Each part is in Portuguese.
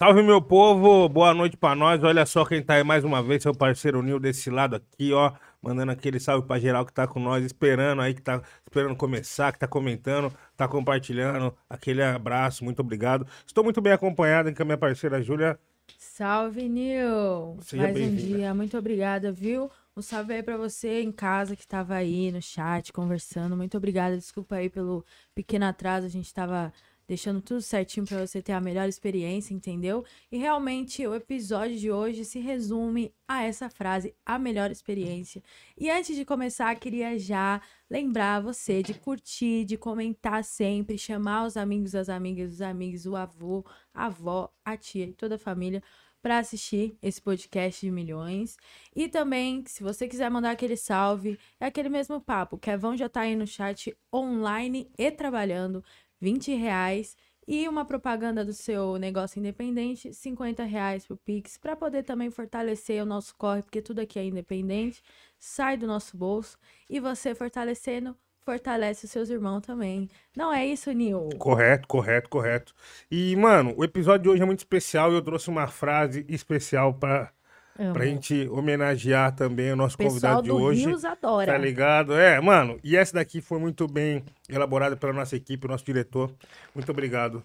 Salve, meu povo, boa noite pra nós. Olha só quem tá aí mais uma vez, seu parceiro Nil desse lado aqui, ó. Mandando aquele salve pra geral que tá com nós, esperando aí, que tá esperando começar, que tá comentando, tá compartilhando. Aquele abraço, muito obrigado. Estou muito bem acompanhado com a minha parceira Júlia. Salve, Nil! Seja Mais um dia, muito obrigada, viu? Um salve aí pra você em casa que tava aí no chat conversando. Muito obrigada, desculpa aí pelo pequeno atraso, a gente tava deixando tudo certinho pra você ter a melhor experiência, entendeu? E realmente o episódio de hoje se resume a essa frase, a melhor experiência. E antes de começar, queria já lembrar você de curtir, de comentar sempre, chamar os amigos, as amigas, os amigos, o avô, a avó, a tia e toda a família para assistir esse podcast de milhões. E também, se você quiser mandar aquele salve, é aquele mesmo papo. Kevão já tá aí no chat online e trabalhando, 20 reais. E uma propaganda do seu negócio independente, 50 reais pro Pix, para poder também fortalecer o nosso corre, porque tudo aqui é independente, sai do nosso bolso. E você fortalecendo, fortalece os seus irmãos também. Não é isso, Nil? Correto, correto, correto. E, mano, o episódio de hoje é muito especial e eu trouxe uma frase especial pra, Amo. pra gente homenagear também o nosso O convidado de hoje. Rios adora. Tá ligado? É, mano, e essa daqui foi muito bem elaborada pela nossa equipe, nosso diretor. Muito obrigado.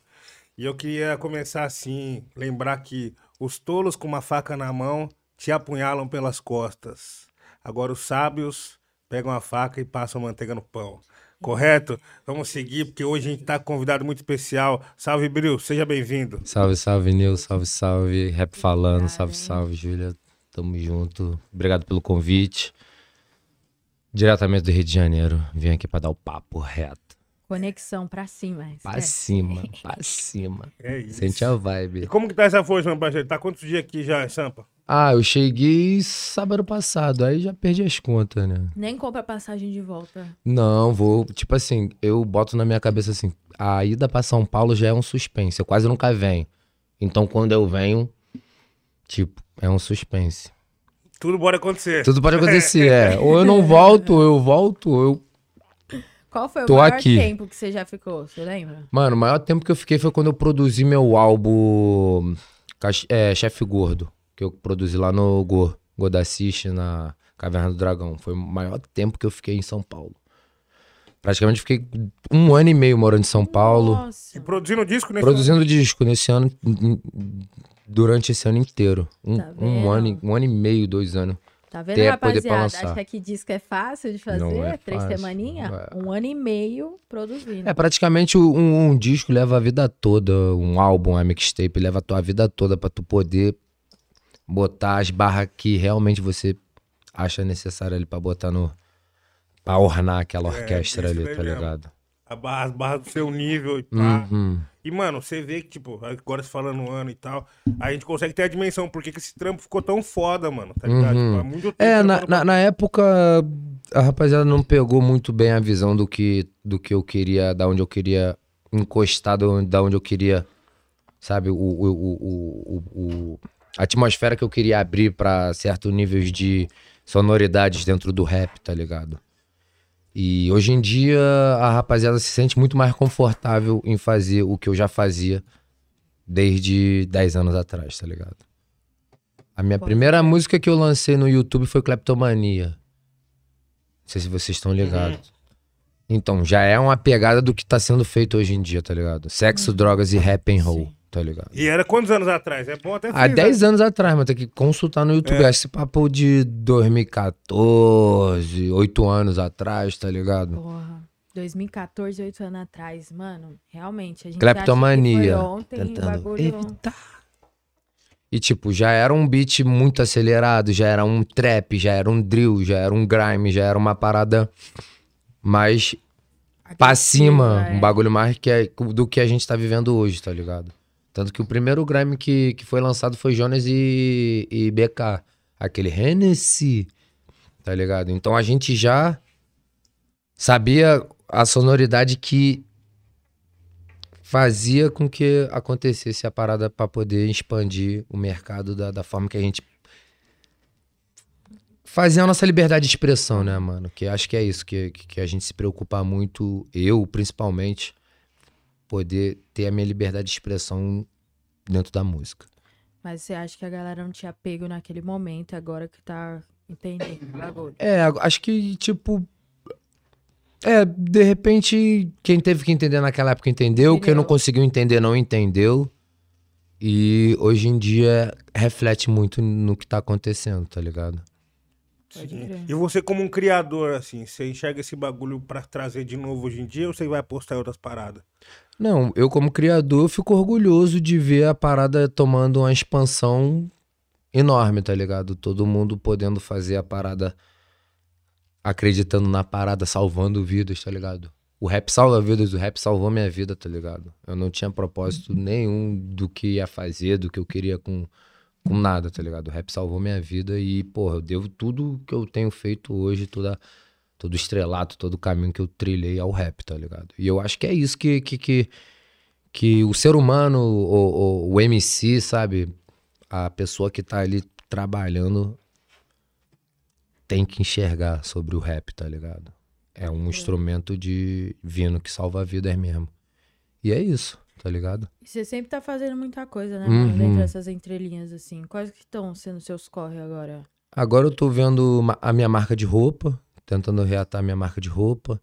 E eu queria começar assim, lembrar que os tolos com uma faca na mão te apunhalam pelas costas. Agora os sábios pegam a faca e passam manteiga no pão. Correto? Vamos seguir, porque hoje a gente tá com um convidado muito especial. Salve, Bril, seja bem-vindo. Salve, salve, Nil. Salve, salve. Rap falando. Salve, salve, Júlia. Tamo junto. Obrigado pelo convite. Diretamente do Rio de Janeiro. Vim aqui pra dar o papo reto. Conexão pra cima. Pra esquece. cima, pra cima. É isso. Sente a E vibe. como que tá essa força, meu parceiro? Tá quantos dias aqui já, Sampa? Ah, eu cheguei sábado passado. Aí já perdi as contas, né? Nem compra passagem de volta. Não, vou. Tipo assim, eu boto na minha cabeça assim: a ida pra São Paulo já é um suspense. Eu quase nunca venho. Então quando eu venho, tipo, é um suspense. Tudo pode acontecer. Tudo pode acontecer, é. Ou eu não volto, ou eu volto, ou eu. Qual foi o Tô maior aqui. tempo que você já ficou? Você lembra? Mano, o maior tempo que eu fiquei foi quando eu produzi meu álbum é, Chefe Gordo, que eu produzi lá no Go, Godaciche, na Caverna do Dragão. Foi o maior tempo que eu fiquei em São Paulo. Praticamente fiquei um ano e meio morando em São Paulo, E Nossa. produzindo disco nesse produzindo disco nesse ano, durante esse ano inteiro. Um, Tá um ano, e- um ano e meio, dois anos. Tá vendo, Até rapaziada? lançar. Acha que disco é fácil de fazer? Não é Três fácil, semaninhas? não é. Um ano e meio produzindo. É, praticamente um, um disco leva a vida toda, um álbum, uma mixtape, leva a tua vida toda pra tu poder botar as barras que realmente você acha necessário ali pra botar no. pra ornar aquela orquestra É, ali, tá mesmo. ligado? a barra, as barras do seu nível e pá. Uhum. E, mano, você vê que, tipo, agora você falando um ano e tal, a gente consegue ter a dimensão, porque que esse trampo ficou tão foda, mano, tá ligado? Uhum. Tipo, há muito É, na, na, na época a rapaziada não pegou muito bem a visão do que, do que eu queria, da onde eu queria encostar, da onde, da onde eu queria, sabe, o, o, o, o, o- a atmosfera que eu queria abrir pra certos níveis de sonoridades dentro do rap, tá ligado? E hoje em dia a rapaziada se sente muito mais confortável em fazer o que eu já fazia desde 10 anos atrás, tá ligado? A minha Pode primeira música que eu lancei no YouTube foi Kleptomania. Não sei se vocês estão ligados. Então, já é uma pegada do que tá sendo feito hoje em dia, tá ligado? Sexo, drogas e rap and roll, Sim. Tá ligado? E era quantos anos atrás? É bom até Há 10 anos atrás, mas tem que consultar no YouTube. É. Esse papo de 2014, 8 anos atrás, tá ligado? Porra. 2014, oito anos atrás, mano. Realmente, a gente Kleptomania. acha que foi ontem, o Tentando bagulho... evitar. E tipo, já era um beat muito acelerado, já era um trap, já era um drill, já era um grime, já era uma parada mais pra agressiva, cima, é. um bagulho mais que é, do que a gente tá vivendo hoje, tá ligado? Tanto que o primeiro grime que, que foi lançado foi Jonas e, e BK, aquele Hennessy, tá ligado? Então a gente já sabia a sonoridade que fazia com que acontecesse a parada pra poder expandir o mercado da, da forma que a gente fazer a nossa liberdade de expressão, né, mano? Que acho que é isso, que que a gente se preocupa muito, eu principalmente, poder ter a minha liberdade de expressão dentro da música. Mas você acha que a galera não tinha pego naquele momento, agora que tá entendendo o bagulho? É, acho que, tipo. É, de repente, quem teve que entender naquela época entendeu, quem não Entendeu. conseguiu entender não entendeu. E hoje em dia reflete muito no que tá acontecendo, tá ligado? E você, como um criador, assim, você enxerga esse bagulho pra trazer de novo hoje em dia ou você vai postar em outras paradas? Não, eu como criador eu fico orgulhoso de ver a parada tomando uma expansão enorme, tá ligado? Todo mundo podendo fazer a parada acreditando na parada, salvando vidas, tá ligado? O rap salva vidas, o rap salvou minha vida, tá ligado? Eu não tinha propósito nenhum do que ia fazer, do que eu queria com, com nada, tá ligado? O rap salvou minha vida e, porra, eu devo tudo que eu tenho feito hoje, toda, todo o estrelato, todo o caminho que eu trilhei ao rap, tá ligado? E eu acho que é isso que, que, que, que o ser humano, o, o, o MC, sabe? A pessoa que tá ali trabalhando tem que enxergar sobre o rap, tá ligado? É um instrumento divino que salva vidas mesmo. E é isso, tá ligado? E você sempre tá fazendo muita coisa, né, Uhum. Dentro dessas entrelinhas, assim. Quais que estão sendo seus corre agora? Agora eu tô vendo a minha marca de roupa, tentando reatar a minha marca de roupa.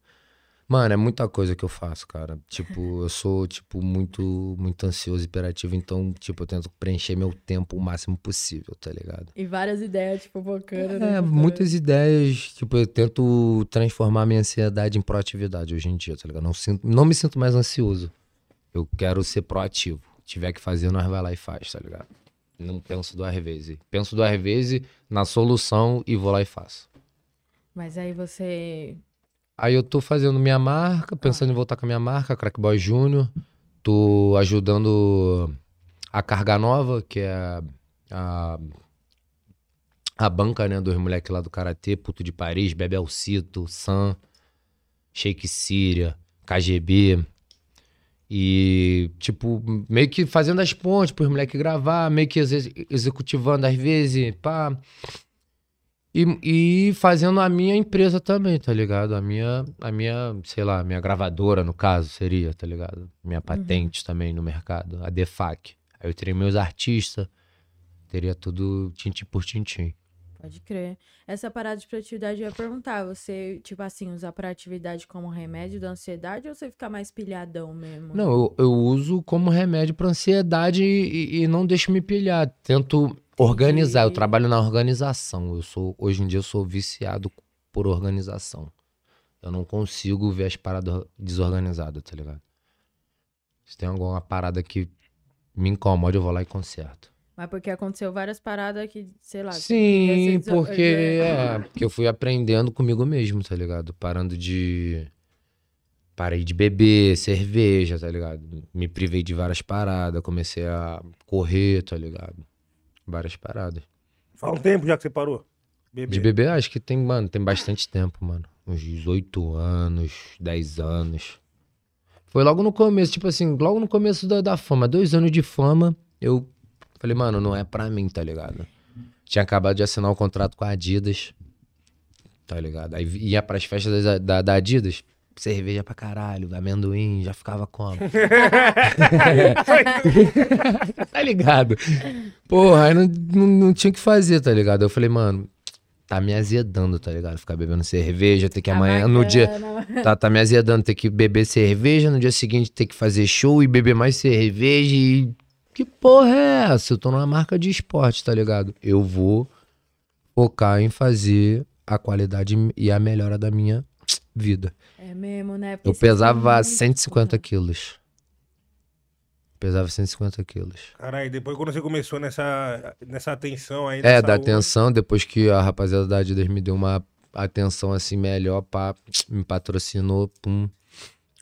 Mano, é muita coisa que eu faço, cara. Tipo, eu sou, tipo, muito, muito ansioso, hiperativo, então, tipo, eu tento preencher meu tempo o máximo possível, tá ligado? E várias ideias, tipo, focando. né, É, muitas ideias, tipo, eu tento transformar minha ansiedade em proatividade hoje em dia, tá ligado? Não, sinto, não me sinto mais ansioso. Eu quero ser proativo. Tiver que fazer, nós vai lá e faz, tá ligado? Não penso duas vezes. Penso duas vezes na solução e vou lá e faço. Mas aí você. Aí eu tô fazendo minha marca, pensando em voltar com a minha marca, Crackboy Júnior. Tô ajudando a Carga Nova, que é a, a banca, né, dos moleques lá do Karatê, Puto de Paris, Bebe Alcito, Sam, Shake Síria, KGB. E, tipo, meio que fazendo as pontes pros moleques gravar, meio que exe- executivando às vezes, pá. E, e fazendo a minha empresa também, tá ligado? A minha, a minha, sei lá, minha gravadora, no caso, seria, tá ligado? Minha patente também no mercado, a Defac. Aí eu teria meus artistas, teria tudo tintim por tintim. Pode crer. Essa parada de proatividade eu ia perguntar. Você, tipo assim, usar proatividade como remédio da ansiedade ou você ficar mais pilhadão mesmo? Não, eu, eu uso como remédio pra ansiedade e, e não deixo me pilhar. Tento organizar, eu trabalho na organização. Eu sou, hoje em dia eu sou viciado por organização. Eu não consigo ver as paradas desorganizadas, tá ligado? Se tem alguma parada que me incomoda, eu vou lá e conserto. Mas porque aconteceu várias paradas que, sei lá. que Sim, ser porque desor- é, porque eu fui aprendendo comigo mesmo, tá ligado? Parando de parei de beber cerveja, tá ligado? Me privei de várias paradas, comecei a correr, tá ligado? Várias paradas. Faz um tempo já que você parou? Bebê. De beber, acho que tem, mano, tem bastante tempo, mano. Uns 18 anos, 10 anos. Foi logo no começo, tipo assim, logo no começo da, da fama. Dois anos de fama, eu falei, mano, não é pra mim, tá ligado? Tinha acabado de assinar o contrato com a Adidas, tá ligado? Aí ia pras festas da, da, da Adidas, cerveja pra caralho, amendoim, já ficava como? tá ligado? Porra, aí não, não, não tinha o que fazer, tá ligado? Eu falei, mano, tá me azedando, tá ligado? Ficar bebendo cerveja, ter que Tá amanhã, no dia. bacana. Tá, tá me azedando ter que beber cerveja, no dia seguinte ter que fazer show e beber mais cerveja e. Que porra é essa? Eu tô numa marca de esporte, tá ligado? Eu vou focar em fazer a qualidade e a melhora da minha vida. É mesmo, né? Porque Eu fica pesava muito 150 quilos. Pesava 150 quilos. Caralho, depois quando você começou nessa, nessa atenção aí. É, da da saúde, atenção, depois que a rapaziada da Adidas me deu uma atenção assim melhor, pá, me patrocinou, pum.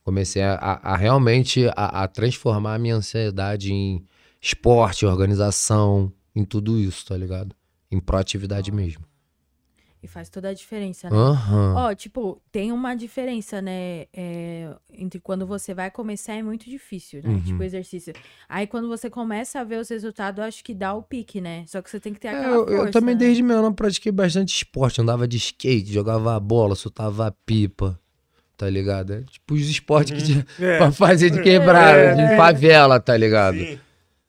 Comecei a, a- a realmente a, a transformar a minha ansiedade em esporte, organização, em tudo isso, tá ligado? Em proatividade mesmo. E faz toda a diferença, né? Aham. Ó, tipo, tem uma diferença, né? é, entre quando você vai começar é muito difícil, né? Uhum. Tipo, exercício. Aí quando você começa a ver os resultados, eu acho que dá o pique, né? Só que você tem que ter É, aquela eu, força. eu também né? desde menor pratiquei bastante esporte, andava de skate, jogava bola, soltava pipa, tá ligado? É tipo os esportes que tinha É. pra fazer de quebrada, É. de favela, tá ligado? Sim.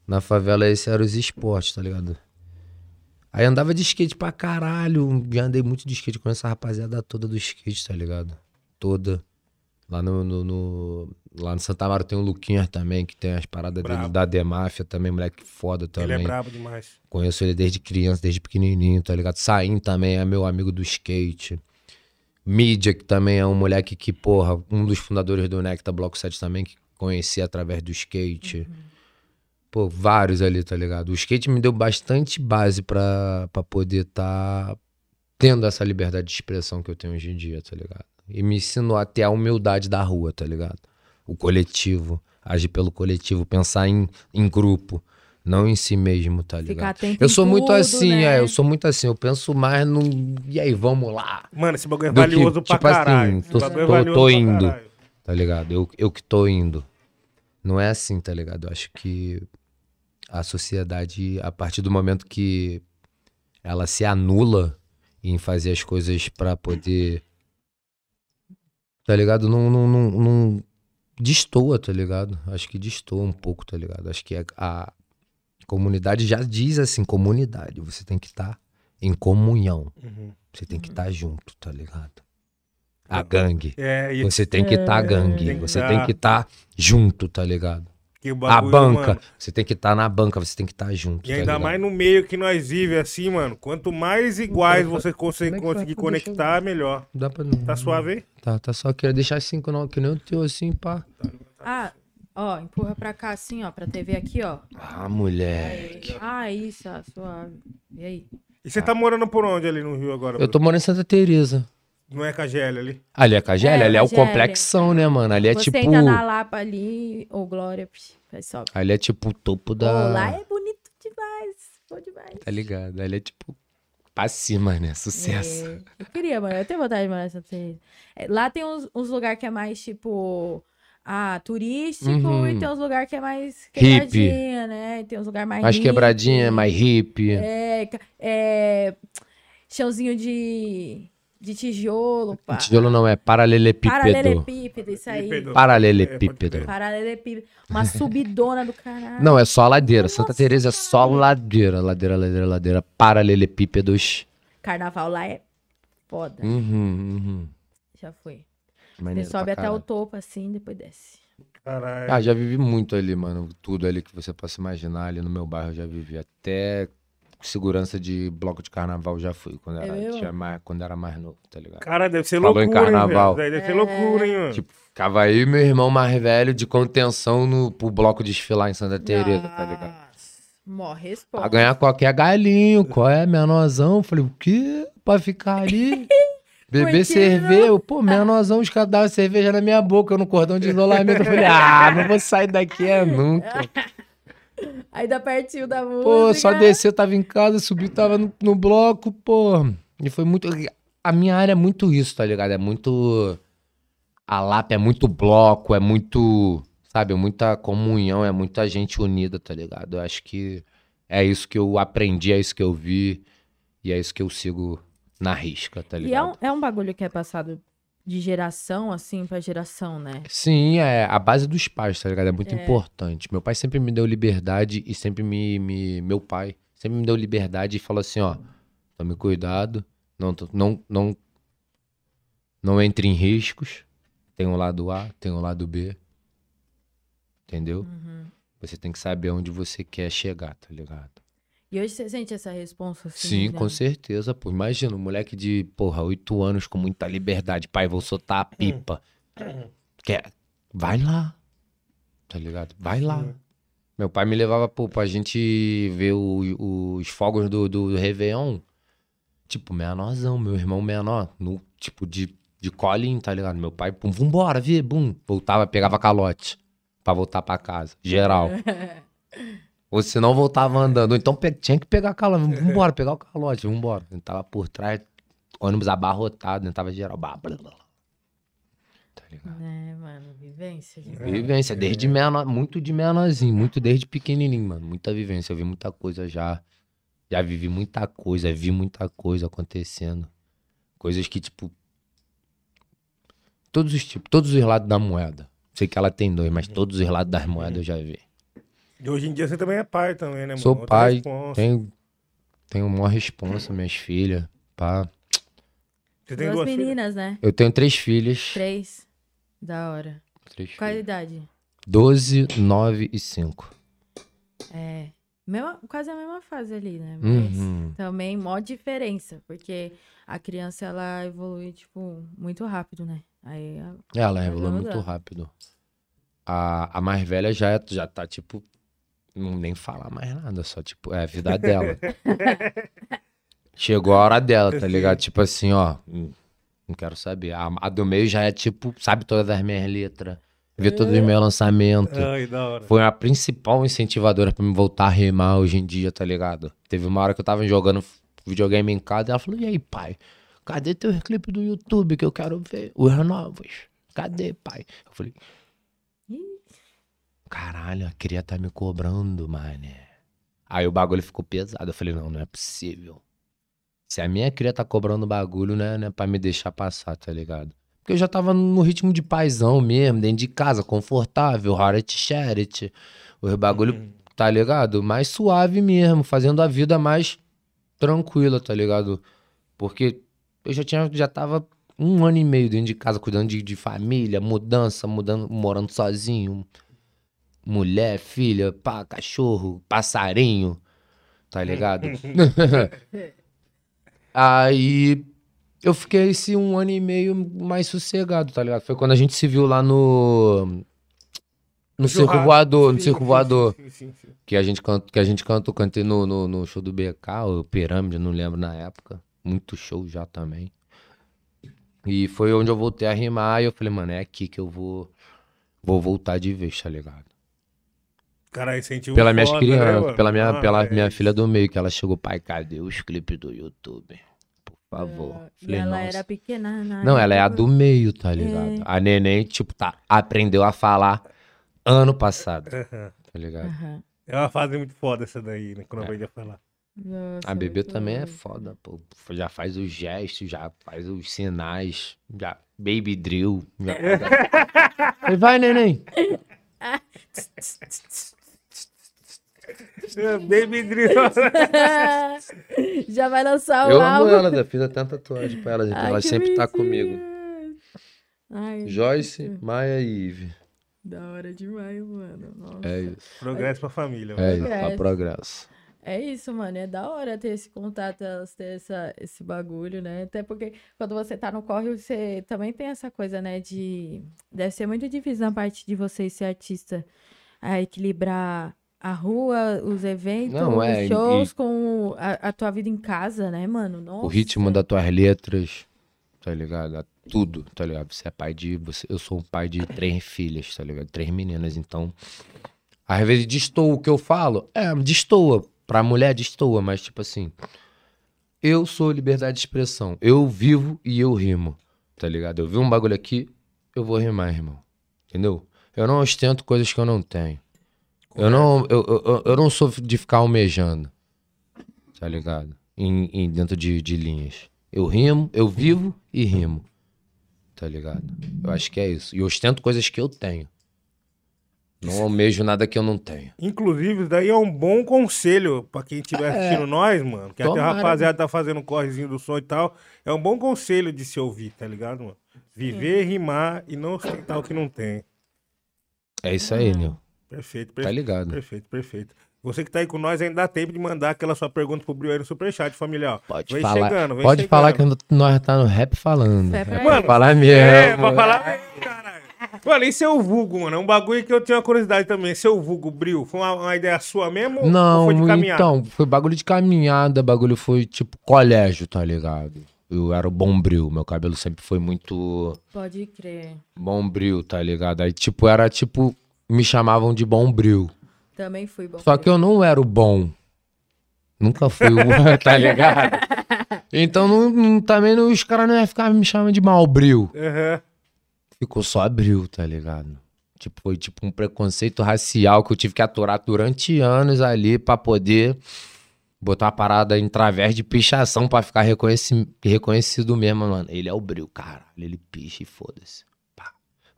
Na favela esse era os esportes, tá ligado? Aí andava de skate pra caralho. Já andei muito de skate com essa rapaziada toda do skate, tá ligado? Toda. Lá no, no, no- lá no Santa Mara tem o Luquinhas também, que tem as paradas dele Brabo. da Demáfia também, moleque foda Ele é também. brabo demais. Conheço ele desde criança, desde pequenininho, tá ligado? Saim também é meu amigo do skate. Mídia, que também é um moleque que, porra, um dos fundadores do Necta Bloco 7 também, que conheci através do skate. Pô, vários ali, tá ligado? O skate me deu bastante base pra, pra poder tá tendo essa liberdade de expressão que eu tenho hoje em dia, tá ligado? E me ensinou até a humildade da rua, tá ligado? O coletivo, agir pelo coletivo, pensar em, em grupo, não em si mesmo, tá ligado? Eu sou muito tudo, assim, né? é, eu sou muito assim, eu penso mais no. E aí, vamos lá. Mano, esse bagulho é Do que, valioso pra tipo assim, caralho. Esse tô- bagulho é tô- valioso tô pra indo. caralho. Tá ligado? Eu, eu que tô indo. Não é assim, tá ligado? Eu acho que a sociedade, a partir do momento que ela se anula em fazer as coisas pra poder. Tá ligado? Não, não, não, não destoa, tá ligado? Acho que destoa um pouco, tá ligado? Acho que a, a comunidade já diz assim: comunidade, você tem que estar em comunhão. Uhum. Você tem que estar junto, tá ligado? A gangue. É, e Você tem que estar gangue. Tem que Você tá- tem que estar junto, tá ligado? A banca. mano, Você tem que estar na banca, você tem que estar junto. E tá ainda ligado? mais no meio que nós vivemos assim, mano. Quanto mais iguais você consegue é conseguir pra deixar- conectar, melhor. Dá pra... Tá suave aí? Tá, tá só querendo deixar assim, que não- que nem o teu, assim, pá. Ah, ó, empurra pra cá assim, ó, pra TV aqui, ó. Ah, moleque. Ah, isso, ó, suave. E aí? E você tá morando por onde ali no Rio agora? Eu tô morando em Santa Teresa. Não é KGL ali? Ali é Cagélia, É, ali é o Cagélia. complexão, né, mano? Ali é Você tipo. entra na Lapa ali, ô Glória, sobe. Ali é tipo o topo da. lá é bonito demais, bom demais. Tá ligado? Ali é tipo. Pra cima, né? Sucesso. É, eu queria, mano. Eu tenho vontade de morar em Santa Teresa. É, Lá tem uns, uns lugares que é mais, tipo... Ah, turístico. Uhum. E tem uns lugares que é mais Hippie. quebradinha, né? Tem uns lugares mais Mais hippie. quebradinha, mais hippie. É, é... Chãozinho de... De tijolo, pá. Tijolo não é paralelepípedo. Paralelepípedo, isso aí. É, Paralelepípedo. Paralelepípedo. Uma subidona do caralho. Não, é só ladeira. Santa Teresa é só ladeira. Ladeira, ladeira, ladeira. Paralelepípedos. Carnaval lá é foda. Uhum, uhum. Já foi. Você Maneiro sobe pra até o topo assim, depois desce. Caralho. Ah, já vivi muito ali, mano. Tudo ali que você possa imaginar ali no meu bairro eu já vivi. Até segurança de bloco de carnaval já fui. Quando É era, tinha mais, quando era mais novo, tá ligado? Cara, deve ser Falou em loucura, hein, carnaval. velho? Deve ser É. loucura, hein, mano? Tipo, ficava aí meu irmão mais velho de contenção no, pro bloco desfilar em Santa Teresa, tá ligado? Nossa, Morre Pra resposta. ganhar qualquer galinho, qual é, menorzão? Falei, o quê? Pra ficar ali? Beber cerveja? Eu, Pô, menorzão, os caras davam cerveja na minha boca, no cordão de isolamento. Eu falei, ah, não vou sair daqui é nunca. Aí dá pertinho da música. Pô, só descer, tava em casa, subi, tava no, no bloco, pô. E foi muito. A minha área é muito isso, tá ligado? É muito. A Lapa é muito bloco, é muito. Sabe, é muita comunhão, é muita gente unida, tá ligado? Eu acho que é isso que eu aprendi, é isso que eu vi. E é isso que eu sigo na risca, tá E é ligado? um, é um bagulho que é passado de geração, assim, pra geração, né? Sim, é a base dos pais, tá ligado? É muito importante. Meu pai sempre me deu liberdade e sempre me, me- Meu pai sempre me deu liberdade e falou assim, ó. Tome cuidado, não, não, não, não entre em riscos. Tem o lado A, tem o lado B. Entendeu? Uhum. Você tem que saber onde você quer chegar, tá ligado? E hoje você sente essa responsa, assim? Sim, né? com certeza, pô. Imagina, um moleque de, porra, oito anos com muita liberdade. Pai, vou soltar a pipa. Quer... Vai lá. Tá ligado? Vai lá. Meu pai me levava, pô, pra gente ver o- os fogos do, do Réveillon. Tipo, menorzão, meu irmão menor. No, tipo, de, de colinho, tá ligado? Meu pai, pum, vambora, vê, bum. Voltava, pegava calote. Pra voltar pra casa. Geral. Ou se não voltava andando. Ou então pe- tinha que pegar calote. Vambora, pegar o calote, vambora. Eu tava por trás, ônibus abarrotado, né? Tava geral. Blá, blá, blá. Tá ligado? É, mano, vivência. de- Vivência, desde menor, muito de menorzinho, muito desde pequenininho, mano. Muita vivência, eu vi muita coisa já. Já vivi muita coisa, vi muita coisa acontecendo. Coisas que, tipo. Todos os tipos, todos os lados da moeda. Sei que ela tem dois, mas todos os lados das moedas eu já vi. E hoje em dia você também é pai também, né, mano? Sou Outra pai, responsa. tenho, tenho uma responsa, minhas filhas, pá. Você tem Duas duas filhas? meninas, né? Eu tenho três filhas. Três. Da hora. Três Qual a filhas. idade? 12, 9 e 5. É. Mesma, quase a mesma fase ali, né? Mas Uhum. também mó diferença, porque a criança ela evolui, tipo, muito rápido, né? Aí a- Ela vamos muito rápido. A, a mais velha já, é- já tá, tipo, não nem falar mais nada, só, tipo, é a vida dela. Chegou a hora dela, tá ligado? Tipo assim, ó, hum, não quero saber. A, a do meio já é, tipo, sabe todas as minhas letras, vê todos os meus lançamentos. Ai. Foi a principal incentivadora pra me voltar a rimar hoje em dia, tá ligado? Teve uma hora que eu tava jogando videogame em casa e ela falou: E aí, pai? Cadê teu clipe do YouTube que eu quero ver? Os novos. Cadê, pai? Eu falei. Caralho, a cria tá me cobrando, mané. Aí o bagulho ficou pesado. Eu falei: Não, não é possível. Se a minha cria tá cobrando bagulho, né, não é pra me deixar passar, tá ligado? Porque eu já tava no ritmo de paizão mesmo, dentro de casa, confortável, Haret Sharet. O bagulho, tá ligado? Mais suave mesmo, fazendo a vida mais tranquila, tá ligado? Porque eu já tinha, já tava um ano e meio dentro de casa, cuidando de, de família, mudança, mudando, morando sozinho. Mulher, filha, pá, cachorro, passarinho, tá ligado? Aí eu fiquei esse um ano e meio mais sossegado, tá ligado? Foi quando a gente se viu lá no. No Circo. Voador, no Circo Voador. sim, sim. Que a gente, que a gente cantou, cantei no, no, no show do BK, o Pirâmide, não lembro na época. Muito show já também. E foi onde eu voltei a rimar e eu falei, mano, é aqui que eu vou, vou voltar de vez, tá ligado? Cara, incentiva Pela minhas foda, né, pela minha, Ah, pela é minha filha do meio, que ela chegou, pai, cadê os clipes do YouTube? Por favor. Ah, e Falei, ela "Nossa." era pequena na Não, ela é a do meio, tá ligado? É. A neném, tipo, tá, aprendeu a falar ano passado, tá ligado? Aham. É uma fase muito foda essa daí, né? É. Quando eu vejo falar. Nossa, A bebê também é doido. foda, pô. Já faz os gestos, já faz os sinais, já baby drill. Já... Vai, neném. É, Baby Drill. Já vai lançar o Eu amo álbum. ela, já fiz até uma tatuagem pra ela, gente. Ai, ela sempre tá bonitinho. comigo. Ai, Joyce, Maia e Ive. da hora demais, mano. Nossa. É isso. Progresso pra família. É mano. isso, tá Progresso. progresso. É isso, mano. É da hora ter esse contato, elas ter essa, esse bagulho, né? Até porque quando você tá no corre, você também tem essa coisa, né? De. Deve ser muito difícil na parte de você ser artista a equilibrar a rua, os eventos, Não, é, os e- shows com a, a tua vida em casa, né, mano? Nossa. O ritmo das tuas letras, tá ligado? Tudo, tá ligado? Você é pai de. Você, eu sou um pai de três filhas, tá ligado? Três meninas, então. Às vezes destoa o que eu falo. É, destoa. Pra mulher, destoa, mas tipo assim. Eu sou liberdade de expressão. Eu vivo e eu rimo, tá ligado? Eu vi um bagulho aqui, eu vou rimar, irmão. Entendeu? Eu não ostento coisas que eu não tenho. Eu não, eu, eu, eu- não sou de ficar almejando tá ligado? Em, em- dentro de, de linhas. Eu rimo, eu vivo e rimo, tá ligado? Eu acho que é isso. E eu ostento coisas que eu tenho. Não almejo nada que eu não tenho. Inclusive, isso daí é um bom conselho pra quem estiver assistindo nós, mano. Que até a Tomara, rapaziada tá fazendo um correzinho do som e tal. É um bom conselho de se ouvir, tá ligado, mano? Viver, rimar e não ostentar o que não tem. É isso aí, Nil. Perfeito, Tá perfeito. ligado? Perfeito, perfeito. Você que tá aí com nós, ainda dá tempo de mandar aquela sua pergunta pro Brio aí no Superchat, familiar. Pode Vem falar. chegando, vem pode chegando. falar que nós tá no rap falando. Fé É pra ele. falar É, mesmo. pra falar. Caralho. Mano, e seu vulgo, mano? É um bagulho que eu tinha uma curiosidade também. Seu vulgo, Bril, foi uma, uma ideia sua mesmo? ou Não, foi de caminhada? então, foi bagulho de caminhada, bagulho foi tipo colégio, tá ligado? Eu era o bombril, meu cabelo sempre foi muito Pode crer. bombril, tá ligado? Aí tipo, era tipo, me chamavam de bombril. Também fui bom. Só que eu não era o bom. Nunca fui o tá ligado? Então não, não- também não, os caras não iam ficar me chamando de malbril. Aham. Ficou só abril, tá ligado? Tipo, foi tipo um preconceito racial que eu tive que aturar durante anos ali pra poder botar uma parada em través de pichação pra ficar reconheci- reconhecido mesmo, mano. Ele é o bril, caralho. Ele picha e foda-se.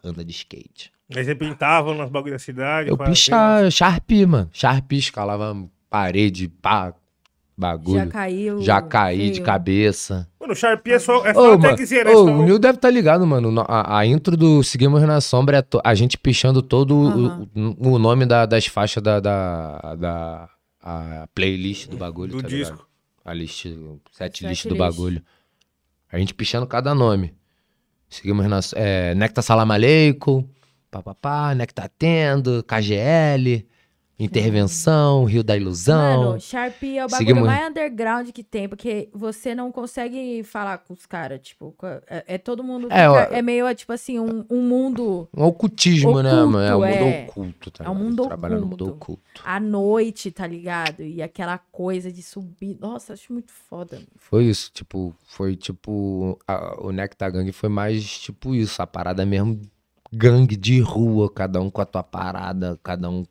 Anda de skate. Aí você pintava nas bagulho da cidade. Eu pichava, Sharpie, mano. Sharpie, escalava parede, pá, bagulho. Já caiu. Já caí de feio. cabeça. Mano, o Sharpie é só, é Ô, só mano, techzinha, né? ô, o Nil deve estar ligado, mano. No- A, a intro do Seguimos na Sombra é to- a gente pichando todo o- o, o nome da- das faixas da, da, da- a playlist do bagulho, Do tá ligado? disco. A list, set Set list do list. bagulho. A gente pichando cada nome. Seguimos na... É, Necta Salam papapá, Necta Tendo, KGL, Intervenção, Rio da Ilusão. Mano, Sharpie é o bagulho Seguimos- mais underground que tem, porque você não consegue falar com os caras, tipo, é, é todo mundo. É, ó. é meio, tipo assim, um, um mundo Um ocultismo, né, Oculto, mano? É um é. mundo oculto, tá É um mundo Trabalha no mundo oculto. oculto. à noite, tá ligado? E aquela coisa de subir. Nossa, acho muito foda. Foi isso, tipo, foi tipo. a- o Nectar Gang foi mais tipo isso, a parada mesmo gangue de rua, cada um com a tua parada, cada um.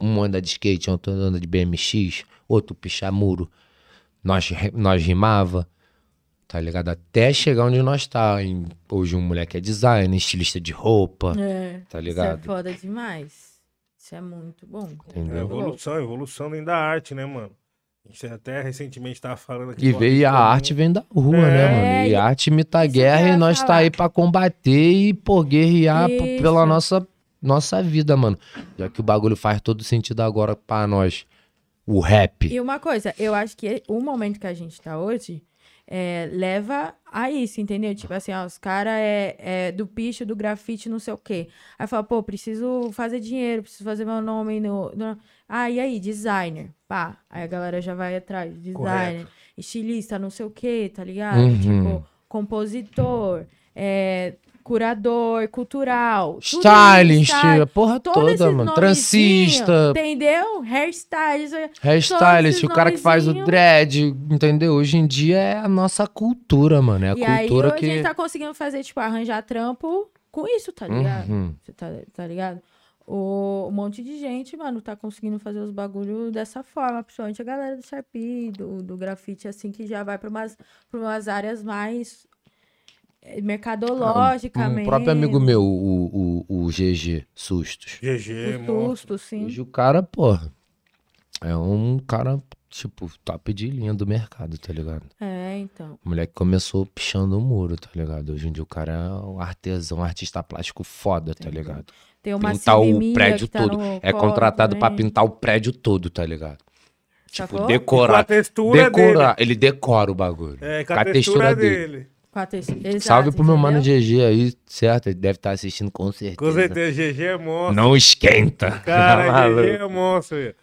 Um anda de skate, outro anda de BMX, outro pichar muro. Nós, nós rimava, tá ligado? Até chegar onde nós tá. Em- Hoje um moleque é designer, estilista de roupa, É. tá Isso é ligado? foda demais. Isso é muito bom. É Entendeu? evolução, evolução dentro da arte, né, mano? A gente até recentemente tava falando aqui. E veio e a arte vem da rua, É, né, mano? E e- a arte imita a isso guerra e nós tá falar. aí pra combater e, pô, guerrear p- pela Isso. nossa, nossa vida, mano. Já que o bagulho faz todo sentido agora pra nós. O rap. E uma coisa, eu acho que o momento que a gente tá hoje é, leva a isso, entendeu? Tipo assim, ó, os caras é, é do picho, do grafite, não sei o quê. Aí fala, pô, preciso fazer dinheiro, preciso fazer meu nome no. no- Ah, e aí, designer. Pá. Aí a galera já vai atrás. Designer, Correto. estilista, não sei o quê, tá ligado? Uhum. Tipo, compositor, é, curador, cultural. Stylist, sabe? a porra toda, mano. Transista, Entendeu? Hairstylist. hairstylist, o cara que faz o dread, entendeu? Hoje em dia é a nossa cultura, mano. É a E aí cultura hoje a que. gente tá conseguindo fazer, tipo, arranjar trampo com isso, tá ligado? Uhum. Você tá, tá ligado? O, um monte de gente, mano, tá conseguindo fazer os bagulhos dessa forma, principalmente a galera do Sharpie, do, do grafite, assim, que já vai pra umas, pra umas áreas mais eh, mercadológicamente. Um próprio amigo meu, o, o, o GG Sustos. GG, O monstro. susto, sim. Hoje o cara, porra, é um cara, tipo, top de linha do mercado, tá ligado? É, então. O moleque começou pichando o muro, tá ligado? Hoje em dia o cara é um artesão, um artista plástico foda, tá ligado? Tem uma Pintar o prédio tá todo. É contratado pra também. pintar o prédio todo, tá ligado? Tipo, Sacou? Com a decorar. textura Decorar. Ele decora o bagulho. dele. É, com Com a, a textura, textura dele. Com Exato, Salve pro meu mano? GG aí, certo? Ele deve estar assistindo com certeza. Com certeza, GG é monstro. Não esquenta. Cara, Tá? GG é monstro, velho.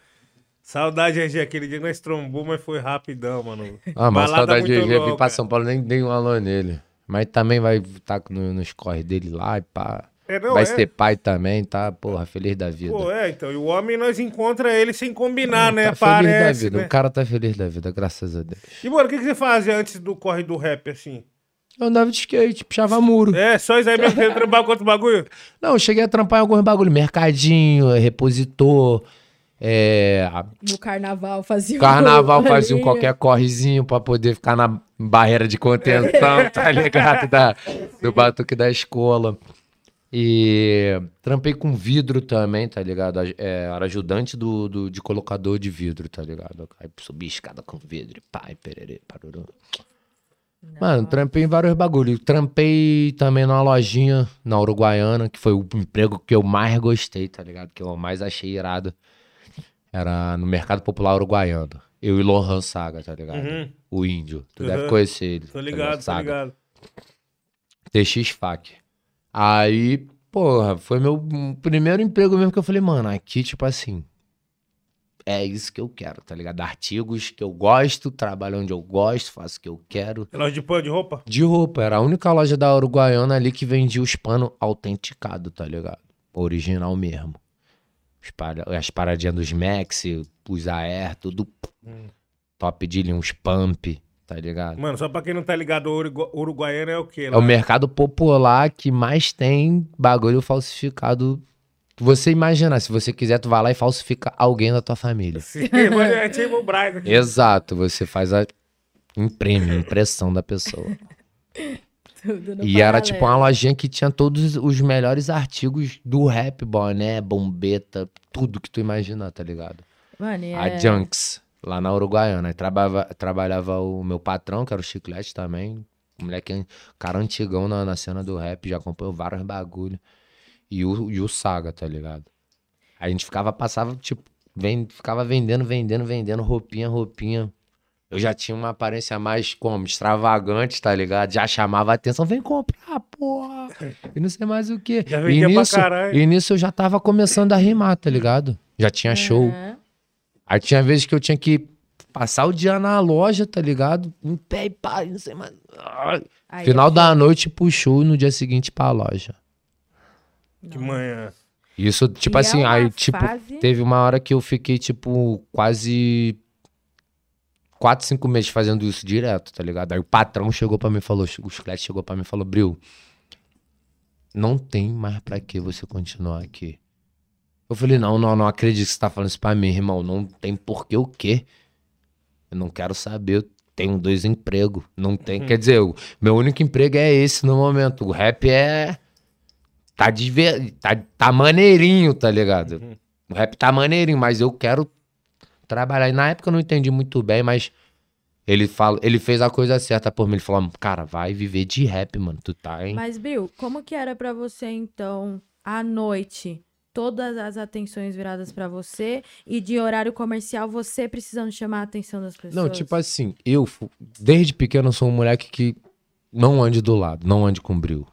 Saudade, GG. Aquele dia nós trombou, mas foi rapidão, mano. Ah, mas Balada saudade de muito GG, vim louca. pra São Paulo, nem dei um alô nele. Mas também vai estar no, nos corre dele lá e pá. É, não, vai é. ser pai também, tá? Porra, feliz da vida. Pô, é, então. E o homem nós encontra ele sem combinar, né? tá feliz da Parece, vida. né? O cara tá feliz da vida, graças a Deus. E, mano, o que, que você fazia antes do corre do rap, assim? Eu andava de skate, puxava muro. É, só isso aí mesmo, você trampar com outro bagulho? Não, eu cheguei a trampar em alguns bagulho. Mercadinho, repositor, é, No carnaval fazia um carnaval fazia um qualquer correzinho pra poder ficar na barreira de contenção, tá ligado? Da, do batuque da escola. E trampei com vidro também, tá ligado? É, era ajudante do, do- de colocador de vidro, tá ligado? Aí subi escada com vidro, e pai, pererê, paruru. Mano, trampei em vários bagulhos. Trampei também numa lojinha na Uruguaiana, que foi o emprego que eu mais gostei, tá ligado? Que eu mais achei irado. Era no Mercado Popular Uruguaiano. Eu e Lohan Saga, tá ligado? Uhum. O índio. Tu Uhum. deve conhecer ele. Tô tá ligado, tô Saga. ligado. TX Fac. Aí, porra, foi meu primeiro emprego mesmo que eu falei, mano, aqui, tipo assim, é isso que eu quero, tá ligado? Artigos que eu gosto, trabalho onde eu gosto, faço o que eu quero. É loja de pano de roupa? De roupa, era a única loja da Uruguaiana ali que vendia os panos autenticados, tá ligado? Original mesmo. As paradinhas dos Max, os Air, tudo Hum. top de linha, uns pump, tá ligado? Mano, só pra quem não tá ligado, o Urugu- Uruguaiano é o quê? É o mercado popular que mais tem bagulho falsificado. Você imagina, se você quiser, tu vai lá e falsifica alguém da tua família. Sim, mas é tipo o. Exato, você faz a imprime, a impressão da pessoa. Tudo no E era tipo uma paralelo. lojinha que tinha todos os melhores artigos do rap, boné, bombeta, tudo que tu imaginar, tá ligado? Mano, e A é... Junks, lá na Uruguaiana. Aí Trabalhava, trabalhava o meu patrão, que era o Chiclete também. Um moleque, cara antigão na, na cena do rap, já acompanhou vários bagulho. E o, e o Saga, tá ligado? Aí a gente ficava, passava, tipo, vem, ficava vendendo, vendendo, vendendo, roupinha, roupinha. Eu já tinha uma aparência mais como extravagante, tá ligado? Já chamava a atenção, vem comprar, porra. E não sei mais o quê. Já e vendia pra nisso, caralho. e nisso eu já tava começando a rimar, tá ligado? Já tinha show. Aham. Aí tinha vezes que eu tinha que passar o dia na loja, tá ligado? Em pé e pá, e não sei mais. Ai. Aí Final da noite puxou e no dia seguinte pra loja. Que manhã. Isso, tipo E é assim, uma aí, tipo, fase- teve uma hora que eu fiquei, tipo, quase quatro, cinco meses fazendo isso direto, tá ligado? Aí o patrão chegou pra mim e falou, o chiclete chegou pra mim e falou, Bril, não tem mais pra que você continuar aqui. Eu falei, não, não, não acredito que você tá falando isso pra mim, irmão. Não tem porquê o quê? Eu não quero saber. Eu tenho dois empregos. Não tem. Quer dizer, o meu único emprego é esse no momento. O rap é. Tá, diver... tá, tá maneirinho, tá ligado? O rap tá maneirinho, mas eu quero trabalhar. E na época eu não entendi muito bem, mas ele, fala... ele fez a coisa certa por mim. Ele falou, cara, vai viver de rap, mano. Tu tá, hein? Mas, Bill, como que era pra você, então, à noite, todas as atenções viradas pra você e de horário comercial você precisando chamar a atenção das pessoas? Não, tipo assim, eu, desde pequeno, sou um moleque que não ande do lado, não ande com bril.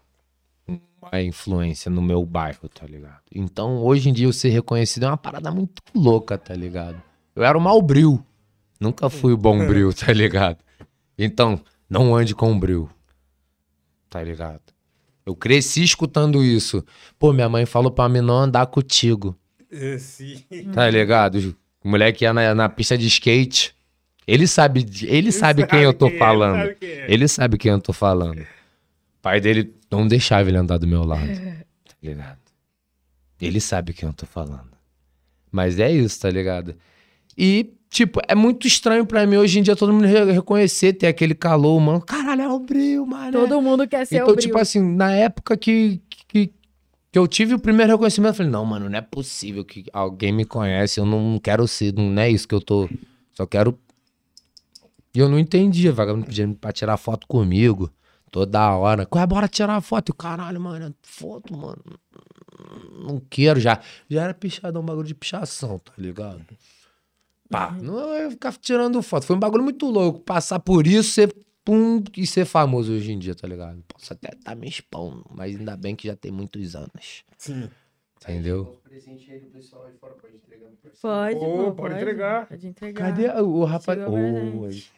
Uma influência no meu bairro, tá ligado? Então, hoje em dia, eu ser reconhecido é uma parada muito louca, tá ligado? Eu era o mau bril. Nunca fui o bom bril, tá ligado? Então, não ande com bril. Tá ligado? Eu cresci escutando isso. Pô, minha mãe falou pra mim não andar contigo. Esse... Tá ligado? O moleque ia na, na pista de skate. Ele sabe, ele sabe quem eu tô é, falando. sabe quem é. Ele sabe quem eu tô falando. O pai dele não deixava ele andar do meu lado. Tá ligado? Ele sabe quem eu tô falando. Mas é isso, tá ligado? E, tipo, é muito estranho pra mim hoje em dia todo mundo re- reconhecer, ter aquele calor, mano. Caralho, é o brilho, mano. Todo mundo quer ser Então, o tipo Bril. assim, na época que, que, que eu tive o primeiro reconhecimento, eu falei, não, mano, não é possível que alguém me conhece, eu não quero ser, não é isso que eu tô, só quero... E eu não entendia, vagabundo pedindo pra tirar foto comigo, toda hora. Qual é, bora tirar foto? E, caralho, mano, foto, mano, não quero já. Já era pichadão, um bagulho de pichação, tá ligado? Pá, não eu ia ficar tirando foto. Foi um bagulho muito louco. Passar por isso, ser pum e ser famoso hoje em dia, tá ligado? Posso até estar me expondo, mas ainda bem que já tem muitos anos. Sim. Entendeu? Pode, pô, pode entregar. Pode entregar. Cadê o, rapaz? Chegou o Ô, presente.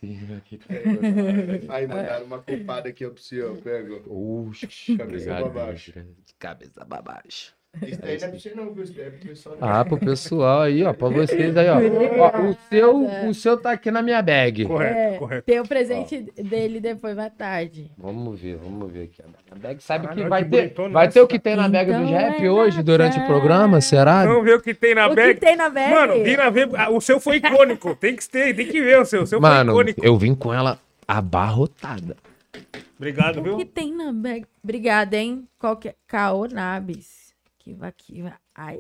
Aí mandaram uma culpada aqui, ó, pro senhor, pega. Oxi, Cabeça pra baixo. Cabeça pra baixo. Isso daí não é pra você não, viu? Isso daí é pro pessoal. Ah, pro pessoal aí, ó, pra vocês aí, ó. Ó, o seu, o seu tá aqui na minha bag. Correto, É, correto. tem o presente dele depois à tarde. Vamos ver, vamos ver aqui. A bag sabe Ah, que não, vai que ter, bonitona vai ter o que tem na bag do Então rap é hoje, durante o programa, será? Vamos ver o que tem na o bag. que tem na bag? Mano, vim na ver. O seu foi icônico. tem que ter, tem que ver o seu. O seu Mano, foi icônico. eu vim com ela abarrotada. Obrigado, O viu? que tem na bag? Obrigada, hein? Qualquer... Caô Nabis. Kiva, kiva. Ai,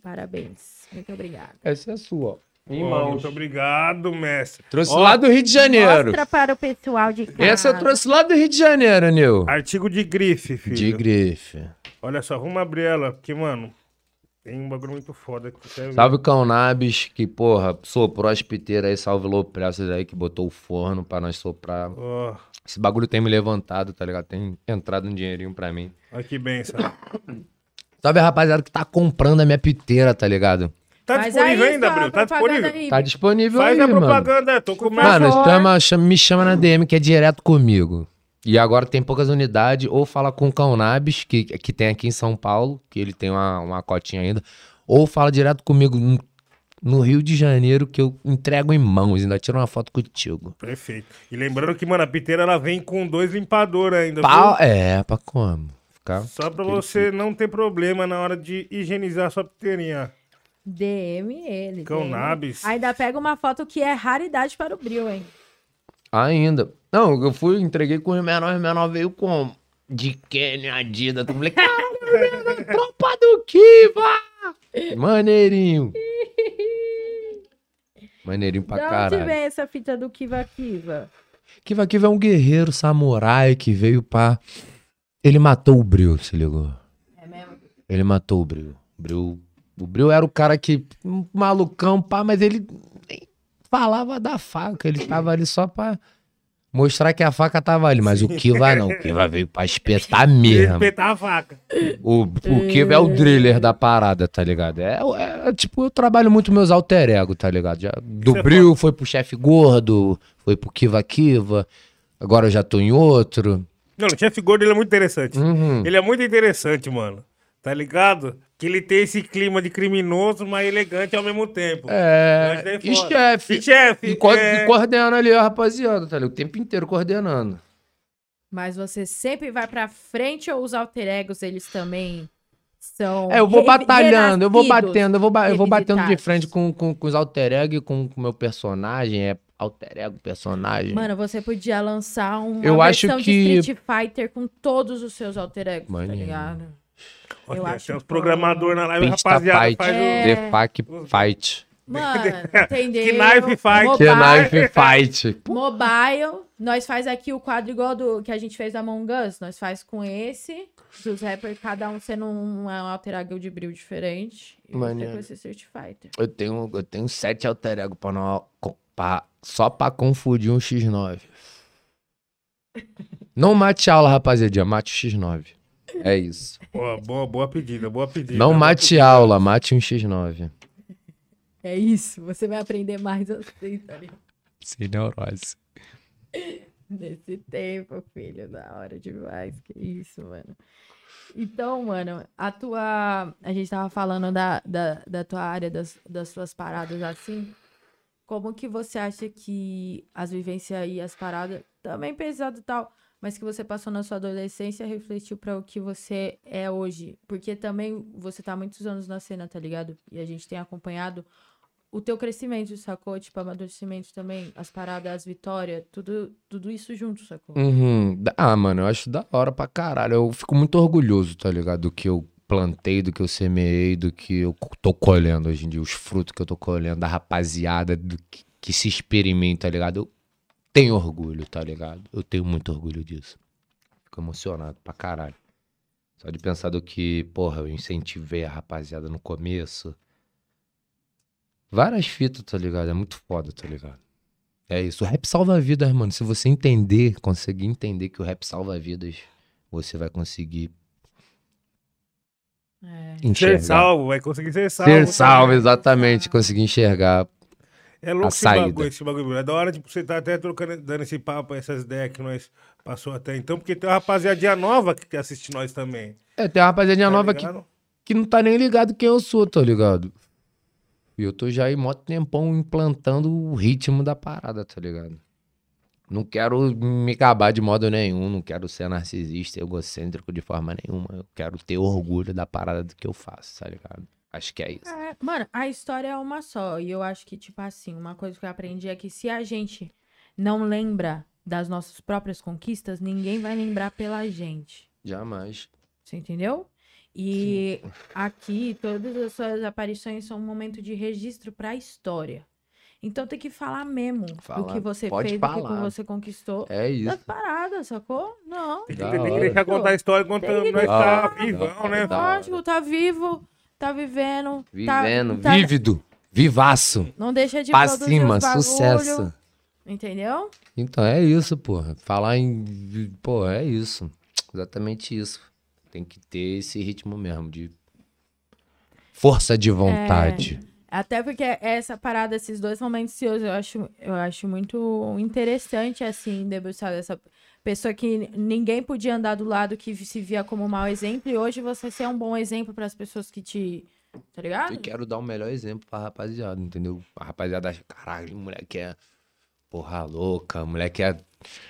parabéns. Muito obrigada. Essa é a sua, mãos. Muito obrigado, mestre. Trouxe Ó, lá do Rio de Janeiro. Mostra para o pessoal de casa. Essa eu trouxe lá do Rio de Janeiro, Nil. Artigo de grife, filho. De grife. Olha só, vamos abrir ela, porque, mano, tem um bagulho muito foda aqui. quer ver? Salve Cão Nabis, que, porra, soprou as piteiras aí, salve Lopressas aí, que botou o forno pra nós soprar. Ó, Esse bagulho tem me levantado, tá ligado? Tem entrado um dinheirinho pra mim. olha que benção. Salve a rapaziada que tá comprando a minha piteira, tá ligado? Tá Faz disponível aí ainda, Bril? Tá disponível? aí. Tá disponível Faz aí, a mano. propaganda, tô com Por Mano, chama, chama- me chama na DM, que é direto comigo. E agora tem poucas unidades, ou fala com o Cão Nabis, que, que tem aqui em São Paulo, que ele tem uma, uma cotinha ainda, ou fala direto comigo no, no Rio de Janeiro, que eu entrego em mãos, ainda tiro uma foto contigo. Perfeito. E lembrando que, mano, a piteira ela vem com dois limpadores ainda. Pau, viu? é, pra como? Ficar... Só pra você não ter problema na hora de higienizar sua piteirinha. DM ele. Cão. Nabis. Ainda pega uma foto que é raridade para o Bril, hein? Ainda. Não, eu fui, entreguei com o menor, o menor veio como? de Kenny Adidas. Eu falei, caralho, tropa do Kiva! Maneirinho. Maneirinho pra Da onde caralho. vem essa fita do Kiva Kiva? Kiva Kiva é um guerreiro samurai que veio pra. Ele matou o Bril, se ligou? É mesmo? Ele matou o Bril. O Bril, o Bril era o cara que. Um malucão, pá, mas ele nem falava da faca. Ele tava ali só pra mostrar que a faca tava ali. Mas o Kiva não. O Kiva veio pra espetar mesmo. Respeitar a faca. O, o Kiva é o driller da parada, tá ligado? É, é, tipo, eu trabalho muito meus alter ego, tá ligado? Já, do é Bril foi pro chefe gordo, foi pro Kiva Kiva. Agora eu já tô em outro. Não, o chefe gordo ele é muito interessante. Uhum. Ele é muito interessante, mano. Tá ligado? Que ele tem esse clima de criminoso, mas elegante ao mesmo tempo. É. achei E chefe. E chefe. E, co- é, e coordena ali a rapaziada, tá ligado? O tempo inteiro coordenando. Mas você sempre vai pra frente ou os alter egos, eles também são. É, eu vou batalhando, eu vou batendo, eu vou, ba- eu vou batendo de frente com, com, com os alter ego e com o meu personagem. É alter ego, personagem. Mano, você podia lançar uma Eu acho versão que- de Street Fighter com todos os seus alter egos, tá Maneiro. ligado? Olha, eu tem acho uns bom. programadores na live, Pista rapaziada, Fight, faz o... É. The Fuck Fight. Mano, entendeu? Que knife fight. Que Mobile, Knife Fight. mobile. Nós faz aqui o quadro igual do que a gente fez da Among Us. Nós faz com esse. Dos rappers, cada um sendo um, um alter ego de brilho diferente. E você Maneiro. com esse Street Fighter. Eu tenho, eu tenho sete alter ego pra não, pra- só pra confundir um X9. Não mate aula, rapaziada. Mate o X9. É isso. Boa, boa, boa pedida, boa pedida. Não boa mate pedida. aula, mate um X9. É isso. Você vai aprender mais assim, tá ligado? Sem neurose. Nesse tempo, filho, da hora demais. Que isso, mano. Então, mano, a tua. A gente tava falando da, da, da tua área, das, das suas paradas assim. Como que você acha que as vivências e as paradas, também pesado e tal, mas que você passou na sua adolescência refletiu pra o que você é hoje? Porque também você tá muitos anos na cena, tá ligado? E a gente tem acompanhado o teu crescimento, sacou? Tipo, amadurecimento também, as paradas, as vitórias, tudo, tudo isso junto, sacou? Uhum. Ah, mano, eu acho da hora pra caralho. Eu fico muito orgulhoso, tá ligado? Do que eu plantei, do que eu semeei, do que eu tô colhendo hoje em dia, os frutos que eu tô colhendo, da rapaziada, do que, que se experimenta, tá ligado? Eu tenho orgulho, tá ligado? Eu tenho muito orgulho disso. Fico emocionado pra caralho. Só de pensar do que, porra, eu incentivei a rapaziada no começo. Várias fitas, tá ligado? É muito foda, tá ligado? É isso. O rap salva vidas, mano. Se você entender, conseguir entender que o rap salva vidas, você vai conseguir. Enxergar. Ser salvo, vai conseguir ser salvo. Ser salvo, também. exatamente. Conseguir enxergar. É louco a esse saída. bagulho, esse bagulho. É da hora, tipo, você tá até trocando, dando esse papo, essas ideias que nós passou até então, porque tem uma rapaziadinha nova que assiste nós também. É, tem uma rapaziadinha tá nova que, que não tá nem ligado quem eu sou, tá ligado? E eu tô já aí mó tempão implantando o ritmo da parada, tá ligado? Não quero me acabar de modo nenhum, não quero ser narcisista, egocêntrico de forma nenhuma. Eu quero ter orgulho da parada do que eu faço, tá ligado? Acho que é isso. É, mano, a história é uma só. E eu acho que, tipo assim, uma coisa que eu aprendi é que se a gente não lembra das nossas próprias conquistas, ninguém vai lembrar pela gente. Jamais. Você entendeu? E aqui, todas as suas aparições são um momento de registro pra história. Então tem que falar mesmo do Fala, que você pode fez, do que falar. você conquistou. É isso. Das paradas, sacou? Não. Tem que, deixar contar a história enquanto nós tá vivão, né? Lógico, tá vivo, tá vivendo. tá- Vivendo, tá- vívido, vivaço. Não deixa de Pra cima, sucesso. Entendeu? Então é isso, porra. Falar em. Pô, é isso. Exatamente isso. Tem que ter esse ritmo mesmo de força de vontade. Até porque essa parada, esses dois momentos seus, eu acho, eu acho muito interessante, assim, debruçar dessa pessoa que ninguém podia andar do lado, que se via como mau exemplo, e hoje você ser um bom exemplo para as pessoas que te. Tá ligado? E quero dar o melhor exemplo pra rapaziada, entendeu? A rapaziada acha, caralho, moleque é porra louca, moleque é.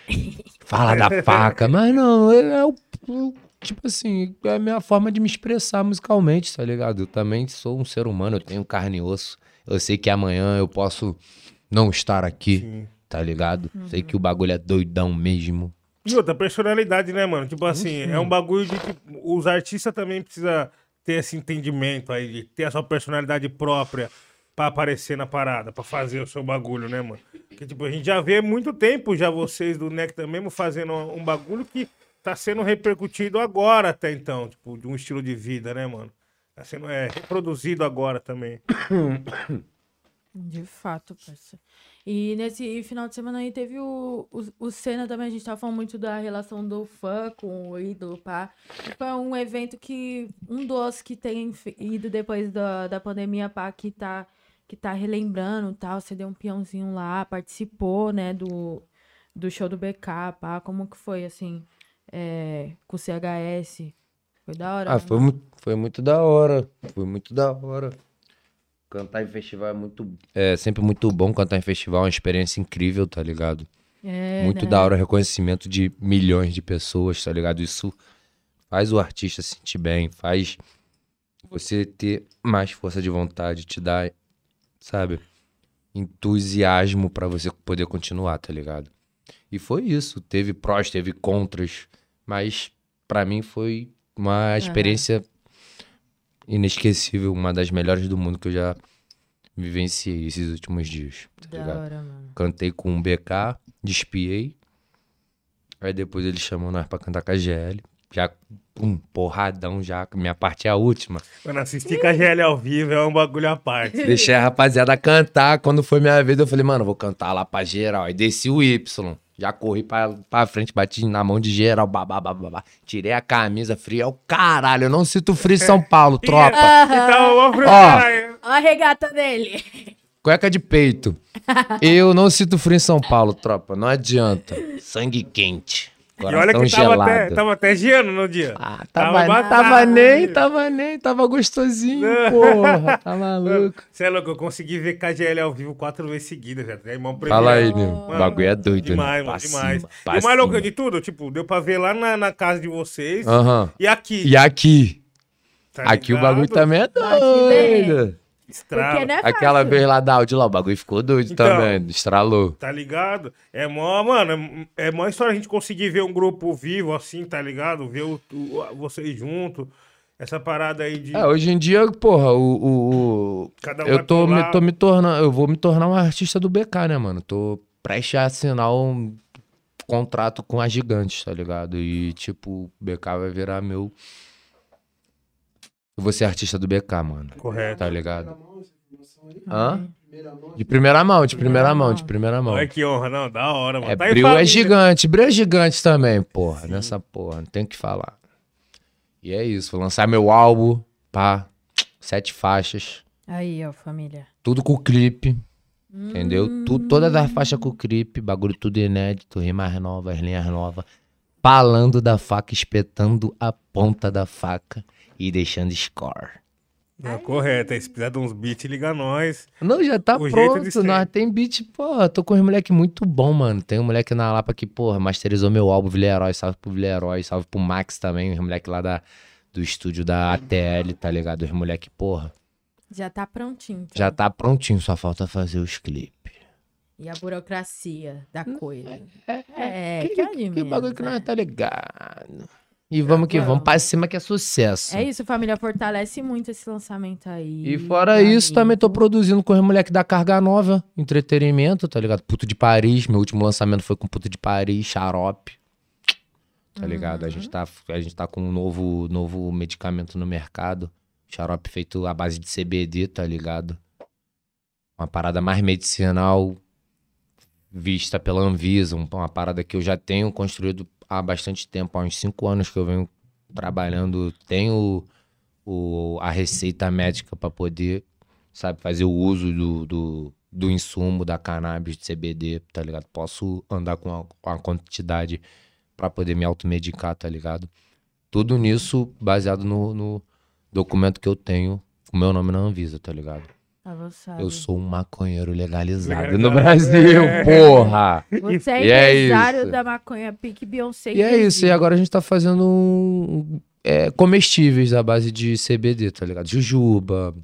Fala da faca, mas não, é o. Tipo assim, é a minha forma de me expressar musicalmente, tá ligado? Eu também sou um ser humano, eu tenho carne e osso. Eu sei que amanhã eu posso não estar aqui, Sim. tá ligado? Sei que o bagulho é doidão mesmo. E outra, personalidade, né, mano? Tipo assim, é um bagulho de que os artistas também precisam ter esse entendimento aí, de ter a sua personalidade própria pra aparecer na parada, pra fazer o seu bagulho, né, mano? Porque, tipo, a gente já vê há muito tempo já vocês do Nectar mesmo fazendo um bagulho que tá sendo repercutido agora até então, tipo, de um estilo de vida, né, mano? Tá sendo é, reproduzido agora também. De fato, parça. E nesse final de semana aí teve o, o, o Senna também, a gente tava falando muito da relação do fã com o ídolo, pá. Foi um evento que, um dos que tem ido depois da, da pandemia, pá, que tá, que tá relembrando tal, você deu um peãozinho lá, participou, né, do, do show do BK, pá, como que foi, assim, é, com o CHS? Foi da hora? Ah, né, foi, foi muito da hora. Foi muito da hora. Cantar em festival é muito. É sempre muito bom cantar em festival, é uma experiência incrível, tá ligado? É, muito né? da hora, reconhecimento de milhões de pessoas, tá ligado? Isso faz o artista se sentir bem, faz você ter mais força de vontade, te dá, sabe, entusiasmo pra você poder continuar, tá ligado? E foi isso, teve prós, teve contras, mas pra mim foi uma experiência inesquecível, uma das melhores do mundo que eu já vivenciei esses últimos dias, tá Da ligado? hora, mano. Cantei com o BK, despiei. Aí depois ele chamou nós pra cantar com a GL. Já, pum, porradão já. Minha parte é a última. Mano, assistir com a GL ao vivo é um bagulho à parte. Deixei a rapaziada cantar. Quando foi minha vez, eu falei, mano, vou cantar lá pra geral. Aí desci o Y. Já corri pra, pra frente, bati na mão de geral. Babá, babá, babá. Tirei a camisa fria. O caralho, eu não sinto frio em São Paulo, tropa. Então, vamos pro caralho. Ó a regata dele. Cueca de peito. Eu não sinto frio em São Paulo, tropa. Não adianta. Sangue quente. E olha Coração que tava gelado. até, tava até geando no dia. Ah, Tava tava, tava nem, tava nem, tava gostosinho, porra. Tá maluco. Você é louco, eu consegui ver KGL ao vivo quatro vezes seguidas, já. É irmão Fala aí, meu. O bagulho é doido, Demais, né? mano, demais. cima, e o mais louco de tudo, tipo, deu pra ver lá na, na casa de vocês Aham. e aqui. E aqui? tá aqui o bagulho também é doido. Estrala, Porque não é Aquela fácil. vez lá da áudio lá, o bagulho ficou doido Então. também. Estralou. tá ligado? É mó, mano, é, é mó história a gente conseguir ver um grupo vivo assim, tá ligado? Ver o, o- vocês juntos. Essa parada aí de É, hoje em dia, porra, o. o- o- cada um eu tô me, tô me tornando. Eu vou me tornar um artista do BK, né, mano? Tô prestes a assinar um contrato com a Gigantes, tá ligado? E, tipo, o BK vai virar meu. Eu vou ser artista do BK, mano. Correto. Tá ligado? Hã? De primeira mão, de primeira mão, de primeira mão. Olha que honra, não, da hora, mano. É, Tá Bril é família. gigante, Bril é gigante também, porra. Nessa porra, não tem o que falar. E é isso, vou lançar meu álbum, pá, sete faixas, Aí, ó, família. tudo com clipe, entendeu? Tu, todas as faixas com clipe, bagulho tudo inédito, rimas novas, linhas novas. Falando da faca, espetando a ponta da faca e deixando score. Não, correto. Aí se precisar de uns beats, liga nós. Não, já tá O pronto. Nós tem beat, porra. Tô com uns moleque muito bom, mano. Tem um moleque na Lapa que, porra, masterizou meu álbum, Vilerói. Salve pro Vilerói, salve pro Max também. Os moleque lá da, do estúdio da ATL, tá ligado? Os moleque, porra. Já tá prontinho. então. Já tá prontinho, só falta fazer os clipes. E a burocracia da coisa. É, É, que, que, que, de que bagulho que nós tá ligado. E vamos que vamos, pra cima que é sucesso. É isso, família. Fortalece muito esse lançamento aí. E fora isso, também tô produzindo com os moleques da Carga Nova, entretenimento, tá ligado? Puto de Paris, meu último lançamento foi com Puto de Paris, Xarope. Tá ligado? A gente tá, a gente tá com um novo, novo medicamento no mercado. Xarope feito à base de CBD, tá ligado? Uma parada mais medicinal vista pela Anvisa, um- uma parada que eu já tenho construído há bastante tempo, há uns cinco anos que eu venho trabalhando, tenho o, a receita médica para poder, sabe, fazer o uso do, do, do insumo da cannabis de CBD, tá ligado? Posso andar com a, com a quantidade para poder me automedicar, tá ligado? Tudo nisso baseado no, no documento que eu tenho, com meu nome na Anvisa, tá ligado? Avançado. Eu sou um maconheiro legalizado no Brasil, é. porra! Você é é empresário isso. da maconha Pique Beyoncé. E é isso, e agora a gente tá fazendo um, é, comestíveis à base de CBD, tá ligado? Jujuba.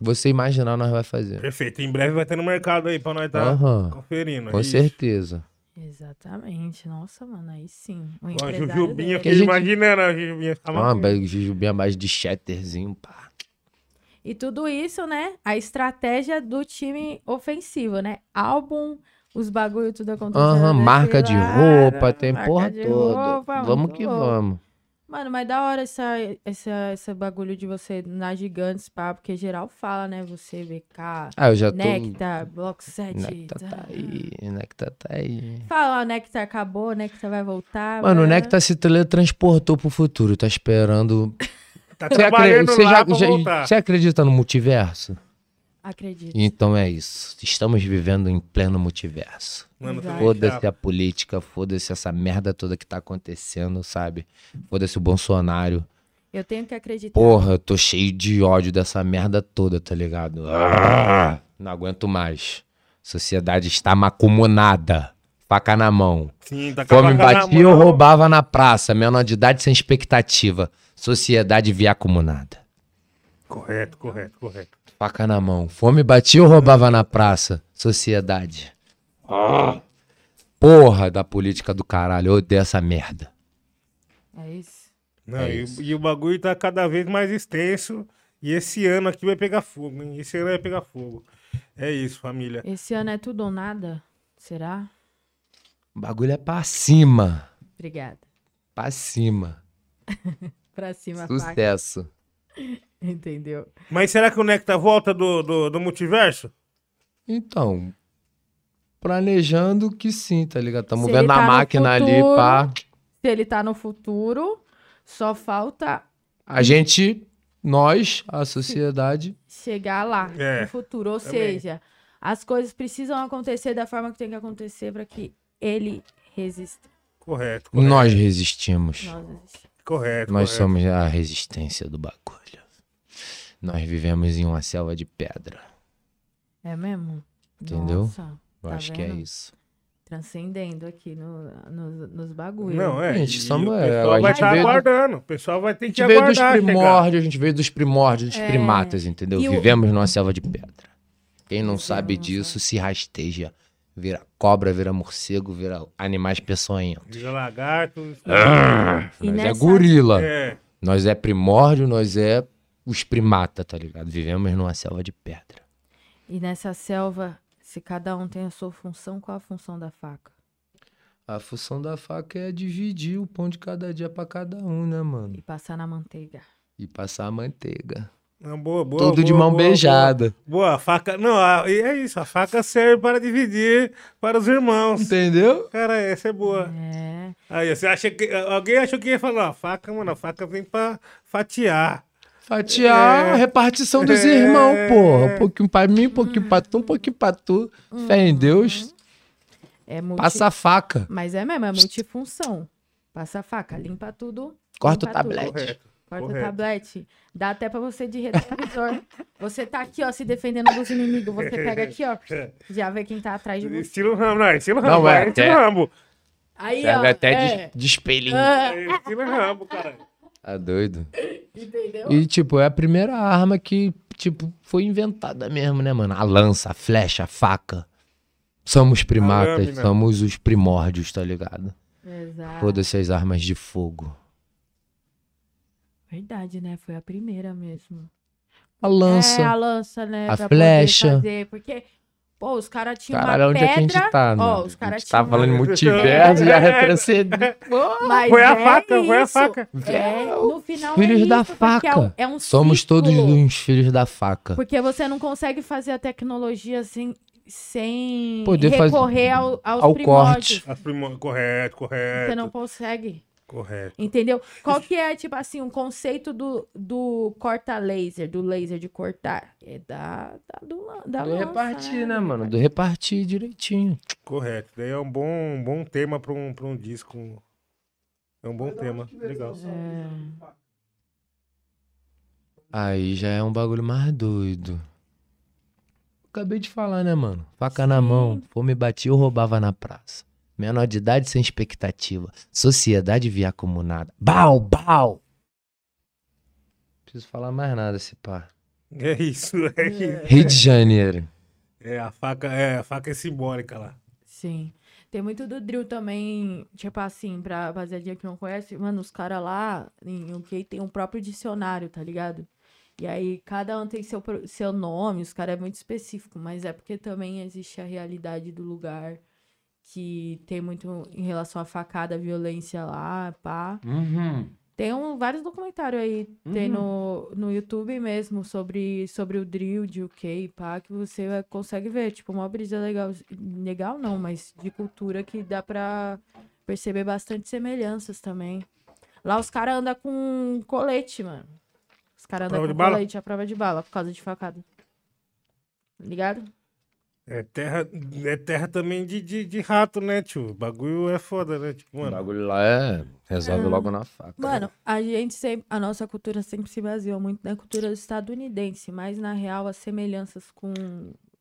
Você imaginar, nós vai fazer. Perfeito. Em breve vai ter no mercado aí pra nós tá Aham, conferindo. com Isso. certeza. Exatamente. Nossa, mano, aí sim. Empresário Jujubinha, fiquei a gente- imaginando a Jujubinha. Ah, mas Jujubinha mais de chatterzinho, pá. E tudo isso, né? A estratégia do time ofensivo, né? Álbum, os bagulho tudo acontecendo. Aham, desse marca de roupa, tem marca porra toda. roupa, vamos que louco. vamos. Mano, mas da hora essa, essa, esse bagulho de você na Gigantes, pá, porque geral fala, né? Você, BK, Ah, eu já tô. Nectar, Bloco 7. Nectar tá aí, Nectar tá aí. Fala, ó, Nectar acabou, Nectar vai voltar. Mano, o blá, Nectar se teletransportou pro futuro, tá esperando. Tá Você, trabalhando você lá já- pra já- voltar. você acredita no multiverso? Acredito. Então é isso. Estamos vivendo em pleno multiverso. Foda-se a política, foda-se essa merda toda que tá acontecendo, sabe? Foda-se o Bolsonaro. Eu tenho que acreditar. Porra, eu tô cheio de ódio dessa merda toda, tá ligado? Ah, não aguento mais. Sociedade está macumunada. Faca na mão. Sim, tá com a Fome batia ou roubava na praça. Menor de idade sem expectativa. Sociedade via acumulada. Correto, correto, correto. Faca na mão. Fome batia ou roubava na praça. Sociedade. Porra da política do caralho. Eu odeio essa merda. É isso. Não, É e, isso. e o bagulho tá cada vez mais extenso. E esse ano aqui vai pegar fogo, hein? Esse ano vai pegar fogo. É isso, família. Esse ano é tudo ou nada? Será? O bagulho é pra cima. Obrigada. Pra cima. Pra cima. Sucesso. Entendeu? Mas será que o Nectar volta do, do, do multiverso? Então, planejando que sim, tá ligado? Tamo Se vendo a tá no máquina ali, futuro- pá. Se ele tá no futuro, só falta A gente, nós, a sociedade, chegar lá É, no futuro. Ou também. seja, as coisas precisam acontecer da forma que tem que acontecer para que ele resista. Correto, correto. nós resistimos. Nós resistimos. Correto, Nós correto. somos a resistência do bagulho. Nós vivemos em uma selva de pedra. É mesmo? Entendeu? Nossa, Eu Tá acho que é vendo? isso. transcendendo aqui no, nos, nos bagulhos. Não, é. Gente, e somos- o é, pessoal a vai gente estar do- aguardando. O pessoal vai ter A que gente veio dos aguardar chegar. primórdios, a gente veio dos primórdios, dos É. primatas, entendeu? E o- Vivemos numa selva de pedra. Quem não Vivemos, sabe né? disso se rasteja. Vira cobra, vira morcego, vira animais peçonhentos. Vira lagarto. E nós é nessa- gorila. É. Nós é primórdio, nós é os primata, tá ligado? Vivemos numa selva de pedra. E nessa selva, se cada um tem a sua função, qual a função da faca? A função da faca é dividir o pão de cada dia pra cada um, né, mano? E passar na manteiga. E passar a manteiga. Não, boa, boa, Tudo de boa, mão boa, beijada. Boa, faca. Não, a- e é isso. A faca serve para dividir para os irmãos. Entendeu? Cara, essa é boa. É. Aí, você acha que. Alguém achou que ia falar, faca, mano, a faca vem pra fatiar. Fatiar É. a repartição dos É. irmãos, porra. Um pouquinho pra mim, um pouquinho pra tu, um pouquinho pra tu. Fé em Deus, É multi... passa a faca. Mas é mesmo, é multifunção. Passa a faca, limpa tudo. Corta o limpa tudo. tablete. Corta Correto. o tablete. Dá até pra você de retrovisor. você tá aqui, ó, se defendendo dos inimigos. Você pega aqui, ó. Já vê quem tá atrás de você. Estilo Rambo, não, estilo Não, Rambo, é, é, estilo Rambo. Aí, ó. Serve até é. de, de espelhinho. Ah, É estilo Rambo, cara. Tá doido. entendeu? E, tipo, é a primeira arma que, tipo, foi inventada mesmo, né, mano? A lança, a flecha, a faca. Somos primatas, somos os primórdios, tá ligado? Exato. Foda-se as armas de fogo. Verdade, né? Foi a primeira mesmo. A lança. É, a lança, né? a pra poder flecha. fazer, porque, pô, os caras tinham Caralho, uma onde pedra... é que a gente tá, né? Ó, os a caras tá tinham... falando em uma- multiverso, já retrocedeu. Mas Foi a é faca, foi a isso. faca. É, no final Filhos é da isso, é um- faca. É um Somos todos uns filhos da faca. Porque você não consegue fazer a tecnologia assim, sem Poder fazer- recorrer ao, aos ao primórdios. corte. Correto, correto. Você não consegue. Correto. Entendeu? Qual que é, tipo assim, o conceito do, do corta-laser, do laser de cortar? É da, da, do, da Do lança, repartir, né, mano? Do repartir direitinho. Correto. Daí é um bom, um bom tema pra um, pra um disco. É um bom tema. Legal. É. Aí já é um bagulho mais doido. Acabei de falar, né, mano? Faca na mão. Fome batia ou roubava na praça. Menor de idade sem expectativa. Sociedade via comunada. Bau, bau! Preciso falar mais nada, esse pá. É isso, é isso. Rio de Janeiro. É, a faca é, a faca é simbólica lá. Sim. Tem muito do drill também, tipo assim, pra rapaziadinha que não conhece, mano, os caras lá em UK tem um próprio dicionário, tá ligado? E aí cada um tem seu, seu nome, os caras é muito específico, mas é porque também existe a realidade do lugar que tem muito em relação à facada, violência lá, pá. Uhum. Tem um, vários documentários aí, tem no, no YouTube mesmo, sobre, sobre o drill de UK, pá, que você consegue ver, tipo, uma brisa legal, legal não, mas de cultura que dá pra perceber bastante semelhanças também. Lá os caras andam com colete, mano. Os caras andam com de bala? colete, a prova de bala, por causa de facada. Ligado? É terra, é terra também de, de, de rato, né, tio? O bagulho é foda, né? Tipo, O mano. bagulho lá é. Resolve Ah. logo na faca. Mano, a gente sempre, a nossa cultura sempre se baseou muito na cultura estadunidense, mas na real as semelhanças com,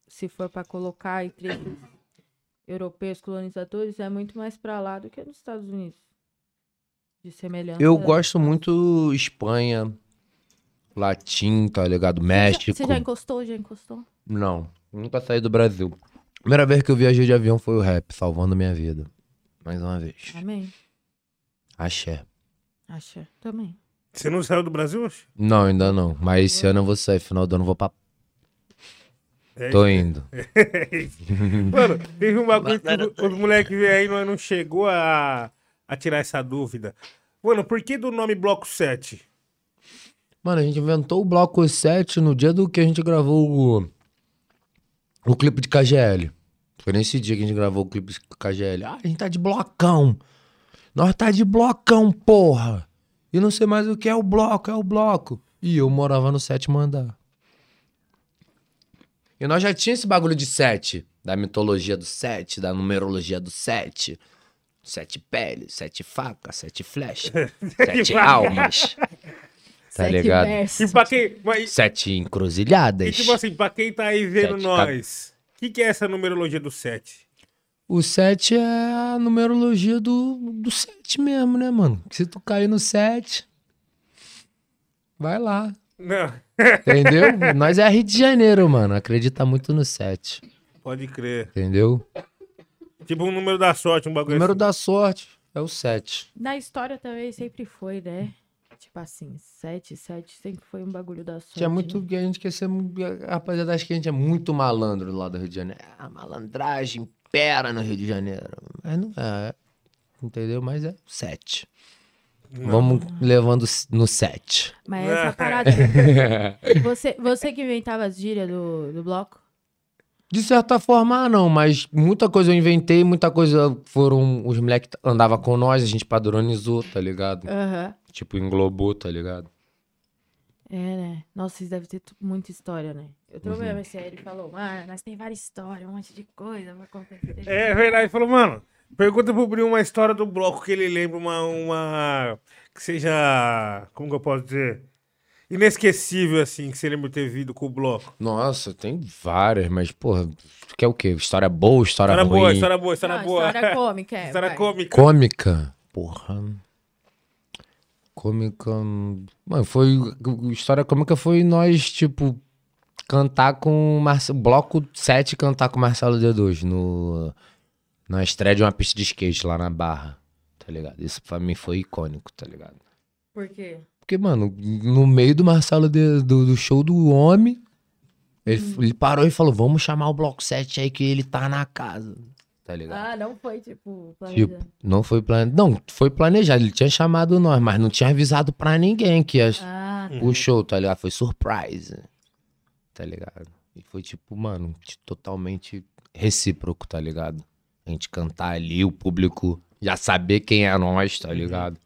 se for pra colocar entre os europeus colonizadores, é muito mais pra lá do que nos Estados Unidos. De semelhança. Eu gosto muito Espanha, Latim, tá ligado? México. Você já encostou? Já encostou? Não, nunca saí do Brasil. Primeira vez que eu viajei de avião foi o rap, salvando minha vida. Mais uma vez. Amém. Axé. Acha. Também. Você não saiu do Brasil hoje? Não, ainda não. Mas esse ano eu vou sair, final do ano eu vou pra. É Tô indo. Mano, teve um bagulho que os, moleques veio aí não, não chegou a, a tirar essa dúvida. Mano, por que do nome Bloco 7? Mano, a gente inventou o bloco 7 no dia do que a gente gravou o, o clipe de KGL. Foi nesse dia que a gente gravou o clipe de KGL. Ah, a gente tá de blocão. Nós tá de blocão, porra. E não sei mais o que é o bloco, é o bloco. E eu morava no sétimo andar. E nós já tinha esse bagulho de sete. Da mitologia do sete, da numerologia do sete. Sete peles, sete facas, sete flechas, sete almas. Tá Sete ligado? versos. E pra quem. Mas, Sete e encruzilhadas. tipo assim, pra quem tá aí vendo Sete nós, o que, que é essa numerologia do 7? O 7 é a numerologia do, do 7 mesmo, né, mano? Se tu cair no 7, vai lá. Não, Entendeu? Nós é Rio de Janeiro, mano. Acredita muito no 7. pode crer. Entendeu? Tipo um número da sorte, um O bagulho número assim. da sorte é o 7. Na história também sempre foi, né? Tipo assim, sete, sete sempre foi um bagulho da sorte. Tinha muito. né? que A gente quer ser. acho que a gente é muito malandro lá do Rio de Janeiro. A malandragem impera no Rio de Janeiro. Mas não é. Entendeu? Mas é 7. Vamos levando no 7. Mas essa parada. você, você que inventava as gírias do, do bloco? De certa forma, não, mas muita coisa eu inventei, muita coisa foram. Os moleques andavam com nós, a gente padronizou, tá ligado? Aham. Tipo, englobou, tá ligado? É, né? Nossa, vocês devem ter muita história, né? Eu Uhum. tô vendo esse aí, ele falou, mano, nós tem várias histórias, um monte de coisa vai acontecer. É verdade. Ele falou, mano, pergunta pro Bril uma história do bloco que ele lembra uma. uma que seja. Como que eu posso dizer? Inesquecível, assim, que você lembra de ter vindo com o bloco. Nossa, tem várias, mas, porra, tu quer o quê? História boa, história, História ruim? boa, história boa, história Não, boa. história cômica, é. História vai. cômica. Cômica? Porra. Cômica. Mano, foi. História cômica foi nós, tipo, cantar com. Marce... Bloco 7 cantar com Marcelo D2 no. Na estreia de uma pista de skate lá na Barra. Tá ligado? Isso pra mim foi icônico, tá ligado? Por quê? Porque, mano, no meio do Marcelo do, do show do homem, ele, ele parou e falou: Vamos chamar o Bloco 7 aí que ele tá na casa. Tá ligado? Ah, não foi, tipo, Tipo, planejado. não foi planejado. Não, foi planejado. Ele tinha chamado nós, mas não tinha avisado pra ninguém que ia Ah, o show, tá ligado? Foi surprise. Tá ligado? E foi tipo, mano, totalmente recíproco, tá ligado? A gente cantar ali, o público já saber quem é nós, tá ligado?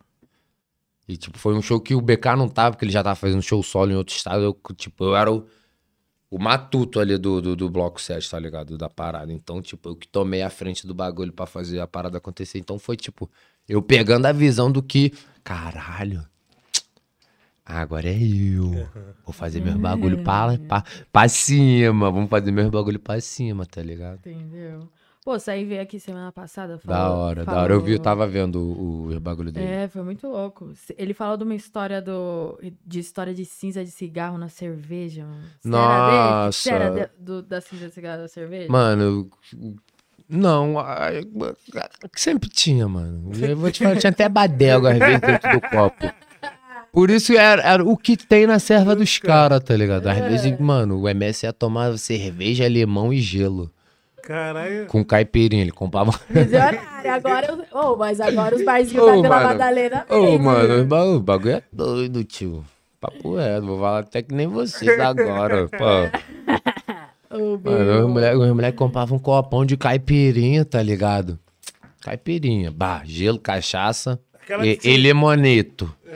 E, tipo, foi um show que o BK não tava, porque ele já tava fazendo show solo em outro estado. Eu, tipo, eu era o, o matuto ali do, do, do Bloco 7, tá ligado? Da parada. Então, tipo, eu que tomei a frente do bagulho pra fazer a parada acontecer. Então foi, tipo, eu pegando a visão do que, caralho, agora é eu. Vou fazer meus bagulho pra, pra, pra cima. Vamos fazer meus bagulho pra cima, tá ligado? entendeu. Pô, você aí veio aqui semana passada. Da falou- hora, da hora. Eu vi, eu falou- tava vendo o, o bagulho dele. É, foi muito louco. Ele falou de uma história do. de história de cinza de cigarro na cerveja. mano. Você era dele? Você era Nossa. de- do- da cinza de cigarro na cerveja? Mano, Não, sempre tinha, mano. Eu vou te falar, tinha até badega às vezes dentro do copo. Por isso era, era o que tem na serva dos caras, tá ligado? Às vezes, mano, o MS ia tomar cerveja, limão e gelo. Caralho. Com caipirinha, ele comprava. Visionário. Agora, eu- ô, mas agora os barzinhos da Vila mano. Madalena. Ô, tem, mano, o ba- o bagulho é doido, tio. Papo reto, vou falar até que nem vocês agora, pô. Mano, os moleques moleque compravam um copão de caipirinha, tá ligado? Caipirinha, bah, gelo, cachaça e, que e limonito.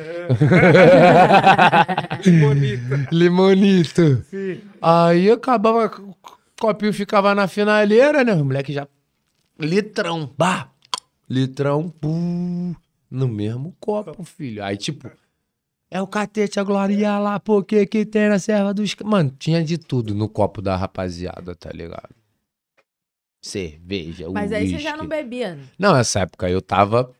bonita. Limonito. Sim. Aí acabava, o copinho ficava na finaleira, né? Os moleque já. Litrão, bah! Litrão, pum, no mesmo copo, filho. Aí, tipo, é o catete, a gloria lá, pô, que que tem na serva dos. Mano, tinha de tudo no copo da rapaziada, tá ligado? Cerveja, Mas aí você já não bebia. né? Não, nessa época eu tava.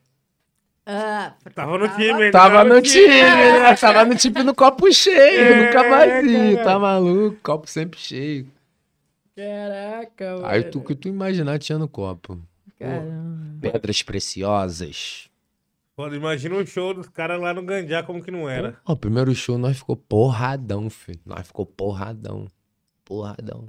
Ah, Tava no time, ele Tava no time, né? Tava no time no copo cheio, É, nunca vazio, cara. tá maluco? Copo sempre cheio. Caraca, mano. Aí tu que tu imaginar tinha no copo. Caramba. Pedras preciosas. Foda, imagina um show dos caras lá no Gandiá, como que não era. Ó, o primeiro show nós ficou porradão, filho. Nós ficou porradão. Porradão.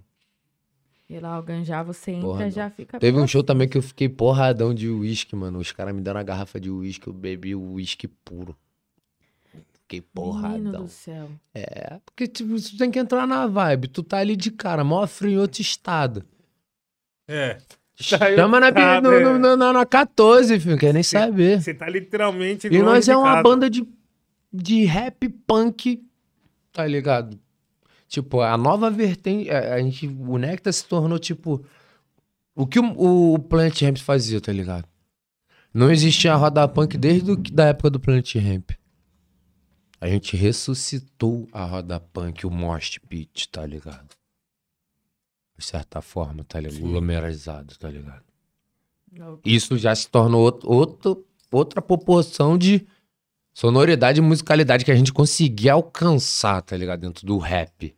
E lá o Ganjá, você entra Porra, não. já fica. Teve um pô, show também que eu fiquei porradão de uísque, mano. Os caras me deram uma garrafa de uísque, eu bebi o uísque puro. Fiquei Menino porradão. do céu. É, porque tipo, tu tem que entrar na vibe. Tu tá ali de cara, mó frio em outro estado. É. Tá Chama na, tá, no, né? no, no, na, na 14, filho, quer nem saber. Você tá literalmente. E nós é uma casa. banda de, de rap punk, tá ligado? Tipo, a nova vertente, a, a gente, o Nectar se tornou tipo o que o, o Planet Ramp fazia, tá ligado? Não existia a roda punk desde que- da época do Planet Ramp. A gente ressuscitou a roda punk, o Mosh Pit, tá ligado? De certa forma, tá ligado? Glomeralizado, tá ligado? Isso já se tornou outro, outro- outra proporção de sonoridade e musicalidade que a gente conseguia alcançar, tá ligado? Dentro do rap.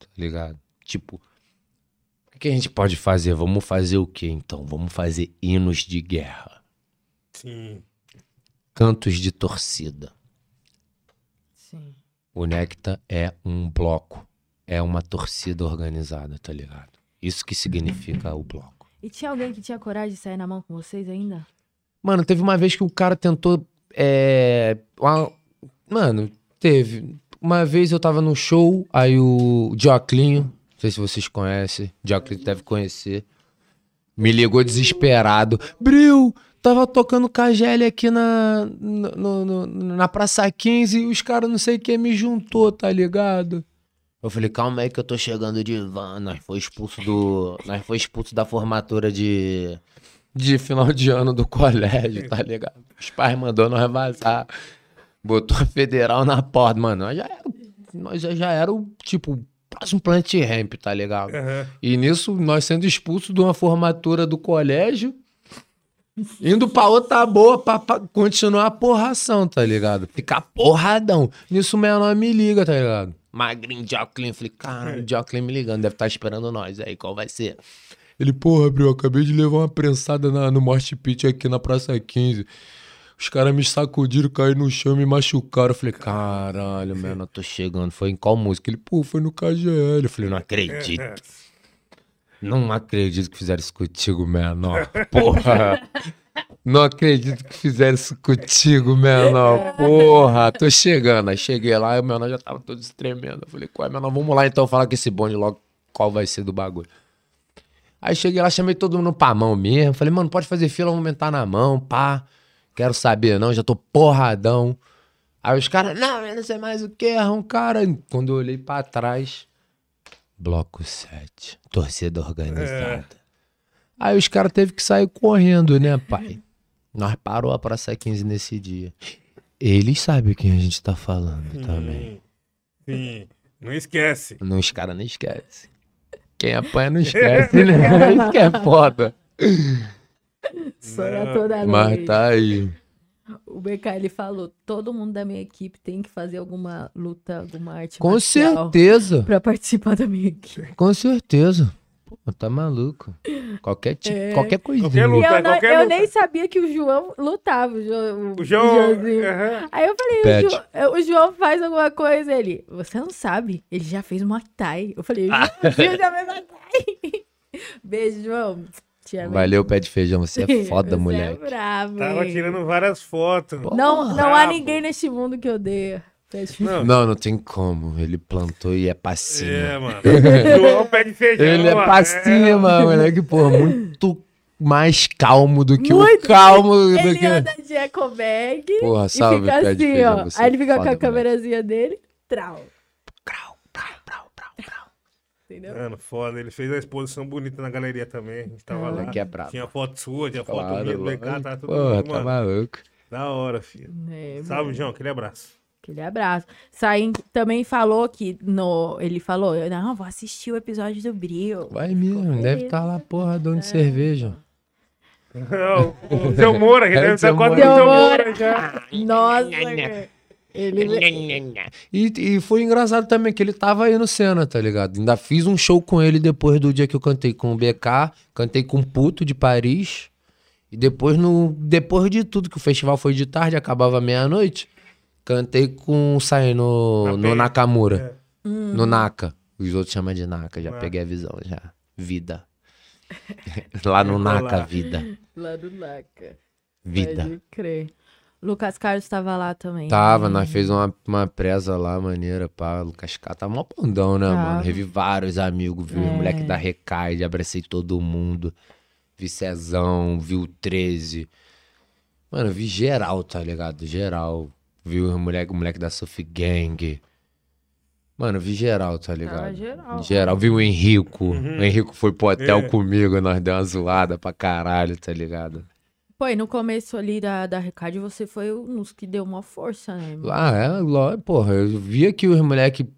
Tá ligado? Tipo, o que que a gente pode fazer? Vamos fazer o quê então? Vamos fazer hinos de guerra, Sim. cantos de torcida. O Nectar é um bloco, é uma torcida organizada, tá ligado? Isso que significa o bloco. E tinha alguém que tinha coragem de sair na mão com vocês ainda? Mano, teve uma vez que o cara tentou. É, uma- Mano, teve. Uma vez eu tava no show, aí o Joclinho, não sei se vocês conhecem, Joclinho deve conhecer, me ligou desesperado. Bril, tava tocando KGL aqui na, no- no- no- na Praça 15 e os caras não sei o que me juntou, tá ligado? Eu falei, calma aí que eu tô chegando de van. Nós foi expulso do. Nós foi expulso da formatura de. De final de ano do colégio, tá ligado? Os pais mandou nós vazar. Botou a federal na porta, mano. Nós já era, nós já, já era o, tipo, o próximo Plant Ramp, tá ligado? Aham. E nisso, nós sendo expulsos de uma formatura do colégio, indo pra outra boa pra, pra continuar a porração, tá ligado? Ficar porradão. Nisso o menor me liga, tá ligado? Magrinho, Joclin. Falei, caralho, Joclin me ligando, deve estar esperando nós aí, qual vai ser? Ele, porra, Brio, eu acabei de levar uma prensada na- no Morte Pit aqui na Praça 15. Os caras me sacudiram, caíram no chão me machucaram. Eu falei, caralho, mano, eu tô chegando. Foi em qual música? Ele, pô, foi no KGL. Eu falei, não acredito. Não acredito que fizeram isso contigo, menor. Porra. Não acredito que fizeram isso contigo, menor. Porra, tô chegando. Aí cheguei lá e o menor já tava todo tremendo. Eu falei, qual é, menor? Vamos lá então falar com esse bonde logo qual vai ser do bagulho. Aí cheguei lá, chamei todo mundo pra mão mesmo. Falei, mano, pode fazer fila, vamos aumentar na mão, pá. Quero saber, não, já tô porradão. Aí os caras, não, não sei mais o que, é um cara. Quando eu olhei pra trás, bloco 7, torcida organizada. Aí os caras teve que sair correndo, né, pai? Nós parou a Praça 15 nesse dia. Eles sabem quem a gente tá falando também. Sim. Sim. Não esquece. Não, os caras não esquecem. Quem apanha não esquece, né? Isso que é foda. Sonha Não, toda noite. Mas tá aí. O BK, ele falou, todo mundo da minha equipe tem que fazer alguma luta, alguma arte Com marcial certeza. pra participar da minha equipe. Com certeza. Pô, tá maluco. Qualquer tipo, qualquer coisinha. Qualquer luta. eu, não- qualquer eu luta. nem sabia que o João lutava, o João. O João. Joãozinho. aham. Aí eu falei, o João, o João faz alguma coisa. Ele, você não sabe, ele já fez Muay Thai. Eu falei, Ah. o João já fez Muay Thai. Beijo, João. Te amo. Valeu, pé de feijão. Você é foda, Você moleque. É bravo, Tava hein? tirando várias fotos. Pô, Não, não há ninguém neste mundo que odeia. Não, Não, não tem como. Ele plantou e é pra cima. É, mano. João pede feijão. Ele é mano. pra cima, moleque, porra, muito mais calmo do que Muito. o calmo do Ele que. anda de eco bag Porra, e salve, fica pé de assim, feijão, ó. você Aí ele fica é com a câmerazinha dele, trau. Crau. Entendeu? Mano, foda. Ele fez uma exposição bonita na galeria também. A gente tava lá. Moleque é brabo. Tinha foto sua, tinha foto Claro, minha do BK, lógico. tá tudo Porra, mano, tá maluco. Da hora, filho. É, Salve, João. Aquele abraço. Aquele abraço. Saim também falou que no. Ele falou, eu não, vou assistir o episódio do Brio. Vai mesmo, deve estar lá, porra, dono de cerveja. Não, o seu Moura, que É, deve estar quase o seu Seu Moura já. Nossa, cara. Ele. E, e foi engraçado também que ele tava aí no Senna, tá ligado? Ainda fiz um show com ele depois do dia que eu cantei com o BK, cantei com o Puto de Paris. E depois, no, depois de tudo, que o festival foi de tarde, acabava meia-noite, cantei com o Sai no, Na no. Nakamura. É. No Naka. Os outros chamam de Naka, já Naka. peguei a visão, já. Vida. Lá no Naka, vida. Lá do Laca. Vida. Pode crer. Lucas Carlos estava lá também. Tava, nós fez uma, uma presa lá, maneira, pá. Lucas K tá mó pandão, né, Tava. mano? Revi vários amigos, vi É. o moleque da Recaide, abracei todo mundo. Vi Cezão, vi o 13. Mano, vi geral, tá ligado? Geral. Vi o moleque, o moleque da Sophie Gang. Mano, vi geral, tá ligado? geral. Geral. Vi o Henrico. O Henrico foi pro hotel É. comigo, nós deu uma zoada pra caralho, tá ligado? Pô, e no começo ali da, da Recade, você foi dos que deu uma força, né? Ah, é, lógico, porra, eu via que os moleque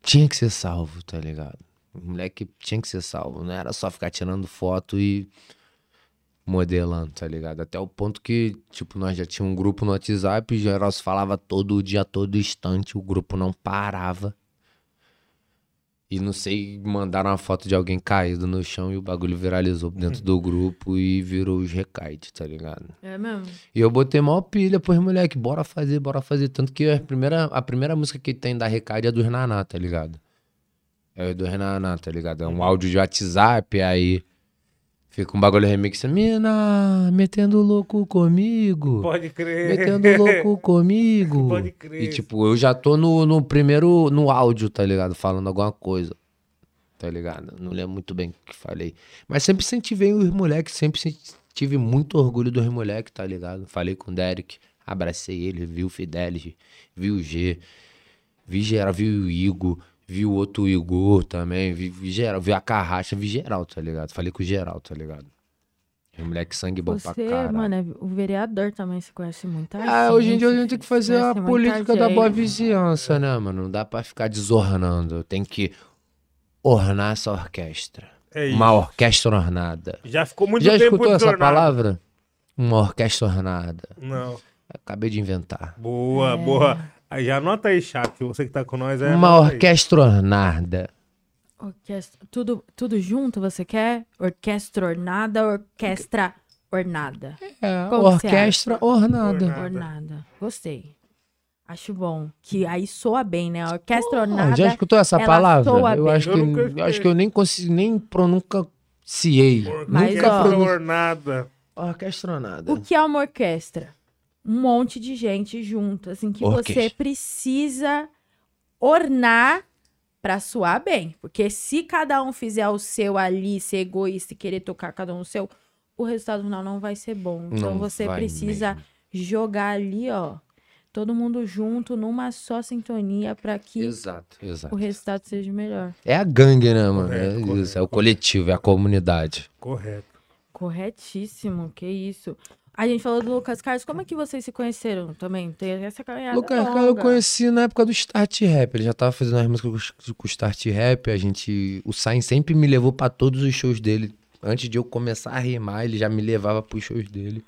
tinha que ser salvo, tá ligado? O moleque tinha que ser salvo, não era só ficar tirando foto e modelando, tá ligado? Até o ponto que, tipo, nós já tinha um grupo no WhatsApp, geral se falava todo dia, todo instante, o grupo não parava. E não sei, mandaram uma foto de alguém caído no chão e o bagulho viralizou dentro do grupo e virou os recaites, tá ligado? É mesmo? E eu botei maior pilha pros moleque, bora fazer, bora fazer. Tanto que a primeira, a primeira música que tem da Recade é do Renaná, tá ligado? É do Renaná, tá ligado? É um áudio de WhatsApp, aí fica um bagulho remix. Mina, metendo louco comigo. Pode crer. Metendo louco comigo. Pode crer. E tipo, eu já tô no, no primeiro, no áudio, tá ligado? Falando alguma coisa. Tá ligado? Não lembro muito bem o que falei. Mas sempre incentivei os moleques, sempre tive muito orgulho dos moleques, tá ligado? Falei com o Derek, abracei ele, vi o Fidelis, vi o G, vi geral, vi o Igor, vi o outro Igor também, vi, vi geral, vi a Carracha, vi geral, tá ligado? Falei com o geral, tá ligado? Os moleque sangue bom pra Você, caralho. mano, é- o vereador também se conhece muita Ah, gente. hoje em dia a gente tem que fazer a política da boa vizinhança, né, mano? Não dá pra ficar desornando. Tem que ornar essa orquestra. É isso. Uma orquestra ornada. Já ficou muito Já tempo escutou essa palavra? Uma orquestra ornada. Não. Acabei de inventar. Boa, boa. Aí já anota aí, chat. Você que tá com nós é. Uma aí. orquestra ornada. Orquestra, tudo, tudo junto você quer? Orquestra ornada, orquestra ornada. É, Como orquestra ornada. Ornada. Ornada. Gostei. Acho bom. Que aí soa bem, né? Orquestra Ah, ornada. já escutou essa palavra? soa Eu bem. acho, Eu nunca que, eu acho que eu nem consigo, nem pronunciei. Mas, Nunca ó, pronunci... ornada. Orquestra ornada. O que é uma orquestra? Um monte de gente junto, assim, que você Orquestra. precisa ornar pra soar bem. Porque se cada um fizer o seu ali, ser egoísta e querer tocar cada um o seu, o resultado final não vai ser bom. Então Não você precisa mesmo. jogar ali, ó, todo mundo junto, numa só sintonia, pra que Exato, exato. o resultado seja melhor. É a gangue, né, mano? Correto, é correto, isso, é o coletivo, é a comunidade. Correto. Corretíssimo, que isso. A gente falou do Lucas Carlos, como é que vocês se conheceram também? Tem essa caminhada Lucas longa. Carlos eu conheci na época do Start Rap. Ele já tava fazendo as músicas com o Start Rap. A gente. O Sain sempre me levou pra todos os shows dele. Antes de eu começar a rimar, ele já me levava pros shows dele.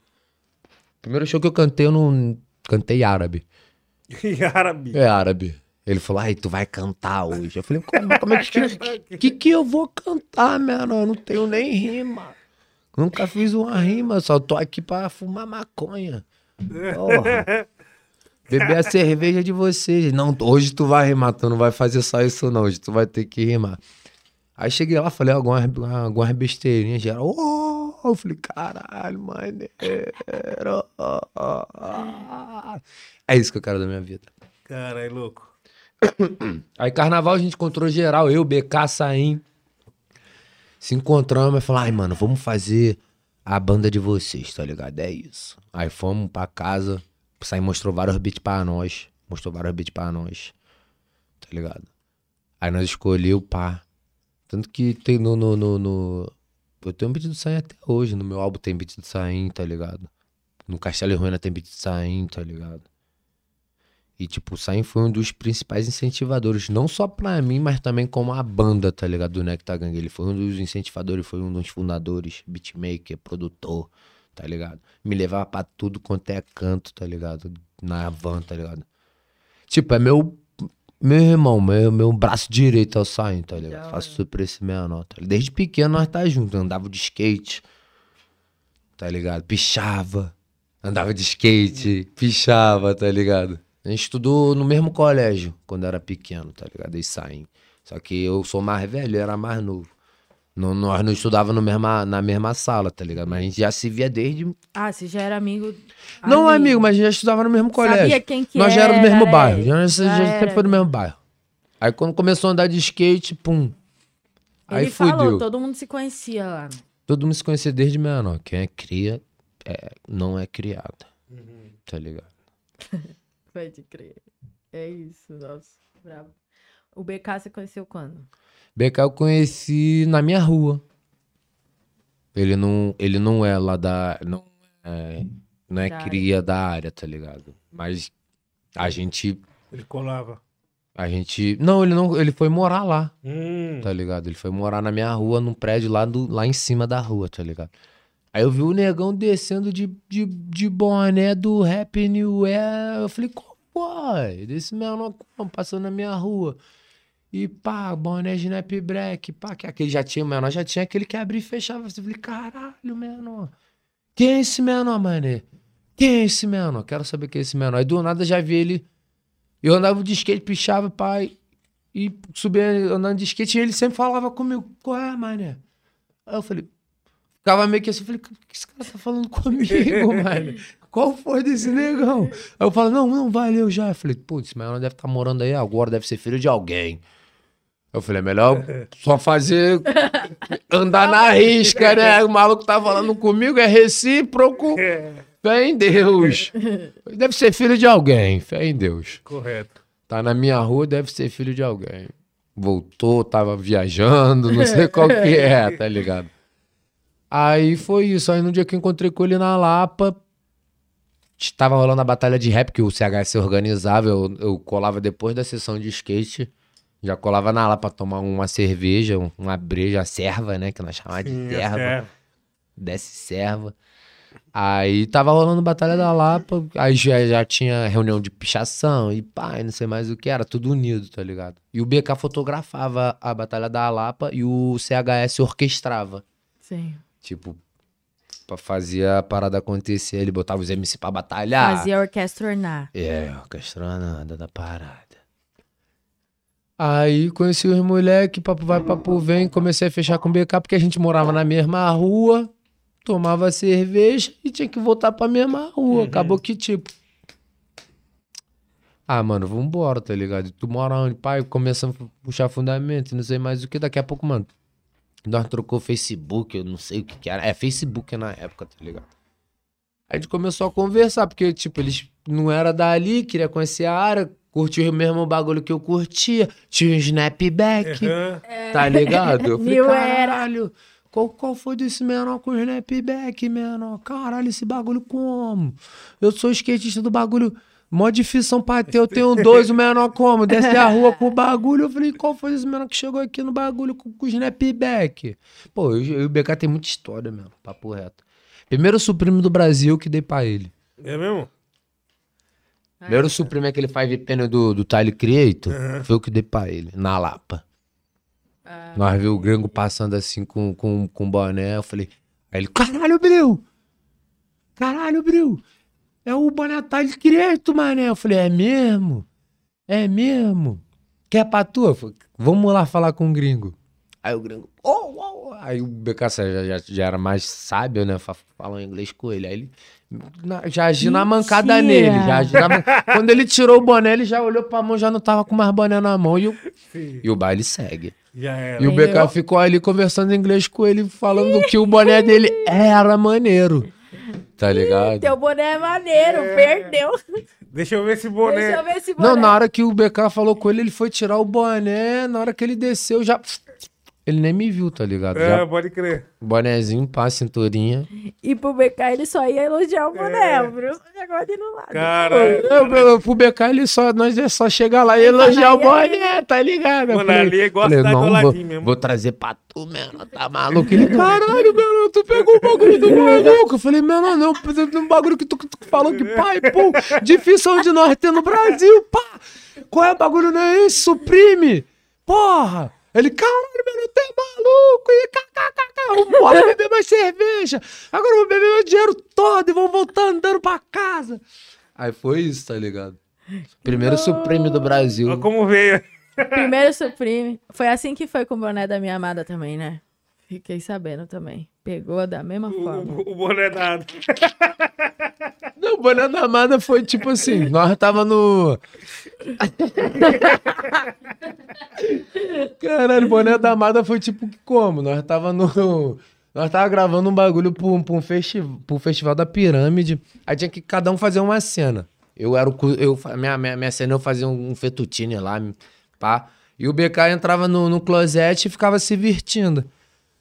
Primeiro show que eu cantei, eu não. Cantei árabe. E árabe. É árabe. Ele falou, ai, tu vai cantar hoje. Eu falei, como, como é que, que que eu vou cantar, menor? Eu não tenho nem rima. Nunca fiz uma rima, só tô aqui pra fumar maconha. Porra. Beber a cerveja de vocês. Não, hoje tu vai rimar, tu não vai fazer só isso não, hoje tu vai ter que rimar. Aí cheguei lá, falei algumas, algumas besteirinhas, geral, oh! eu falei, caralho, maneiro. É isso que eu quero da minha vida. Caralho, louco. Aí carnaval a gente encontrou geral, eu, BK, Saim. Se encontramos e falou, ai, mano, vamos fazer a banda de vocês, tá ligado? É isso. Aí fomos pra casa, Saim mostrou vários beats pra nós. Mostrou vários beats pra nós. Tá ligado? Aí nós escolheu pá. Tanto que tem no, no, no, no... Eu tenho um beat do Saim até hoje. No meu álbum tem beat do Saim, tá ligado? No Castelo e Ruína tem beat do Saim, tá ligado? E, tipo, o Saim foi um dos principais incentivadores, não só pra mim, mas também como a banda, tá ligado? Do Nectar Gang. Ele foi um dos incentivadores, foi um dos fundadores, beatmaker, produtor, tá ligado? Me levava pra tudo quanto é canto, tá ligado? Na van, tá ligado? Tipo, é meu, meu irmão, meu, meu braço direito ao Saim, tá ligado? Faço tudo pra esse menor, tá ligado? Desde pequeno nós tá junto, andava de skate, tá ligado? Pichava, andava de skate, pichava, tá ligado? A gente estudou no mesmo colégio quando era pequeno, tá ligado? E saem. Só que eu sou mais velho, ele era mais novo. Não, nós não estudávamos mesma, na mesma sala, tá ligado? Mas a gente já se via desde. Ah, você já era amigo. Não amigo, mas a gente já estudava no mesmo colégio. Sabia quem que nós já era do mesmo era, bairro. é. Já, já, Já já sempre foi do mesmo bairro. Aí quando começou a andar de skate, pum. Aí Ele fudeu. falou, todo mundo se conhecia lá. Todo mundo se conhecia desde menor. Quem é cria, é, não é criado. Uhum. Tá ligado? Pode crer. É isso, nossa. Bravo. O BK você conheceu quando? BK eu conheci na minha rua. Ele não, ele não é lá da. Não é, não é Da cria da área, tá ligado? Mas a gente. Ele colava. A gente. Não, ele não. Ele foi morar lá, Hum. tá ligado? Ele foi morar na minha rua, num prédio lá, do, lá em cima da rua, tá ligado? Aí eu vi o negão descendo de, de, de boné do Rap New Era. Eu falei, como foi? Desse menor como? passando na minha rua. E pá, boné de Snap Black, pá, que aquele já tinha, o menor já tinha aquele que abria e fechava. Eu falei, caralho, menor. Quem é esse menor, mané? Quem é esse menor? Quero saber quem é esse menor. Aí do nada já vi ele. Eu andava de skate, pichava, pai. E subia andando de skate e ele sempre falava comigo, qual é, mané? Aí eu falei, ficava meio que assim, eu falei, o que esse cara tá falando comigo, mano? Qual foi desse negão? Aí eu falo, não, não, valeu já. Eu falei, putz, esse menor deve estar morando aí agora, deve ser filho de alguém. Eu falei, é melhor só fazer andar na risca, né? O maluco tá falando comigo, é recíproco. Fé em Deus. Deve ser filho de alguém, fé em Deus. Correto. Tá na minha rua, deve ser filho de alguém. Voltou, tava viajando, não sei qual que é, tá ligado? Aí foi isso. Aí no dia que eu encontrei com ele na Lapa, tava rolando a batalha de rap que o CHS organizava. Eu, eu colava depois da sessão de skate. Já colava na Lapa pra tomar uma cerveja, um- uma breja, a serva, né? Que nós chamávamos de serva é. desce serva. Aí tava rolando Batalha da Lapa, aí já, já tinha reunião de pichação e pá, e não sei mais o que, era tudo unido, tá ligado? E o BK fotografava a Batalha da Lapa e o CHS orquestrava. Sim. Tipo, pra fazer a parada acontecer, ele botava os MC pra batalhar. Fazia a orquestra ornar. É, orquestra nada da parada. Aí conheci os moleques, papo vai, papo vem, comecei a fechar com o BK porque a gente morava na mesma rua, tomava cerveja e tinha que voltar pra mesma rua. Acabou que tipo. Ah, mano, vambora, tá ligado? Tu mora onde? Pai, começamos a puxar fundamento, não sei mais o que. Daqui a pouco, mano, nós trocou Facebook, eu não sei o que que era. É, Facebook na época, tá ligado? Aí a gente começou a conversar, porque, tipo, eles não era dali, queria conhecer a área, curtiu o mesmo bagulho que eu curtia, tinha um snapback, Aham. tá ligado? Eu falei, caralho, qual, qual foi desse menor com snapback, menor? Caralho, esse bagulho como? Eu sou skatista do bagulho, mó difícil pra ter, eu tenho dois, o menor como? Desce a rua com o bagulho, eu falei, qual foi esse menor que chegou aqui no bagulho com, com snapback? Pô, eu, eu e o BK tem muita história, mesmo, papo reto. Primeiro supremo do Brasil que dei pra ele. É mesmo? Primeiro Supreme, aquele Five Penny do, do Tyler Creator, Aham. foi o que dei pra ele, na Lapa. Ah, Nós vimos o gringo passando assim com, com, com boné, eu falei, aí ele, caralho, Bril! Caralho, Bril! É o boné Tyler Creator, mané. Eu falei, é mesmo? É mesmo? Quer pra tu? Eu falei, Vamos lá falar com o gringo. Aí o gringo, oh, oh. Aí o BKC já, já, já era mais sábio, né? fa- Falando inglês com ele. Aí ele na- já agiu na mancada nele. Já na man- Quando ele tirou o boné, ele já olhou pra mão, já não tava com mais boné na mão. E o, Sim, e o baile segue. E o? BK ficou ali conversando em inglês com ele, falando que o boné dele era maneiro. Tá ligado? Teu boné é maneiro, perdeu. Deixa eu ver esse boné. Deixa eu ver esse boné. Não, na hora que o BK falou com ele, ele foi tirar o boné. Na hora que ele desceu, já. Ele nem me viu, tá ligado? É, Já pode crer. bonézinho, pá, cinturinha. E pro BK ele só ia elogiar o boné, É. o Bruno agora de no lado. Cara, pro BK, ele só, nós é só chegar lá e elogiar o boné, tá ligado? Mano, ali é igual do não, vou, mesmo." vou trazer pra tu, mano, tá maluco? Ele, caralho, mano, tu pegou o bagulho do maluco. Eu falei, mano, não, um bagulho que tu, tu falou que, pai, pô, difícil onde nós tem no Brasil, pá. Qual é o bagulho, não é esse? Suprime. Porra. Ele, caralho, mano, tu é maluco. E kkkk, bora beber mais cerveja. Agora eu vou beber meu dinheiro todo e vamos voltar andando pra casa. Aí foi isso, tá ligado? Primeiro Supreme do Brasil. olha como veio. Primeiro Supreme. Foi assim que foi com o boné da minha amada também, né? Fiquei sabendo também. Pegou da mesma forma. O, o boné dado. Não, o boné da Amada foi tipo assim, nós tava no... Caralho, o boné da Amada foi tipo como? Nós tava no... Nós tava gravando um bagulho pra um, pra um, festi... pra um festival da Pirâmide, aí tinha que cada um fazer uma cena. Eu era o... Eu, minha, minha, minha cena eu fazia um, um fettuccine lá, pá. E o BK entrava no, no closet e ficava se divertindo.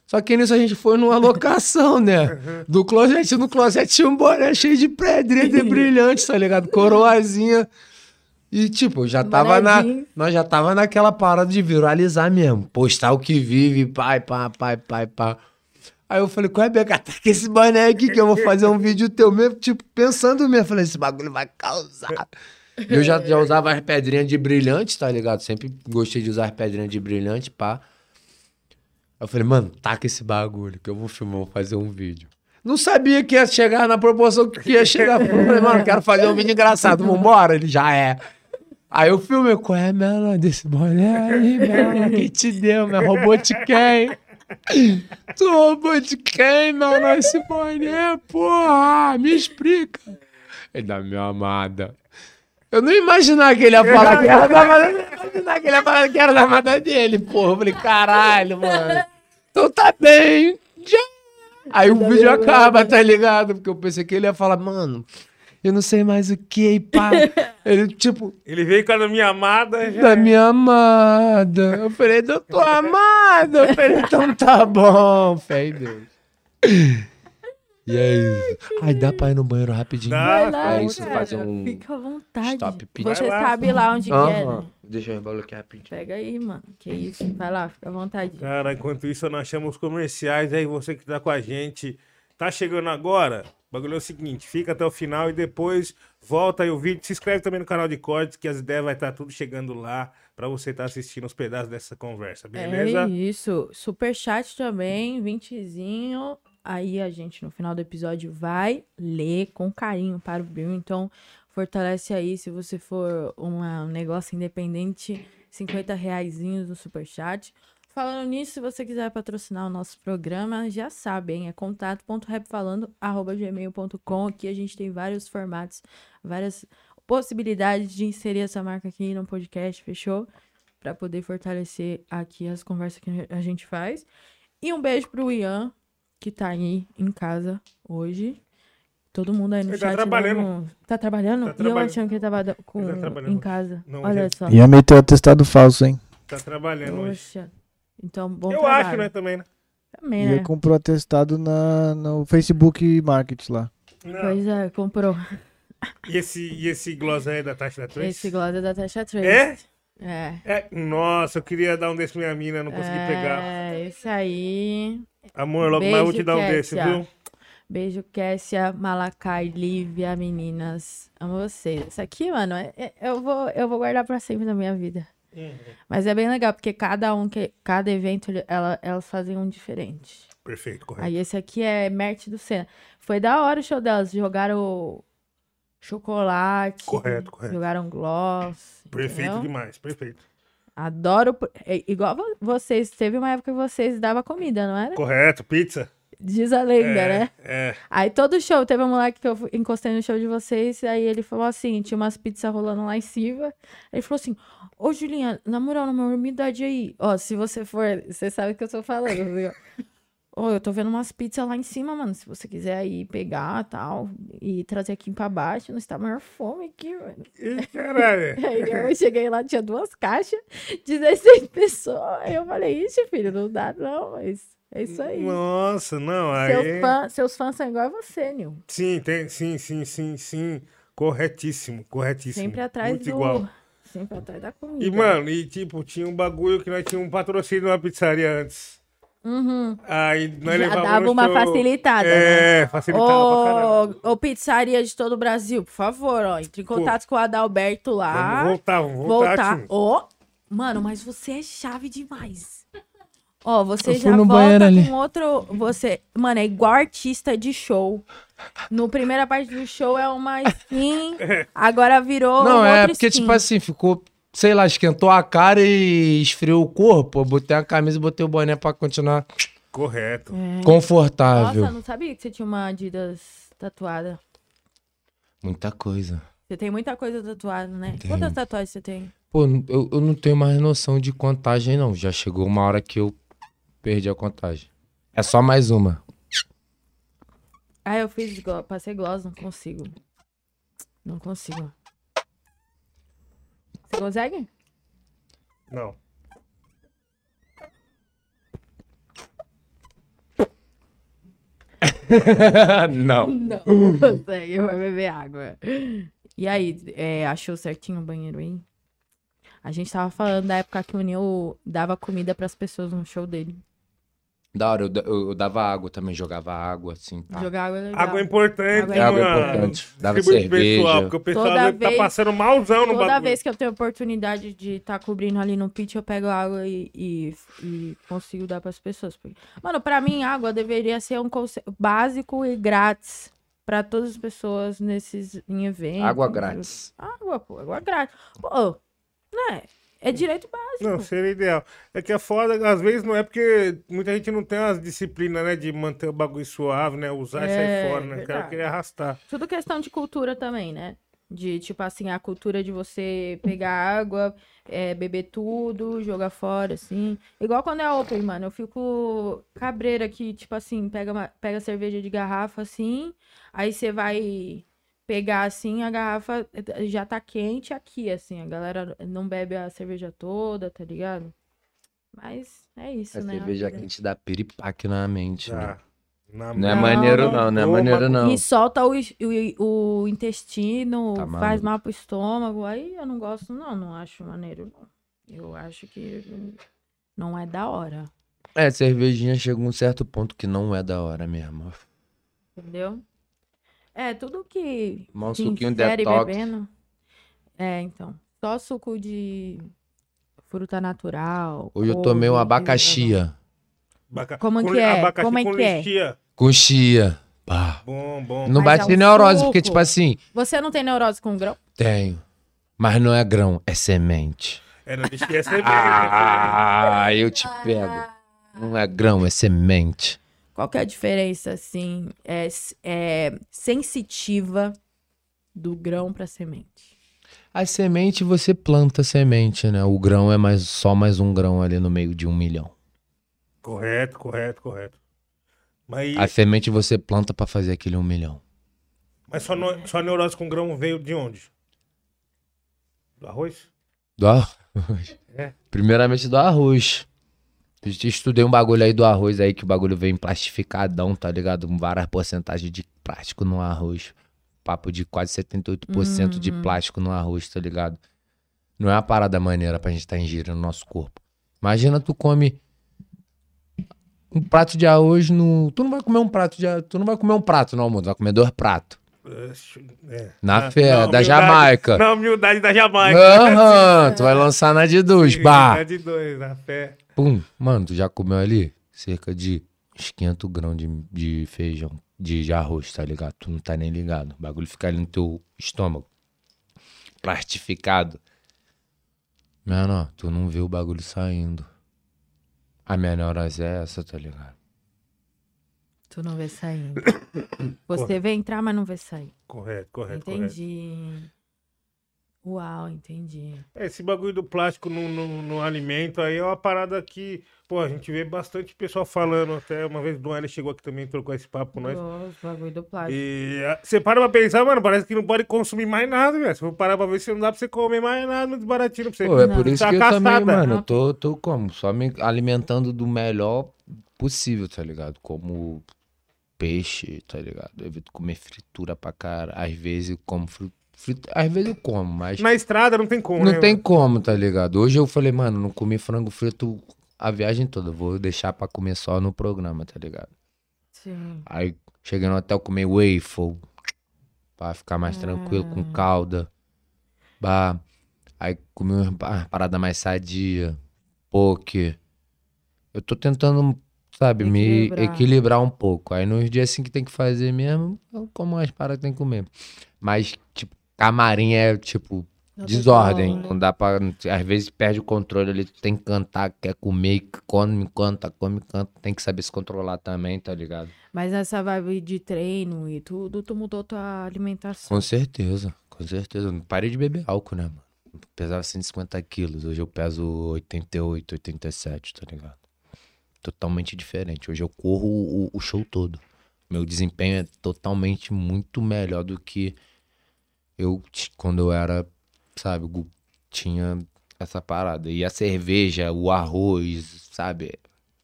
Só que nisso a gente foi numa locação, né? Do closet, no closet tinha um boné cheio de pedrinha de brilhante, tá ligado? Coroazinha. E, tipo, já tava na. Nós já tava naquela parada de viralizar mesmo. Postar o que vive, pai, pá, pai, pai, pá. Aí eu falei, qual é, Beca? Tá com esse boné aqui que eu vou fazer um vídeo teu mesmo, tipo, pensando mesmo. Falei, esse bagulho vai causar. Eu já, já usava as pedrinhas de brilhante, tá ligado? Sempre gostei de usar as pedrinhas de brilhante, pá. Eu falei, mano, taca esse bagulho que eu vou filmar, vou fazer um vídeo. Não sabia que ia chegar na proporção que ia chegar. Eu falei, mano, quero fazer um vídeo engraçado, vambora? Ele já é. Aí eu filmei, qual é, mano, desse boné aí? Quem te deu, meu? Roubou de quem? Tu roubou de quem, mano, esse boné, porra? Me explica. Ele da minha amada. Eu não ia imaginar que ele ia falar que era da amada. Eu não ia imaginar que ele ia falar que era da amada dele, porra. Eu falei, caralho, mano. Então tá bem. Já. Aí o vídeo acaba, tá ligado? Porque eu pensei que ele ia falar, mano, eu não sei mais o que, e pá. Ele, tipo, Ele veio com a minha amada. Já... da minha amada. Eu falei, da tua amada. Eu falei, então tá bom, fé em Deus. E aí? Ai, dá pra ir no banheiro rapidinho? Dá. Vai lá, É isso, cara. fazer um Fica à vontade. stop. Você lá. sabe lá onde que é, né? Deixa eu rebloquear rapidinho. Pega aí, mano. Que isso. Vai lá, fica à vontade. Cara, enquanto isso, nós chamamos os comerciais. Aí você que tá com a gente, tá chegando agora? O bagulho é o seguinte: fica até o final e depois volta aí o vídeo. Se inscreve também no canal de cortes, que as ideias vai estar tudo chegando lá pra você estar assistindo os pedaços dessa conversa, beleza? É isso. Superchat também, vintezinho. Aí a gente, no final do episódio, vai ler com carinho para o Bill. Então, fortalece aí, se você for uma- um negócio independente, 50 reaisinhos no superchat. Falando nisso, se você quiser patrocinar o nosso programa, já sabe, hein? É contato.rapfalando.gmail.com. Aqui a gente tem vários formatos, várias possibilidades de inserir essa marca aqui no podcast, fechou? Pra poder fortalecer aqui as conversas que a gente faz. E um beijo pro Ian, que tá aí em casa hoje. Todo mundo aí no Ele tá chat. trabalhando. dando- Tá trabalhando? Tá E eu trabalhando. achando que ele tava com... Ele tá trabalhando. em casa. Não, Olha já- só. Ia meter o atestado falso, hein? Tá trabalhando hoje. Poxa. Então, bom Eu trabalho. acho, né, também, né? Também, né? comprou atestado na, no Facebook Market lá. Não. Pois é, comprou. E esse, e esse gloss aí da taxa da Trace? Esse gloss é da Tasha Trace. É? É. É, nossa, eu queria dar um desse pra minha mina, não consegui pegar. É, esse aí. Amor, logo mais eu vou Beijo, te dar um desse, viu? Beijo, Kessia, Malacai, Lívia, meninas. Amo vocês. Isso aqui, mano, é- é- eu, vou, eu vou guardar pra sempre na minha vida. Mas é bem legal, porque cada um, que, cada evento, ela, elas fazem um diferente. Perfeito, correto. Aí esse aqui é Mert do Senna. Foi da hora o show delas. Jogaram chocolate. Correto, correto. Jogaram gloss. Perfeito entendeu? demais, perfeito. Adoro. é igual vo- vocês. Teve uma época que vocês davam comida, não era? Correto, pizza. Diz a lenda, é, né? É, Aí todo show, teve um moleque que eu encostei no show de vocês, aí ele falou assim, tinha umas pizzas rolando lá em cima. Ele falou assim, ô Julinha, na moral, na minha umidade aí, ó, se você for, você sabe o que eu tô falando, ó. Ô, eu tô vendo umas pizzas lá em cima, mano, se você quiser aí pegar tal, e trazer aqui pra baixo, nós tá maior fome aqui, mano. Ih, caralho. Aí eu cheguei lá, tinha duas caixas, 16 pessoas, aí eu falei, ixi, filho, não dá não, mas é isso aí. Nossa, não, Seus, aí... fã- seus fãs são igual a você, Nil. Sim, tem, sim, sim, sim, sim. Corretíssimo, corretíssimo. Sempre atrás Muito do. igual. Sempre atrás da comida. E, mano, e tipo, tinha um bagulho que nós tínhamos um patrocínio numa pizzaria antes. Uhum. Aí nós Já dava uma show- facilitada, né? É, facilitava pra caralho. Ô, ô, pizzaria de todo o Brasil, por favor, ó. Entre em contato com o Adalberto lá. Vamos voltar, vamos voltar, voltar. Ô, mano, mas você é chave demais. Ó, você Eu fui já no volta com outro. Você, mano, é igual artista de show. No primeira parte do show é uma skin, agora virou. Não, é porque, skin. tipo assim, ficou, sei lá, esquentou a cara e esfriou o corpo. Eu botei a camisa e botei o boné pra continuar Correto. confortável. Nossa, não sabia que você tinha uma Adidas tatuada. Muita coisa. Você tem muita coisa tatuada, né? Tenho. Quantas tatuagens você tem? Pô, eu, eu não tenho mais noção de contagem, não. Já chegou uma hora que eu perdi a contagem. É só mais uma. Ah, eu fiz, glo- passei gloss, não consigo. Não consigo. Você consegue? Não. não. Não, consegue, vai beber água. E aí, é, achou certinho o banheiro aí? A gente tava falando da época que o Neil dava comida pras pessoas no show dele. Da hora, eu, eu- eu dava água também, jogava água, assim, pá. Jogar água é legal. Água é importante, Água é Água é mano? importante. Dava Distribui cerveja. Pessoal, porque o pessoal Toda tá vez- passando malzão no Toda bagulho. vez que eu tenho oportunidade de estar cobrindo ali no pitch, eu pego água e, e, e consigo dar pras pessoas. Mano, pra mim, água deveria ser um conceito básico e grátis pra todas as pessoas nesses em eventos. Água grátis. Água, pô, água grátis. Pô, né? É direito básico. Não, seria ideal. É que é foda, às vezes não é porque muita gente não tem as disciplinas, né, de manter o bagulho suave, né, usar e É, sair fora, né, o cara queria arrastar. Tudo questão de cultura também, né? De, tipo assim, a cultura de você pegar água, é, beber tudo, jogar fora, assim. Igual quando é open, mano. Eu fico cabreira que, tipo assim, pega, uma- pega cerveja de garrafa, assim, aí você vai pegar, assim, a garrafa eh, já tá quente aqui, assim. A galera não bebe a cerveja toda, tá ligado? Mas é isso, A né? cerveja vida. quente dá piripaque na mente, né? Tá. Na Não é maneiro não, não é maneiro não. E solta o, o, o intestino, Tá faz mal pro estômago. Aí eu não gosto, não. Não acho maneiro, não. Eu acho que não é da hora. É, cervejinha chega um certo ponto que não é da hora mesmo. Entendeu? É, tudo que. Tomar um suquinho detox. bebendo. É, então. Só suco de fruta natural. Hoje eu tomei um abacaxia. Abaca- Como com que é? Abacaxi Como é com que é? Com chia. Pá. Bom, bom. Não Mas é bate um neurose, suco. porque, tipo assim, Você não tem neurose com grão? tenho. Mas não é grão, é semente. É, não lixia é cerveja. Ah, eu te pego. Não é grão, é semente. Qual que é a diferença, assim, é, é sensitiva do grão pra semente? A semente você planta a semente, né? O grão é mais só mais um grão ali no meio de um milhão. correto, correto, correto. Mas, A semente você planta pra fazer aquele um milhão. mas sua, no- sua neurose com grão veio de onde? Do arroz? Do arroz. É. Primeiramente do arroz. Estudei um bagulho aí do arroz aí, que o bagulho vem plastificadão, tá ligado? Com várias porcentagens de plástico no arroz. Papo de quase 78% de plástico no arroz, tá ligado? Não é uma parada maneira pra gente estar ingerindo no nosso corpo. Imagina tu come um prato de arroz no. Tu não vai comer um prato de arroz. Tu não vai comer um prato no almoço, tu vai comer dois pratos. É. Na Ah, fé, na da Jamaica. Na humildade da Jamaica. Aham, tu vai lançar na de dois, bah. É de dois, na fé. Pum. Mano, tu já comeu ali cerca de uns 500 grãos de, de feijão, de, de arroz, tá ligado? Tu não tá nem ligado. O bagulho fica ali no teu estômago. Plastificado. Mano, tu não vê o bagulho saindo. A menor é essa, tá ligado? Tu não vê saindo. Você vê entrar, mas não vê sair. Correto, correto, correto. Entendi. Uau, entendi. Esse bagulho do plástico no, no, no alimento aí é uma parada que, pô, a gente vê bastante pessoal falando. Até uma vez o Duane chegou aqui também, trocou esse papo com nós. Os bagulho do plástico. E ah, você para pra pensar, mano, parece que não pode consumir mais nada, velho. Se for parar pra ver, se não dá pra você comer mais nada, muito baratinho pra você. Pô, é Não. por isso Tá que eu também, mano, eu tô, tô como? Só me alimentando do melhor possível, tá ligado? Como peixe, tá ligado? Eu evito comer fritura pra cara. Às vezes eu como fritura. Às vezes eu como, mas Na estrada não tem como, não né, tem mano? como, tá ligado? Hoje eu falei, mano, não comi frango frito a viagem toda. Vou deixar pra comer só no programa, tá ligado? Sim. Aí cheguei no hotel, comer waffle. Pra ficar mais tranquilo, com calda. Bah. Aí comi uma pa- parada mais sadia. Poke. Eu tô tentando, sabe, me Equilibrar. equilibrar um pouco. Aí nos dias assim que tem que fazer mesmo, eu como as paradas que tem que comer. Mas, tipo, camarim é, tipo, Não desordem. como. Não dá pra. Às vezes perde o controle ali, tu tem que cantar, quer comer, come, canta, come, canta. Tem que saber se controlar também, tá ligado? Mas nessa vibe de treino e tudo, tu mudou tua alimentação. Com certeza, com certeza. Não parei de beber álcool, né, mano? Eu pesava 150 quilos, hoje eu peso 88, 87, tá ligado? Totalmente diferente. Hoje eu corro o, o show todo. Meu desempenho é totalmente muito melhor do que eu quando eu era, sabe, tinha essa parada. E a cerveja, o arroz, sabe?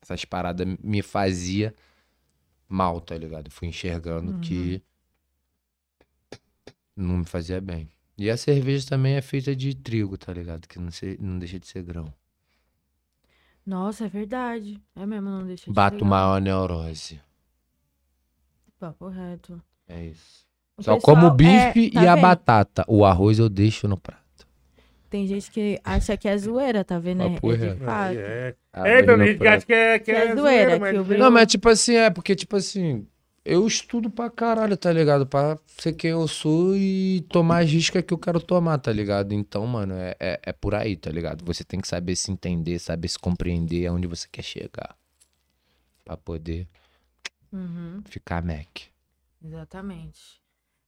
Essas paradas me fazia mal, tá ligado? Fui enxergando que não me fazia bem. E a cerveja também é feita de trigo, tá ligado? Que não, se- não deixa de ser grão. Nossa, é verdade. É mesmo, não deixa de Bato ser maior neurose. Papo reto. É isso. O Só pessoal- como o bife é, tá e a vendo? batata. O arroz eu deixo no prato. Tem gente que acha que é zoeira, tá vendo? É, Papo é de reto. fato. É, é então, gente prato. acha que é, que Que é, é zoeira, mas que o não- Bruno- Não, mas tipo assim, é porque, tipo assim, eu estudo pra caralho, tá ligado? Pra ser quem eu sou e tomar as riscas que eu quero tomar, tá ligado? Então, mano, é, é, é por aí, tá ligado? Você tem que saber se entender, saber se compreender aonde você quer chegar. Pra poder Uhum, ficar Mac. exatamente.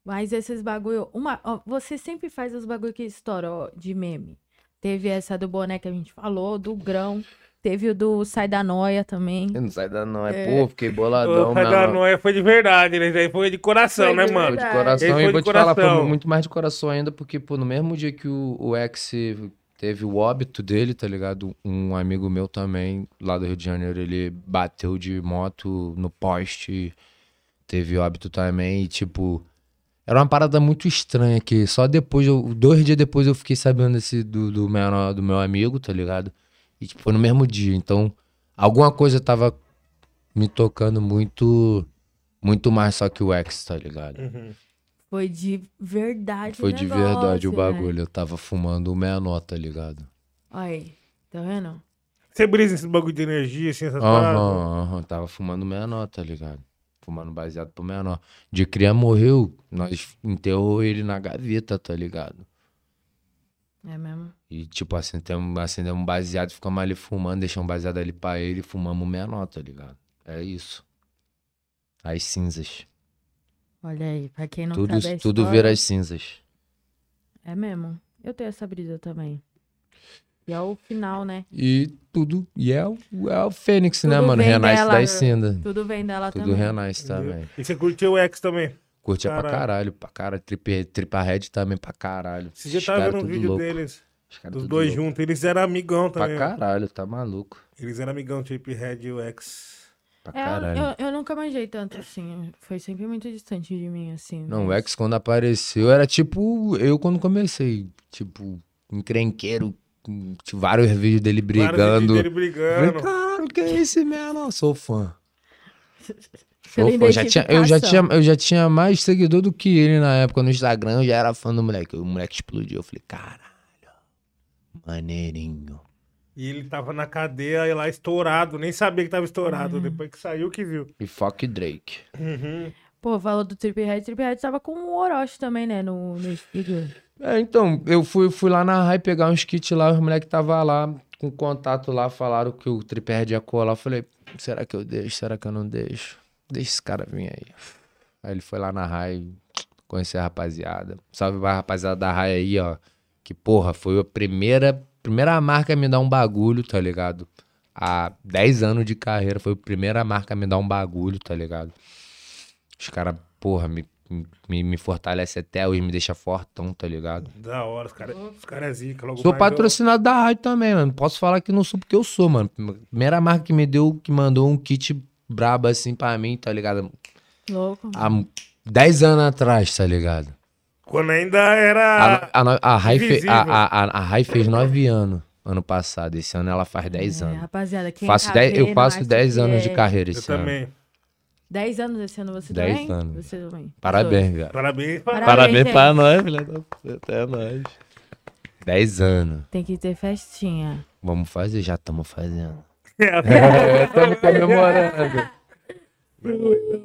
Mas esses bagulho. Uma, ó, você sempre faz os bagulho que estouram ó, de meme. Teve essa do boné que a gente falou, do grão. Teve o do Sai da Noia também. Não sai da não, É. pô, fiquei O boladão, Pai meu da irmão. Noia foi de verdade, né? Foi de coração, Foi né, de mano? Foi de coração Esse e foi vou de te falar, foi coração. muito mais de coração ainda, porque, pô, no mesmo dia que o, o ex teve o óbito dele, tá ligado? Um amigo meu também, lá do Rio de Janeiro, ele bateu de moto no poste, teve óbito também, e tipo, era uma parada muito estranha que só depois, eu, dois dias depois eu fiquei sabendo desse, do, do, meu, do meu amigo, tá ligado? E tipo, foi no mesmo dia, então alguma coisa tava me tocando muito, muito mais só que o ex, tá ligado? Uhum. Foi de verdade. Foi o de verdade o negócio, né? bagulho. Eu tava fumando o menor, tá ligado? Olha aí, tá vendo? Você brisa nesse bagulho de energia, assim, essas Aham, paradas? aham. Tava fumando menor, tá ligado? Fumando baseado pro menor. De cria morreu, nós enterrou ele na gaveta, tá ligado? É mesmo? E tipo, acendemos, acendemos um baseado, ficamos ali fumando, deixamos um baseado ali pra ele e fumamos o menor, tá ligado? É isso. As cinzas. Olha aí, pra quem não Tudo, sabe a tudo história, vira as cinzas. É mesmo. Eu tenho essa brisa também. E é o final, né? E tudo. E é o, é o Fênix, né, Tudo mano? vem Renasce dela. das cinzas. Tudo vem dela Tudo também. renasce também. E você curtiu o X também? Curtia pra Caralho. caralho, pra caralho. Tripa, tripa Red também pra caralho. Você já tava vendo um tudo vídeo louco. deles, Os tudo dois louco. juntos. Eles eram amigão Pra também. caralho, tá maluco. Eles eram amigão, Trip Red e o X. Pra É, caralho. eu, eu nunca manjei tanto assim. Foi sempre muito distante de mim, assim. Não, o mas- X quando apareceu era tipo eu quando comecei. Tipo, encrenqueiro, tinha vários vídeos dele Vários brigando. vídeos dele Falei, brigando. caralho, que é esse menor? Sou fã. Sou fã. Já tinha, eu, já tinha, eu já tinha mais seguidor do que ele na época no Instagram. Eu já era fã do moleque. O moleque explodiu. Eu falei, caralho. Maneirinho. E ele tava na cadeia e lá estourado, nem sabia que tava estourado. Uhum. Depois que saiu que viu. E fuck Drake. Uhum. Pô, falou do Trip Head. Trip Head tava com o Orochi também, né? No, no estúdio. É, então, eu fui, fui lá na Rai pegar uns kits lá, os moleques tava lá com contato lá, falaram que o Triperd ia colar. Eu falei, será que eu deixo? Será que eu não deixo? Deixa esse cara vir aí. Aí ele foi lá na Rai conhecer a rapaziada. Salve pra rapaziada da Rai aí, ó. Que porra, foi a primeira, primeira marca a me dar um bagulho, tá ligado? Há 10 anos de carreira, foi a primeira marca a me dar um bagulho, tá ligado? Os caras, porra, me, me, me fortalece até hoje, me deixa fortão, tá ligado? Da hora, os caras os cara é zica. Logo Sou mais eu- patrocinado da rádio também, mano. Posso falar que não sou porque eu sou, mano. Primeira marca que me deu, que mandou um kit brabo assim pra mim, tá ligado? Louco. Há 10 anos atrás, tá ligado? Quando ainda era. A, a, a, Rai fe- a, a, a, a Rai fez 9 anos ano passado. Esse ano ela faz 10 É, anos. rapaziada, quem Faço tá 10 eu faço acha 10 que anos de é carreira eu esse ano. Também. 10 anos esse ano você 10 também? anos. Você também. Parabéns, cara. Parabéns. Parabéns, Parabéns gente. pra nós, filha da puta. É nóis. 10 anos. Tem que ter festinha. Vamos fazer, já estamos fazendo. É, Estamos comemorando.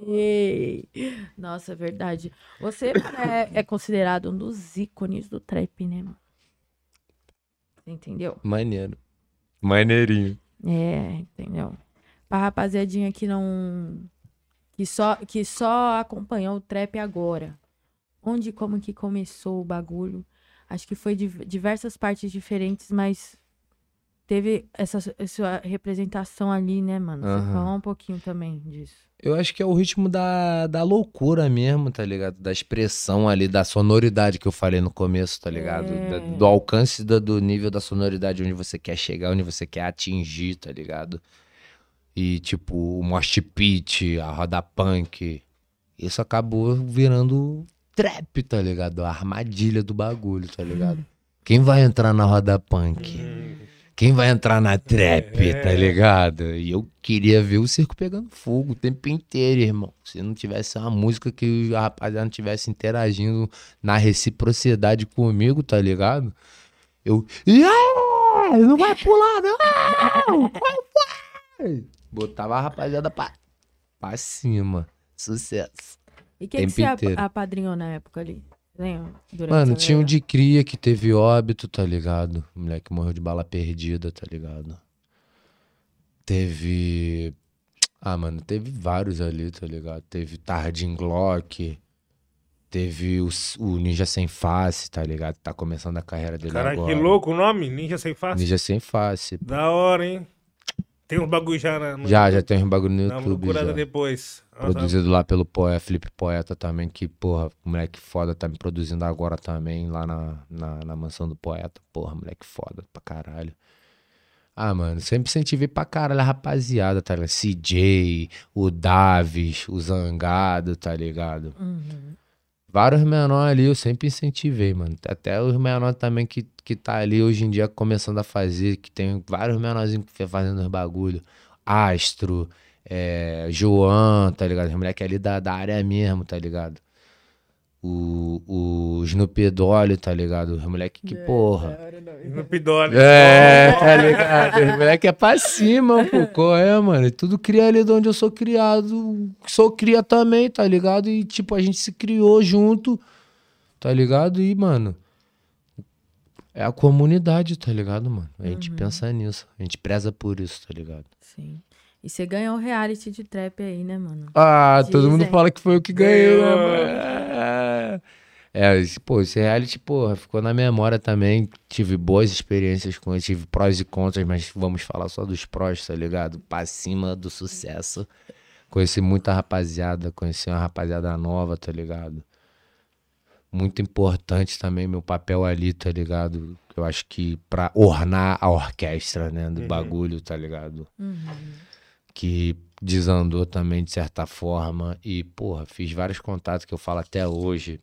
Ei. Nossa, é verdade. Você é, é considerado um dos ícones do trap, né, mano? Entendeu? Maneiro. Maneirinho. É, entendeu? Pra rapaziadinha que não. Que só, que só acompanhou o trap agora. Onde como que começou o bagulho? Acho que foi de diversas partes diferentes, mas teve essa, essa representação ali, né, mano? Você falar um pouquinho também disso. Eu acho que é o ritmo da, da loucura mesmo, tá ligado? Da expressão ali, da sonoridade que eu falei no começo, tá ligado? É. Da- do alcance da- do nível da sonoridade, onde você quer chegar, onde você quer atingir, tá ligado? E tipo, o mosh pit, a roda punk. Isso acabou virando trap, tá ligado? A armadilha do bagulho, tá ligado? Quem vai entrar na roda punk? Quem vai entrar na trap, tá ligado? E eu queria ver o circo pegando fogo o tempo inteiro, irmão. Se não tivesse uma música que a rapaziada não tivesse interagindo na reciprocidade comigo, tá ligado? Eu. Yeah! Não vai pular, não! Qual foi? Botava a rapaziada pra, pra cima. Sucesso. E quem que você inteiro. apadrinhou na época ali? Lembra? Mano, tinha um de cria que teve óbito, tá ligado? O moleque morreu de bala perdida, tá ligado? Teve. Ah, mano, teve vários ali, tá ligado? Teve Tardim Glock. Teve o, o Ninja Sem Face, tá ligado? Tá começando a carreira dele Caralho, agora. que louco o nome? Ninja sem face. Ninja Sem Face. Da hora, hein? Tem uns bagulho já na, no- Já, já tem um bagulho no Dá uma YouTube procurada já. depois. Nossa, Produzido lá pelo Poeta, Felipe Poeta também, que, porra, moleque foda, tá me produzindo agora também, lá na, na, na mansão do Poeta. Porra, moleque foda pra caralho. Ah, mano, sempre incentivei pra caralho a rapaziada, tá ligado? CJ, o Davis, o Zangado, tá ligado? Uhum. Vários menores ali eu sempre incentivei, mano. Até os menores também que, que tá ali hoje em dia começando a fazer, que tem vários menorzinhos fazendo os bagulho. Astro, é, João, tá ligado? Os moleque ali da, da área mesmo, tá ligado? O, o Snoopy Dolly, tá ligado? Os moleque que, porra. Snoop Dogg. É, tá ligado? Os moleque é pra cima, pô. Qual é, mano? Tudo cria ali de onde eu sou criado. Sou cria também, tá ligado? E, tipo, a gente se criou junto, tá ligado? E, mano. É a comunidade, tá ligado, mano? A gente pensa nisso. A gente preza por isso, tá ligado? Sim. E você ganhou o reality de trap aí, né, mano? Ah, todo mundo Dizem. fala que foi eu que ganhei, né, Ganhou. mano? É, esse- pô, esse reality, porra, ficou na memória também. Tive boas experiências com ele, tive prós e contras, mas vamos falar só dos prós, tá ligado? Pra cima do sucesso. Conheci muita rapaziada, conheci uma rapaziada nova, tá ligado? Muito importante também meu papel ali, tá ligado? Eu acho que pra ornar a orquestra, né, do bagulho, tá ligado? Que desandou também de certa forma e porra, fiz vários contatos que eu falo até hoje,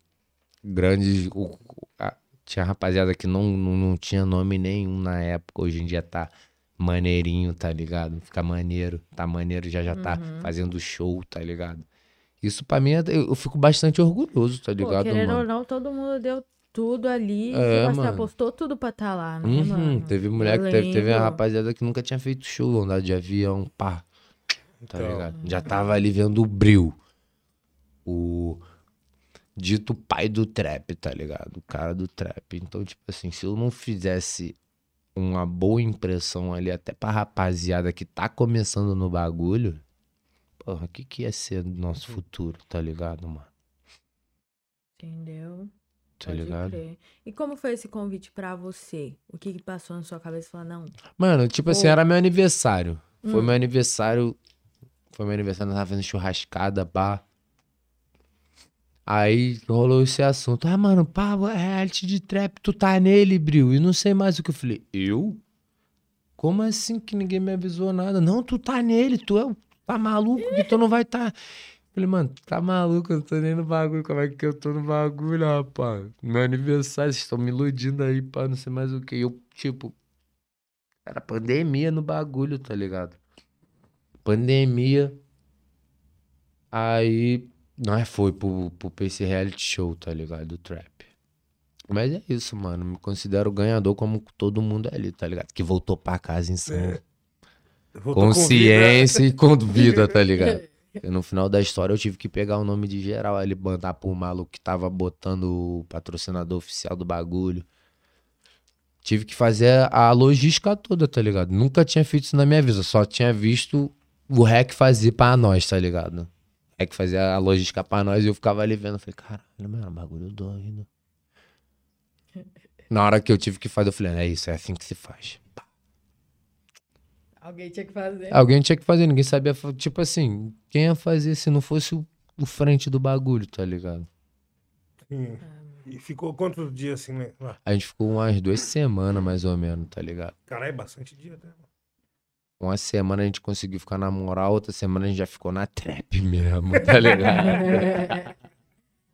grandes o- a- Tinha rapaziada que não, não, não tinha nome nenhum na época. Hoje em dia tá maneirinho, tá ligado? Fica maneiro. Tá maneiro, já já tá Uhum. fazendo show, tá ligado? Isso pra mim, é- eu eu fico bastante orgulhoso, tá Pô, ligado, querendo ou mano? não, todo mundo deu tudo ali. É, você apostou tudo pra estar lá, né, Uhum, teve mulher Eu que teve, teve uma rapaziada que nunca tinha feito show, andar de avião, pá. Tá Então. ligado? Já tava ali vendo o Bril. O dito pai do trap, tá ligado? O cara do trap. Então, tipo assim, se eu não fizesse uma boa impressão ali, até pra rapaziada que tá começando no bagulho, porra, o que que ia ser do nosso futuro, tá ligado, mano? Entendeu? Tá Pode ligado? crer. E como foi esse convite pra você? O que, que passou na sua cabeça? Falar, não, Mano, tipo assim, era meu aniversário. Foi Hum. meu aniversário. Foi meu aniversário, nós tava fazendo churrascada, pá. Aí rolou esse assunto. Ah, mano, pá, é reality de trap, tu tá nele, Bril. E não sei mais o que eu falei. Eu? Como assim que ninguém me avisou nada? Não, tu tá nele, tu é, tá maluco que tu não vai tá. Falei, mano, tá maluco, eu não tô nem no bagulho. Como é que eu tô no bagulho, rapaz? Meu aniversário, vocês estão me iludindo aí, pá, não sei mais o que. Eu, tipo, era pandemia no bagulho, tá ligado? Pandemia. Aí nós foi pro, pro PC Reality Show, tá ligado? Do Trap. Mas é isso, mano. Me considero ganhador como todo mundo ali, tá ligado? Que voltou pra casa com vida. consciência e com vida, tá ligado? E no final da história eu tive que pegar o nome de geral ali, mandar pro maluco que tava botando o patrocinador oficial do bagulho. Tive que fazer a logística toda, tá ligado? Nunca tinha feito isso na minha vida, só tinha visto o REC fazer pra nós, tá ligado? O REC fazia a logística pra nós e eu ficava ali vendo. Falei, caralho, mano, bagulho doido. Na hora que eu tive que fazer, eu falei, é isso, é assim que se faz. alguém tinha que fazer. Alguém tinha que fazer, ninguém sabia. Tipo assim, quem ia fazer se não fosse o, o frente do bagulho, tá ligado? Sim. E ficou quantos dias assim, né? Ah, A gente ficou umas duas semanas, mais ou menos, tá ligado? Caralho, é bastante dia, né? Uma semana a gente conseguiu ficar na moral, outra semana a gente já ficou na trap mesmo, tá ligado?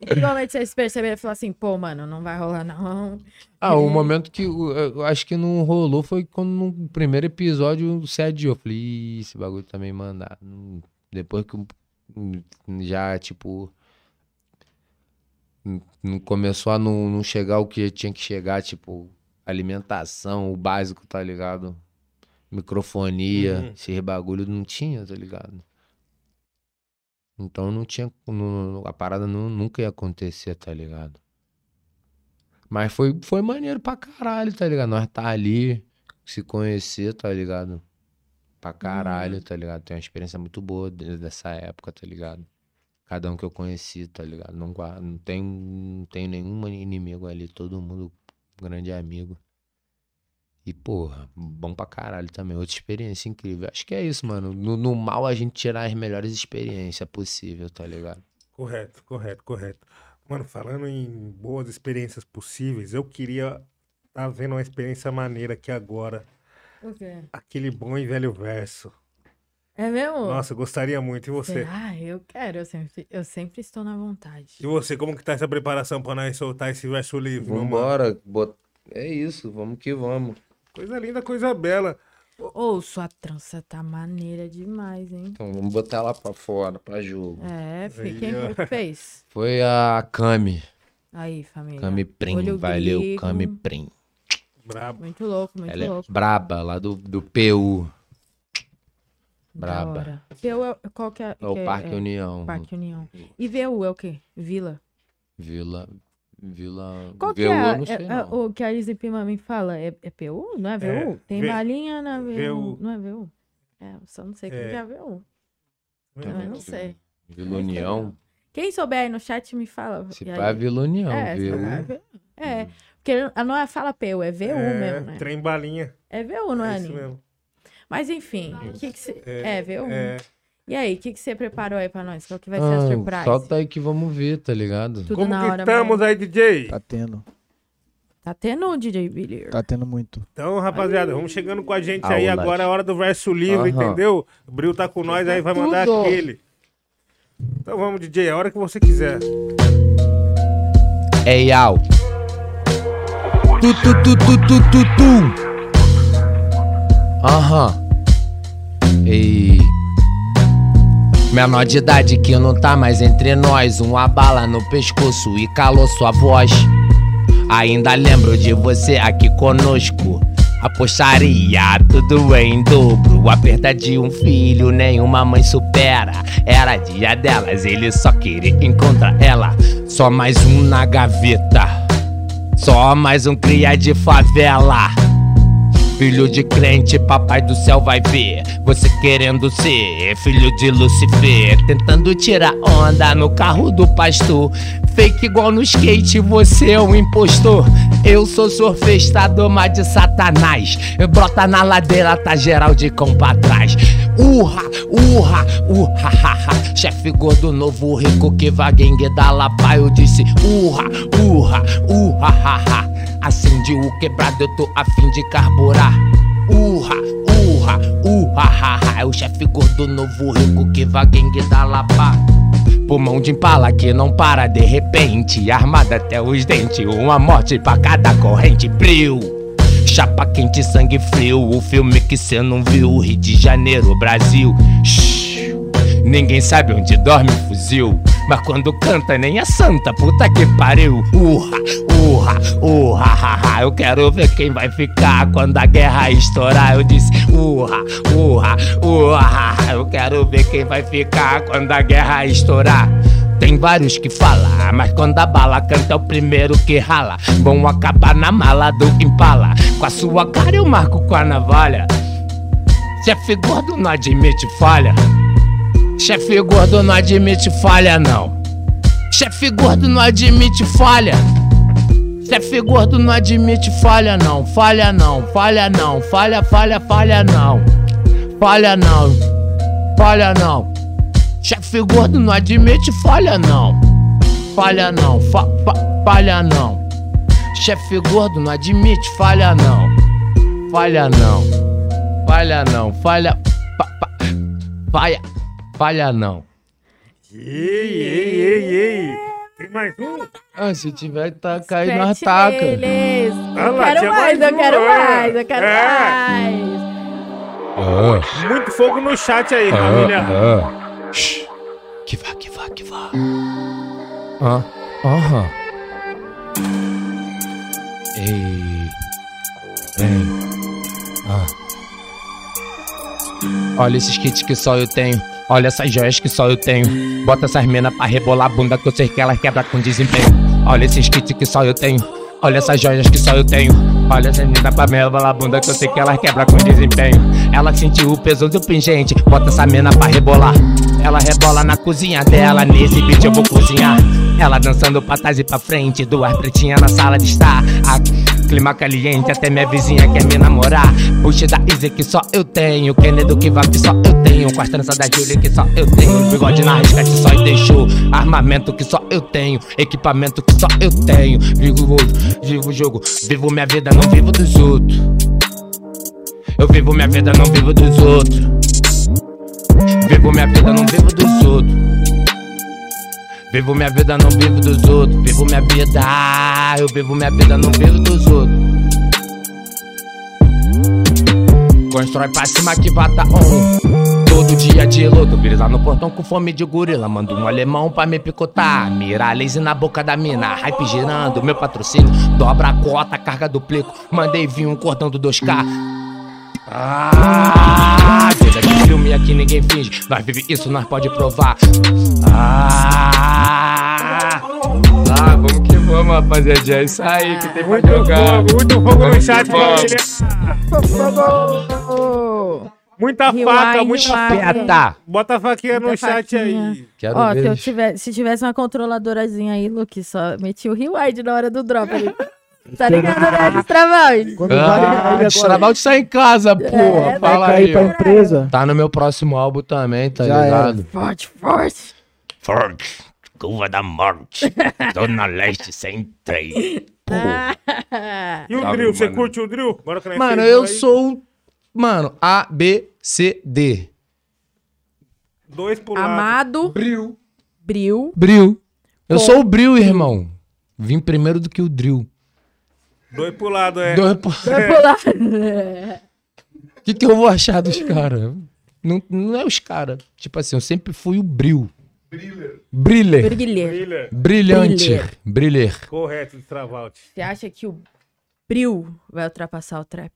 Em que momento vocês perceberam e falaram assim, pô, mano, não vai rolar não. ah, o momento que o- eu acho que não rolou foi quando no primeiro episódio se adiou. Eu falei, "Ih, esse bagulho também mandar. Não- Depois que já, tipo. começou a não, não chegar o que tinha que chegar, tipo, alimentação, o básico, tá ligado? Microfonia, Uhum. esse bagulho não tinha, tá ligado? Então não tinha. não- a parada não- nunca ia acontecer, tá ligado? Mas foi, foi maneiro pra caralho, tá ligado? Nós tá ali, se conhecer, tá ligado? Pra caralho, tá ligado? Tem uma experiência muito boa desde dessa época, tá ligado? Cada um que eu conheci, tá ligado? Não, não, tem, não tenho nenhum inimigo ali, todo mundo grande amigo. E, porra, bom pra caralho também. Outra experiência incrível. Acho que é isso, mano. No, no mal a gente tirar as melhores experiências possível, tá ligado? Correto, correto, correto. Mano, falando em boas experiências possíveis, eu queria tá vendo uma experiência maneira aqui agora. O quê? Aquele bom e velho verso. É mesmo? Nossa, eu gostaria muito. E você? Ah, eu quero, eu sempre, eu sempre estou na vontade. E você, como que tá essa preparação pra nós soltar esse verso livre? Vambora. bot- É isso, vamos que vamos. Coisa linda, coisa bela. Ô, sua trança tá maneira demais, hein? Então vamos botar ela pra fora, pra jogo. É, fi, Aí, quem foi que fez? Foi a Cami. Aí, família. Cami Prim. Olho Valeu, grego. Cami Prim. Brabo. Muito louco, muito Ela é louco. braba, lá do, do PU. Braba. PU é, qual que é? É o que Parque é, União. Parque União. E VU é o quê? Vila? Vila. Vila. Qual que VU, é, não sei, é- é não. o que a Lisa Pima me fala? É, é PU? Não é VU? É, Tem V- balinha na VU. VU. Não é VU? É, eu só não sei o que É. que é VU. Eu não sei. Vila União. Quem souber aí no chat me fala. Se pá, aí- Vila União. É, se VU. é. É, porque a não é fala PU, é VU mesmo, né? Trem balinha. É VU, não é, é isso Aninha? mesmo. Mas enfim, o que que você... É, VU? É, E aí, o que que você preparou aí pra nós? Qual que vai ser a Ah, surpresa? solta aí que vamos ver, tá ligado? Tudo Como na que hora estamos aí, DJ? Tá tendo. Tá tendo DJ Billy. Tá tendo muito. Então, rapaziada, vamos chegando com a gente aí. Agora é a hora do verso livre, Aham. entendeu? O Bril tá com nós aí, vai mandar tudo. aquele. Então vamos, DJ, a hora que você quiser. Ei, Al. Tu, tu, tu, tu, tu, tu, tu. Aham. Ei. Menor de idade que não tá mais entre nós. Uma bala no pescoço e calou sua voz. Ainda lembro de você aqui conosco. Apostaria tudo em dobro. A perda de um filho, nenhuma mãe supera. Era dia delas, ele só queria encontrar ela. Só mais um na gaveta. Só mais um cria de favela. Filho de crente, papai do céu vai ver. Você querendo ser filho de Lucifer. Tentando tirar onda no carro do pastor. Fake igual no skate, você é um impostor. Eu sou surfista, doma de satanás. Brota na ladeira, tá geral de cão pra trás. Urra, urra, urra, ha. Chefe gordo, novo rico que vaguengue da lapa. Eu disse urra, urra, urra, ha. Acendi o quebrado, eu tô a fim de carburar. Urra, urra, urra, ha, ha. É o chefe gordo, novo rico que vaguengue da lapa. Pulmão de impala que não para de repente. Armada até os dentes, uma morte pra cada corrente. Brilho. Chapa quente, sangue frio. O filme que cê não viu. Rio de Janeiro, Brasil. Shhh. Ninguém sabe onde dorme o fuzil. Mas quando canta, nem a santa, puta que pariu. Urra, urra, urra, ha, ha. Eu quero ver quem vai ficar quando a guerra estourar. Eu disse urra, urra, urra. Eu quero ver quem vai ficar quando a guerra estourar. Tem vários que falam, mas quando a bala canta é o primeiro que rala. Vão acabar na mala do Impala. Com a sua cara eu marco com a navalha. Chefe gordo não admite falha. Chefe gordo não admite falha, não. Chefe gordo não admite falha. Chefe gordo não admite falha, não. Falha, não. Falha, não. Falha, falha, falha, não. Falha, não. Falha, não. Chefe gordo não admite falha, não. Falha, não. Fa, fa, falha, não. Chefe gordo não admite falha, não. Falha, não. Falha, não. Falha. Pa, falha. Falha não. Ei, ei, ei, ei. Tem mais um? Ah, se tiver tá caindo nós taca. Ah lá, quero mais, eu quero é. mais, eu quero É. mais. Ah, Muito fogo no chat aí, ah, família. ah. Shhh. Que vá, que vá, que vá. Ah, aham. Ei. Vem. Ah. Olha esses kits que só eu tenho. Olha essas joias que só eu tenho. Bota essas minas pra rebolar a bunda que eu sei que ela quebra com desempenho. Olha esses kits que só eu tenho. Olha essas joias que só eu tenho. Olha essas minas pra rebolar a bunda que eu sei que ela quebra com desempenho. Ela sentiu o peso do pingente. Bota essa mina pra rebolar. Ela rebola na cozinha dela. Nesse beat eu vou cozinhar. Ela dançando pra trás e pra frente. Duas pretinhas na sala de estar. A clima caliente, até minha vizinha quer me namorar. Puxa da Easy que só eu tenho. Kennedy que vai que só eu tenho. Com as tranças da Julia que só eu tenho. Bigode na risca que só eu deixo. Armamento que só eu tenho. Equipamento que só eu tenho. Vivo, vivo o jogo. Vivo minha vida, não vivo dos outros. Eu vivo minha vida, não vivo dos outros. Vivo minha vida, não vivo dos outros. Vivo minha vida, não vivo dos outros. Vivo minha vida, eu vivo minha vida, não vivo dos outros. Constrói pra cima que vata on. Todo dia de luto, brisa no portão com fome de gorila. Mando um alemão pra me picotar. Mira lazy na boca da mina. Hype girando, meu patrocínio. Dobra a cota, carga duplico. Mandei vir um cordão do 2K. Ah, vida de filme aqui ninguém finge. Nós vive isso, nós pode provar. Ah, ah vamos que vamos, rapaziada. É isso aí que tem pra Muito jogar. fogo, muito fogo no chat, família. Muita Rewind, faca, muita faca. Bota a faquinha no Muita chat faquinha. aí. Quero Ó, ver. tivesse, se tivesse uma controladorazinha aí, Luke, só metia o rewind na hora do drop ali. Tá ligado, né? Destravar. Quando Ah, está em casa, porra. É, vai Fala cair aí. pra empresa. Tá no meu próximo álbum também, tá Já ligado? Forte, forte. Forte, curva da morte. Zona Leste sem trem. Porra. E o drill, você curte o drill? Bora Mano, eu aí. sou. Mano, A, B, C, D. Dois lado. Amado Bril. Bril. Bril. Eu Com- sou o Bril, irmão. Vim primeiro do que o Drill. Dois pro lado, é. Dois pro- Vai pular. O que, que eu vou achar dos caras? Não, não é os caras. Tipo assim, eu sempre fui o bril. Briller. Brilher. Brilher. Thriller. Brilhante. Brilher. Brilher. Correto, de Travalt. Você acha que o Bril vai ultrapassar o trap?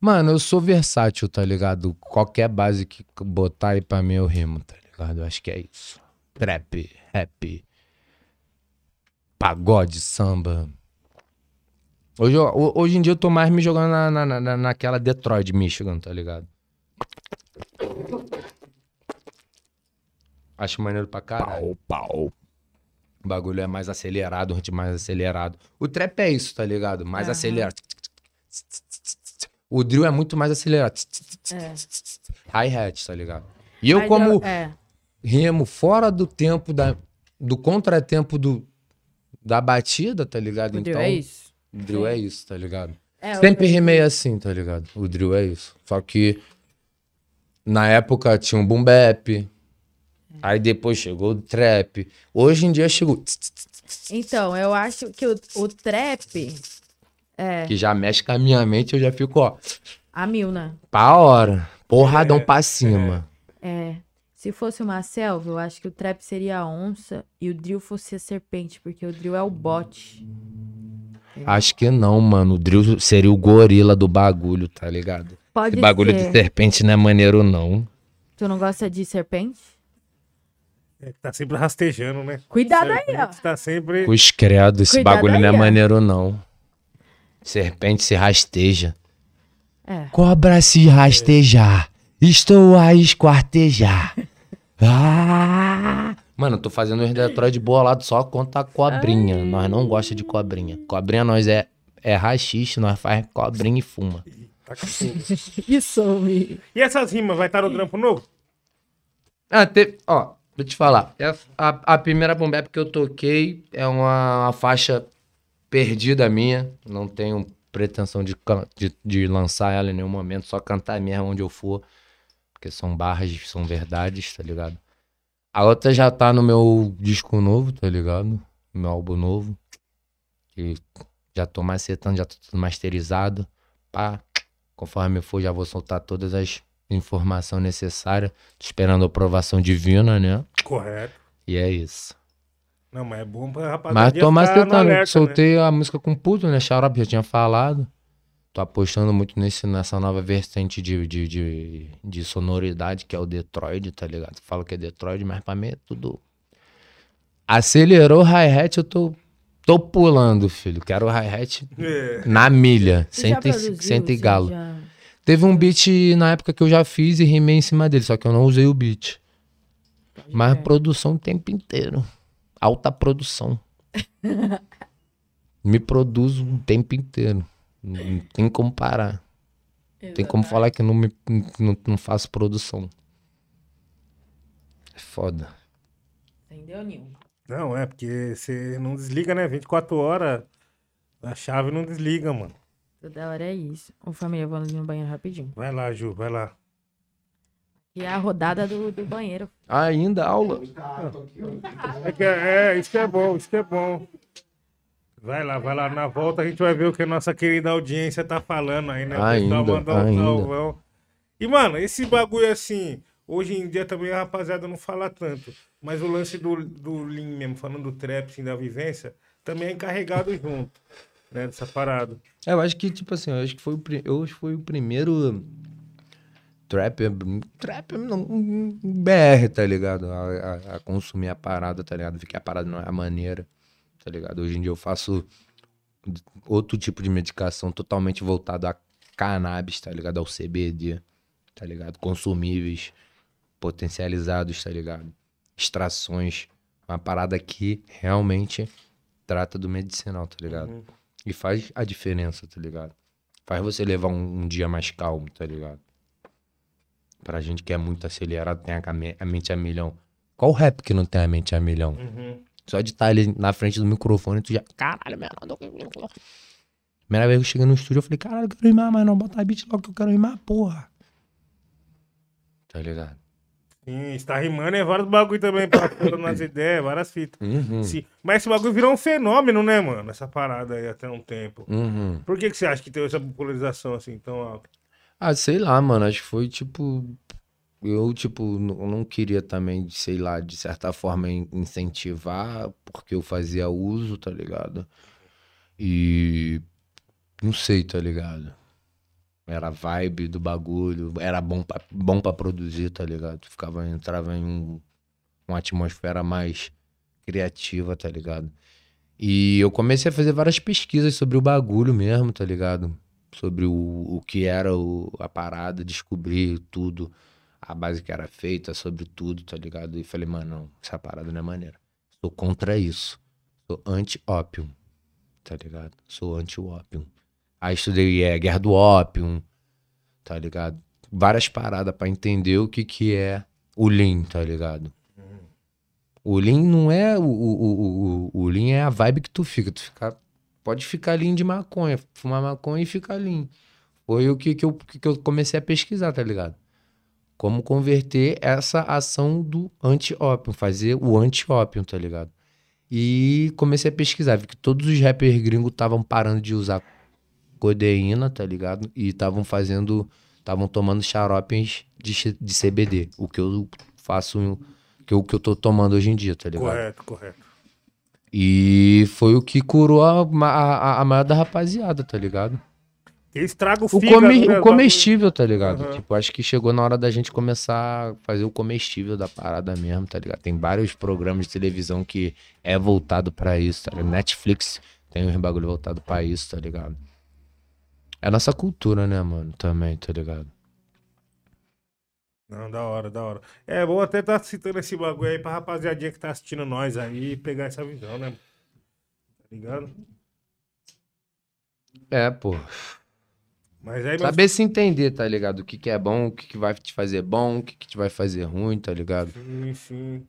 Mano, eu sou versátil, tá ligado? Qualquer base que botar aí pra mim eu rimo, tá ligado? Eu acho que é isso. Trap, rap, pagode, samba. Hoje, eu- ho- hoje em dia eu tô mais me jogando na, na, na- naquela Detroit, Michigan, tá ligado? Acho maneiro pra caralho. Pau, O bagulho é mais acelerado, o ritmo mais acelerado. O trap é isso, tá ligado? Mais Aham. acelerado. O drill é muito mais acelerado. É. Hi-hat, tá ligado? E eu, Mas como É. remo fora do tempo, da, do contratempo do, da batida, tá ligado? O então, é isso. O drill é isso, tá ligado? É, Sempre o- rimei assim, tá ligado? O drill é isso. Só que na época tinha um boom bap, aí depois chegou o trap. Hoje em dia chegou Então, eu acho que o, o trap é que já mexe com a minha mente, eu já fico, ó, a mil, né? pra hora, porradão pra cima. É. Se fosse uma selva, eu acho que o trap seria a onça e o drill fosse a serpente, porque o drill é o bote. Acho que não, mano. O drill seria o gorila do bagulho, tá ligado? Pode Esse bagulho ser. de serpente não é maneiro, não. Tu não gosta de serpente? É, que tá sempre rastejando, né? Cuidado aí, ó. Tá sempre. Os credo, esse Cuidado bagulho não é aí, ó. maneiro, não. Serpente se rasteja. É. Cobra se rastejar. Estou a esquartejar. Ah! Mano, eu tô fazendo os Detroit bolado só contra a cobrinha. Nós não gosta de cobrinha. Cobrinha nós é, é rachixe, nós faz cobrinha e fuma. Tá. Isso. E essas rimas, vai estar no trampo novo? Ah, teve. Ó, eu te falar. É A, a primeira boom bap que eu toquei é uma, uma faixa perdida minha. Não tenho pretensão de, de, de lançar ela em nenhum momento, só cantar mesmo onde eu for. Porque são barras, são verdades, tá ligado? A outra já tá no meu disco novo, tá ligado? Meu álbum novo. Que já tô macetando, já tô tudo masterizado. Pá. Conforme for, já vou soltar todas as informações necessárias. Tô esperando a aprovação divina, né? Correto. E é isso. Não, mas é bom pra rapaziada. Mas tô macetando. alerta, né? Soltei a música com puto, né? Xarope, já tinha falado. Tô apostando muito nesse, nessa nova vertente de, de, de, de sonoridade, que é o Detroit, tá ligado? Falo que é Detroit, mas pra mim é tudo. Acelerou o hi-hat, eu tô, tô pulando, filho. Quero o hi-hat É. na milha. Senta e, senta e galo. já- Teve um beat na época que eu já fiz e rimei em cima dele, só que eu não usei o beat. Mas produção o tempo inteiro. Alta produção. Me produzo o tempo inteiro. Não tem como parar. Não tem como falar que não, me, não, não faço produção. É foda. Entendeu, Nil? Não, é porque você não desliga, né? 24 horas, a chave não desliga, mano. Toda hora é isso. Ô, família, vamos no banheiro rapidinho. Vai lá, Ju, vai lá. E é a rodada do, do banheiro. Ainda aula. É, que- é, isso que é bom, isso que é bom. Vai lá, vai lá. Na volta a gente vai ver o que a nossa querida audiência tá falando aí, né? O pessoal Ainda, um ainda. salvão. E, mano, esse bagulho assim, hoje em dia também a rapaziada não fala tanto. Mas o lance do, do Lean mesmo, falando do trap, assim, da vivência, também é encarregado junto, né? Dessa parada. É, eu acho que, tipo assim, eu acho que foi o, eu acho que foi o primeiro trap, trap não, um BR, tá ligado? A, a- a consumir a parada, tá ligado? Ver que a parada não é a maneira, tá ligado? Hoje em dia eu faço outro tipo de medicação totalmente voltado a cannabis, tá ligado? Ao CBD, tá ligado? Consumíveis, potencializados, tá ligado? Extrações, uma parada que realmente trata do medicinal, tá ligado? E faz a diferença, tá ligado? Faz você levar um, um dia mais calmo, tá ligado? Pra gente que é muito acelerado, tem a, a mente a milhão. Qual rap que não tem a mente a milhão? Uhum. Só de estar ali na frente do microfone, tu já. Caralho, meu irmão. Primeira vez que eu cheguei no estúdio, eu falei, caralho, eu quero rimar, mas não, bota beat logo que eu quero rimar, porra. Tá ligado? Sim, está rimando, é vários bagulho também, pra nas ideias, várias fitas. Uhum. Sim. Mas esse bagulho virou um fenômeno, né, mano? Essa parada aí até um tempo. Uhum. Por que, que você acha que teve essa popularização assim tão alta? Ah, sei lá, mano. Acho que foi tipo. Eu, tipo, não queria também, sei lá, de certa forma in- incentivar, porque eu fazia uso, tá ligado? E. Não sei, tá ligado? Era vibe do bagulho, era bom pra, bom pra produzir, tá ligado? Ficava, entrava em um, uma atmosfera mais criativa, tá ligado? E eu comecei a fazer várias pesquisas sobre o bagulho mesmo, tá ligado? Sobre o, o que era o- a parada, descobrir tudo, a base que era feita, sobre tudo, tá ligado? E falei, mano, não, essa parada não é maneira. Sou contra isso. Sou anti-ópio, tá ligado? Sou anti-ópio. Aí estudei é, Guerra do Ópio, tá ligado? Várias paradas pra entender o que que é o Lean, tá ligado? O Lean não é o, o, o, o, o Lean é a vibe que tu fica. Tu fica, pode ficar Lean de maconha, fumar maconha e ficar Lean. Foi o que, que, eu, que eu comecei a pesquisar, tá ligado? Como converter essa ação do anti-ópio, fazer o anti-ópio, tá ligado? E comecei a pesquisar, vi que todos os rappers gringos estavam parando de usar codeína, tá ligado? E estavam fazendo, estavam tomando xaropes de, de CBD, o que eu faço, que eu, que eu tô tomando hoje em dia, tá ligado? Correto, correto. E foi o que curou a, a, a maior da rapaziada, tá ligado? Estraga o O, come- né, o comestível, tá ligado? Aham. Tipo, acho que chegou na hora da gente começar a fazer o comestível da parada mesmo, tá ligado? Tem vários programas de televisão que é voltado pra isso, tá ligado? Netflix tem uns bagulho voltado pra isso, tá ligado? É nossa cultura, né, mano? Também, tá ligado? Não, da hora, da hora. É, vou até estar citando esse bagulho aí pra rapaziadinha que tá assistindo nós aí pegar essa visão, né? Tá ligado? É, pô. Mas aí. Saber se entender, tá ligado? O que, que é bom, o que, que vai te fazer bom, o que, que te vai fazer ruim, tá ligado? Sim, sim.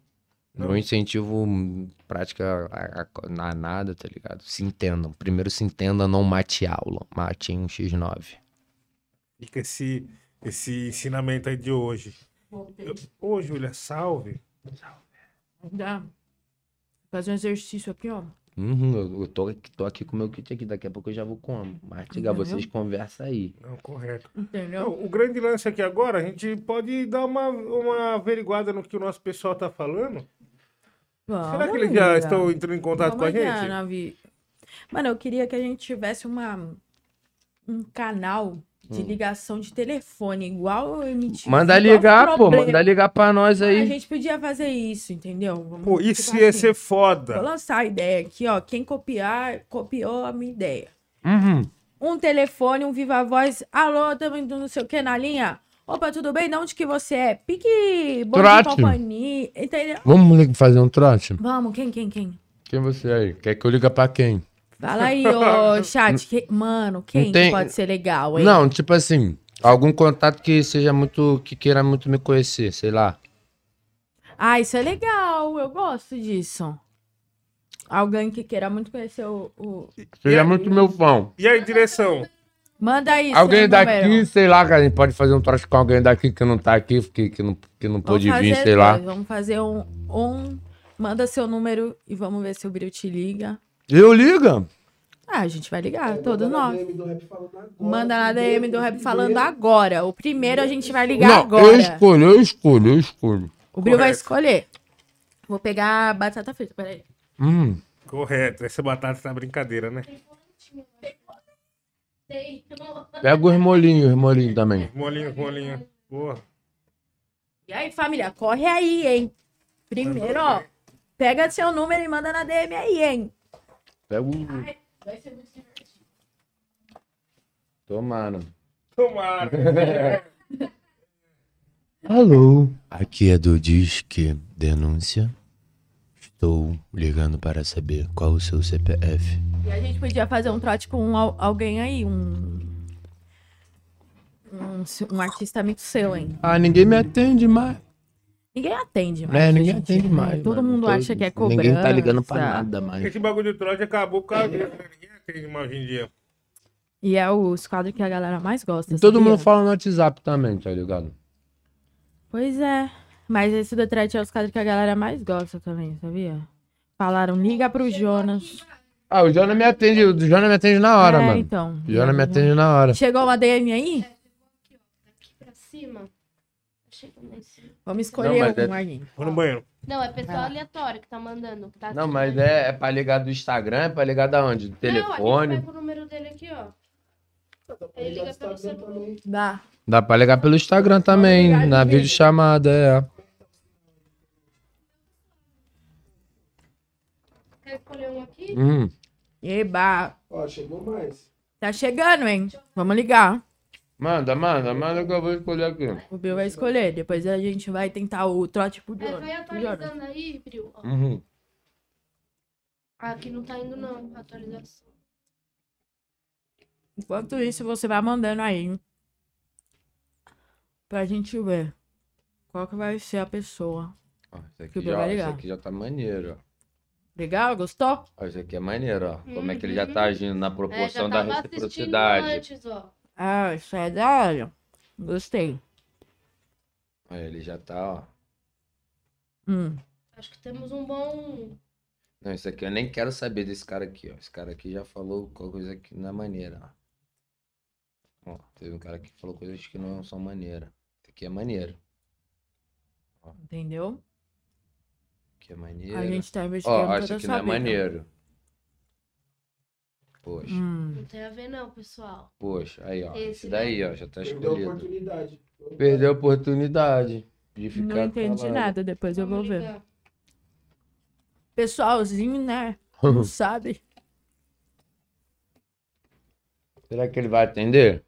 Não incentivo prática a, a- a nada, tá ligado? Se entendam. Primeiro se entenda, não mate aula. Mate em um X9. Fica esse, esse ensinamento aí de hoje. Ô, Júlia, salve. Dá. Fazer um exercício aqui, ó. Uhum, eu, eu tô, aqui- tô aqui com o meu kit aqui, daqui a pouco eu já vou. Mastigar, Entendeu? vocês conversam aí. Não, correto. Entendeu? Não, o grande lance aqui agora, a gente pode dar uma, uma averiguada no que o nosso pessoal tá falando. Vamos, Será que eles já amiga. estão entrando em contato Vamos com a olhar gente? na vi- Mano, eu queria que a gente tivesse uma, um canal de ligação de telefone, igual o MTV. Manda ligar, pô. Manda ligar pra nós A aí. gente podia fazer isso, entendeu? Vamos, Pô, tipo isso ia assim, ser Vou foda. lançar a ideia aqui, ó. Quem copiar, copiou a minha ideia. Uhum. Um telefone, um viva voz. Alô, também do não sei o que na linha. Opa, tudo bem? De onde que você é? Pique bom de Trote. companhia. Entendeu? Vamos fazer um trote? Vamos, quem, quem, quem? Quem você aí? Quer que eu liga pra quem? Fala aí, ô chat. que- Mano, quem que tem- pode ser legal, hein? Não, tipo assim, algum contato que seja muito. que queira muito me conhecer, sei lá. Ah, isso é legal. Eu gosto disso. Alguém que queira muito conhecer o. o- Seja muito meu fã. E aí, direção? Manda aí. Alguém daqui, número. sei lá, cara, a gente pode fazer um trote com alguém daqui que não tá aqui, que, que, não, que não pôde vir, sei lá. dois. Vamos fazer um, um. Manda seu número e vamos ver se o Bril te liga. Eu liga? Ah, a gente vai ligar, todos nós. Manda na DM do Rap falando agora. O primeiro a gente vai ligar não, eu agora. escolho, eu escolho, eu escolho. O Bril vai escolher. Vou pegar a batata frita, peraí. Hum, Correto. Essa batata tá brincadeira, né? pega os molinhos, os molinhos também. Molinho, molinho. Boa. E aí, família, corre aí, hein? Primeiro, ó. Pega seu número e manda na DM aí, hein? Pega o... Vai ser muito divertido. Tomara. Tomara. Alô, aqui é do Disque Denúncia. Estou ligando para saber qual o seu CPF. E a gente podia fazer um trote com al- alguém aí, um. Um, um artista amigo seu, hein? Ah, ninguém me atende mais. Ninguém atende mais. É, ninguém em atende mais. Todo mano. mundo Todo- acha que é cobrança. Ninguém tá ligando pra nada mais. Esse bagulho de trote acabou por causa disso, né? Ninguém atende mais hoje em dia. E é os quadros que a galera mais gosta. Todo sabia? mundo fala no WhatsApp também, tá ligado? Pois é. Mas esse do Trete é os caras que a galera mais gosta também, sabia? Falaram, liga pro Jonas. Ah, o Jonas me atende, o Jonas me atende na hora, é, mano. então. O Jonas me atende na hora. Chegou uma DM aí? Aqui pra cima. Chegando lá em cima. Vamos escolher Não, mas um é- aí. Vou no banheiro. Não, é pessoal aleatório que tá mandando. Que tá Não, mas é, é pra ligar do Instagram, é pra ligar da onde? Do Não, a gente telefone? vai pro número dele aqui, ó. Ele liga pelo celular. Dá. Dá pra ligar pelo Instagram também, ligar na vídeo. videochamada, é. Quer escolher um aqui? Hum. Eba. Ó, chegou mais. Tá chegando, hein? Vamos ligar. Manda, manda, manda que eu vou escolher aqui. O Bill vai escolher. Depois a gente vai tentar o trote pro É, vai Jonas. Pro Jonas. atualizando aí, Bril. Uhum. Ah, Aqui não tá indo, não. Atualização. Enquanto isso, você vai mandando aí. hein? Pra gente ver. Qual que vai ser a pessoa. Ó, esse Que aqui, o Bill já, vai esse ligar. aqui já tá maneiro, ó. Legal? Gostou? Ó, esse aqui é maneiro, ó. Como é que ele já tá agindo na É, já proporção da tava assistindo reciprocidade. antes, ó. Ah, isso é da hora. Gostei. Ó, ele já tá, ó. Hum. Acho que temos um bom... Não, isso aqui eu nem quero saber desse cara aqui, ó. Esse cara aqui já falou qualquer coisa aqui na maneira, ó. Ó, teve um cara que falou coisas que não são maneiras. Esse aqui é maneiro. Entendeu? Aqui é maneiro. A gente tá investigando Ó, acho que não é vida. maneiro. Poxa, Hum. Não tem a ver, não, pessoal. poxa, aí, ó. Esse, Esse daí, ó, já tá Perdeu a escolhido. oportunidade. Perdeu a oportunidade de ficar. Não entendi falando. nada, depois eu vou Vamos ver. ligar. Pessoalzinho, né? Não sabe. Será que ele vai atender?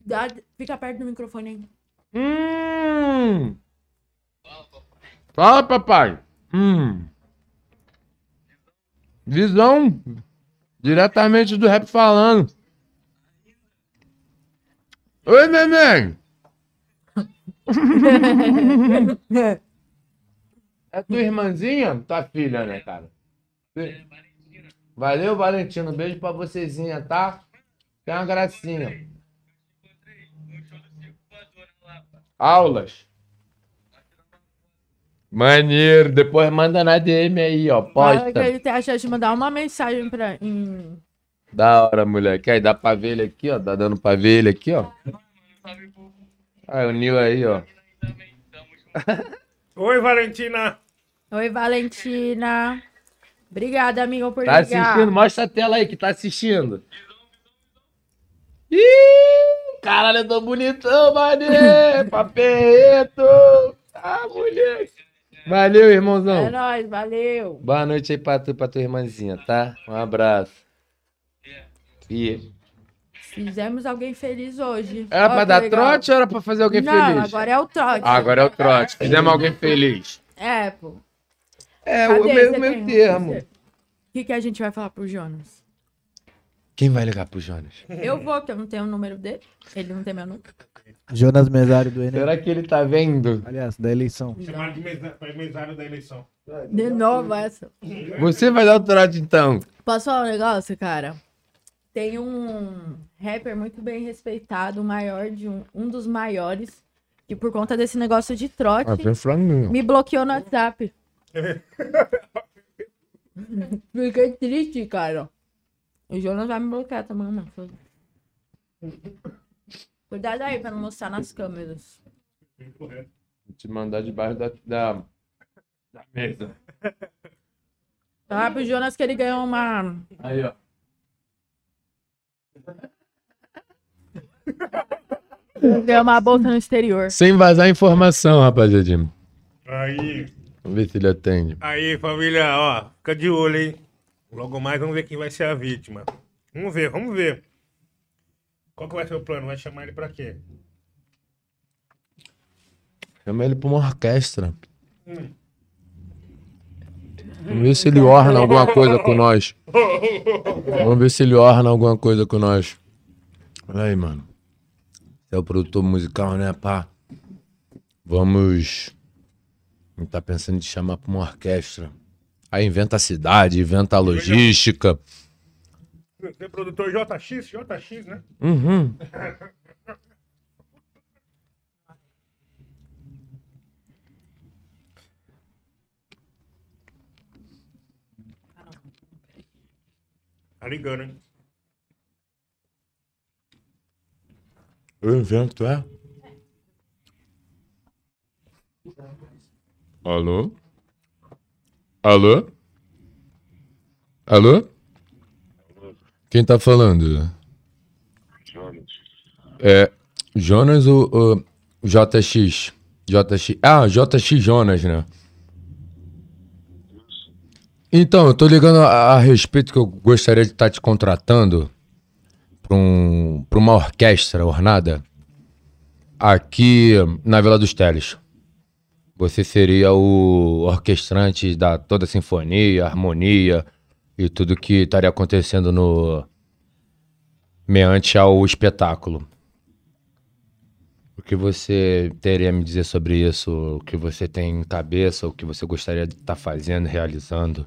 Dá- fica perto do microfone aí. Hum. Fala, papai. Hum. Visão diretamente do rap falando. Oi, neném. É tua irmãzinha? Tua filha, né, cara? Valeu, Valentino. Beijo pra vocêzinha, tá? Tem uma gracinha. Aulas. Maneiro. Depois manda na DM aí, ó. Fala que Posta. ele tem a chance de mandar uma mensagem pra. Em... Da hora, moleque. Aí dá pra ver ele aqui, ó. Tá dando pra ver ele aqui, ó. Aí o Nil aí, ó. Oi, Valentina. Oi, Valentina. Obrigada, amigo, por Tá ligar. assistindo? Mostra a tela aí que tá assistindo. Ih, caralho, eu tô bonitão, mané. Papeto. Ah, moleque. Valeu, irmãozão. É nóis, valeu. Boa noite aí pra tu, pra tua irmãzinha, tá? Um abraço. E Fizemos alguém feliz hoje. era Ó, pra dar legal. trote ou era pra fazer alguém Não, feliz? agora é o trote. Ah, agora é o trote. Fizemos alguém feliz. É, pô. É, Cadê? o meu, meu termo. O que, que a gente vai falar pro Jonas? Quem vai ligar pro Jonas? Eu vou, que eu não tenho o número dele. Ele não tem meu número. Jonas Mesário do Enem. Será que ele tá vendo? Aliás, da eleição. Chamaram de mesário da eleição. De novo essa. Você vai dar o trote então. Posso falar um negócio, cara? Tem um rapper muito bem respeitado, maior de um, um dos maiores, que por conta desse negócio de trote, Flamengo. me bloqueou no WhatsApp. Fiquei triste, cara. O Jonas vai me bloquear também, mano. Cuidado aí pra não mostrar nas câmeras. Vou te mandar debaixo da, da, da mesa. Fala pro Jonas que ele ganhou uma. Aí, ó. Ganhou uma bolsa no exterior. Sem vazar informação, rapaziadinho. Aí, Vamos ver se ele atende. aí, família, ó, fica de olho, hein? Logo mais vamos ver quem vai ser a vítima. Vamos ver, vamos ver. Qual que vai ser o plano? Vai chamar ele pra quê? Chama ele pra uma orquestra. Vamos ver se ele orna alguma coisa com nós. Vamos ver se ele orna alguma coisa com nós. Olha aí, mano. Você é o produtor musical, né, pá? Vamos. Gente tá pensando em chamar pra uma orquestra. Aí inventa a cidade, inventa a logística. Tem produtor JX, JX, né? Uhum. Tá ligando, hein? É Eu invento, é? Alô? Alô? Alô? Quem tá falando? É Jonas ou, ou JX? JX. Ah, JX Jonas, né? Então, eu tô ligando a, a respeito que eu gostaria de estar te contratando para um, pra uma orquestra ornada aqui na Vila dos Teles. Você seria o orquestrante da toda a sinfonia, harmonia e tudo que estaria acontecendo no meante ao espetáculo. O que você teria a me dizer sobre isso? O que você tem em cabeça? O que você gostaria de estar fazendo, realizando?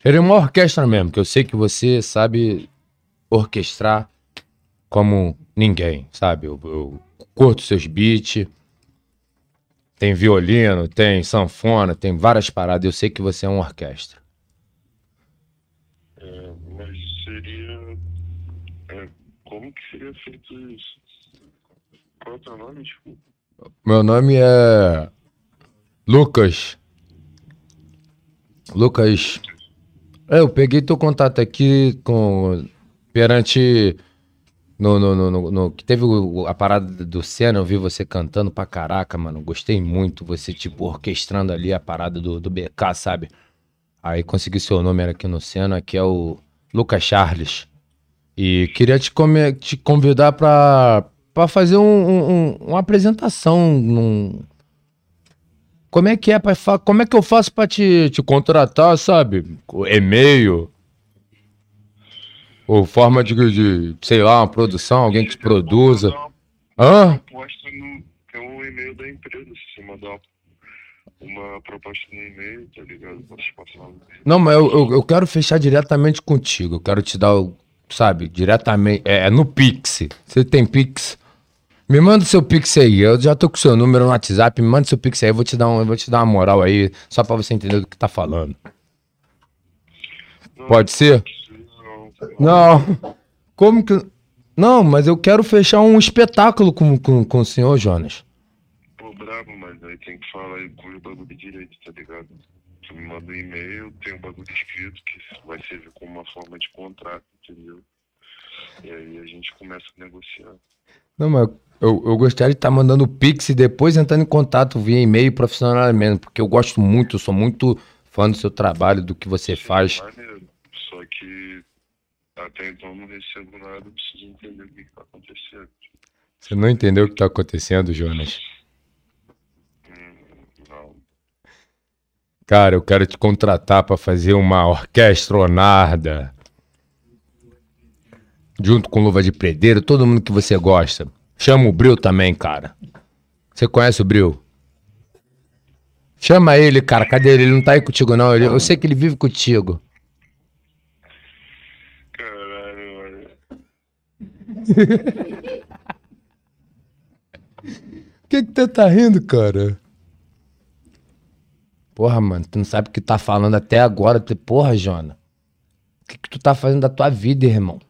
Seria uma orquestra mesmo, que eu sei que você sabe orquestrar como ninguém, sabe? Eu, eu curto seus beats. Tem violino, tem sanfona, tem várias paradas. Eu sei que você é uma orquestra. É, mas seria. é, como que seria? Qual é o teu nome, desculpa? Meu nome é Lucas. Lucas. É, eu peguei teu contato aqui com perante no, no, no, no- no- que teve a parada do Senna, eu vi você cantando pra caraca, mano. Gostei muito. Você, tipo, orquestrando ali a parada do, do BK, sabe? Aí consegui seu nome era aqui no Senna, que é o Lucas Charles. E queria te, come- te convidar pra, pra fazer um- um- um- uma apresentação num, como é que é para como é que eu faço pra te, te contratar, sabe? E-mail ou forma de, de, sei lá, uma produção, alguém que te produza. Hã? Proposta no. Tem um e-mail da empresa. Se você mandar uma, proposta no e-mail, tá ligado? Posso te passar um. Não, mas eu, eu, eu quero fechar diretamente contigo. Eu quero te dar, o, sabe, diretamente. É, é no Pix. Você tem Pix? Me manda seu Pix aí. Eu já tô com seu número no WhatsApp. Me manda seu Pix aí. Eu vou te dar, um, eu vou te dar uma moral aí, só pra você entender do que tá falando. Pode ser? Não, Não. Como que. Não, mas eu quero fechar um espetáculo com, com, com o senhor, Jonas. pô, brabo, mas aí tem que falar aí com o bagulho direito, tá ligado? Tu me manda um e-mail, tem um bagulho escrito que vai servir como uma forma de contrato, entendeu? E aí a gente começa a negociar. Não, mas eu, eu gostaria de estar mandando Pix e depois entrando em contato via e-mail profissional mesmo, porque eu gosto muito, eu sou muito fã do seu trabalho, do que você faz. Maneiro. Só que até então não recebo nada, eu preciso entender o que, que tá acontecendo. Você não entendeu o que está acontecendo, Jonas? Hum, não. Cara, eu quero te contratar para fazer uma orquestra onarda. Junto com Luva de Predeiro, todo mundo que você gosta. Chama o Bril também, cara. Você conhece o Bril? Chama ele, cara. Cadê ele? Ele não tá aí contigo, não. Ele- eu sei que ele vive contigo. Caralho, olha. Por que que tu tá rindo, cara? Porra, mano, tu não sabe o que tá falando até agora. Tu... Porra, Jona. O que que tu tá fazendo da tua vida, irmão?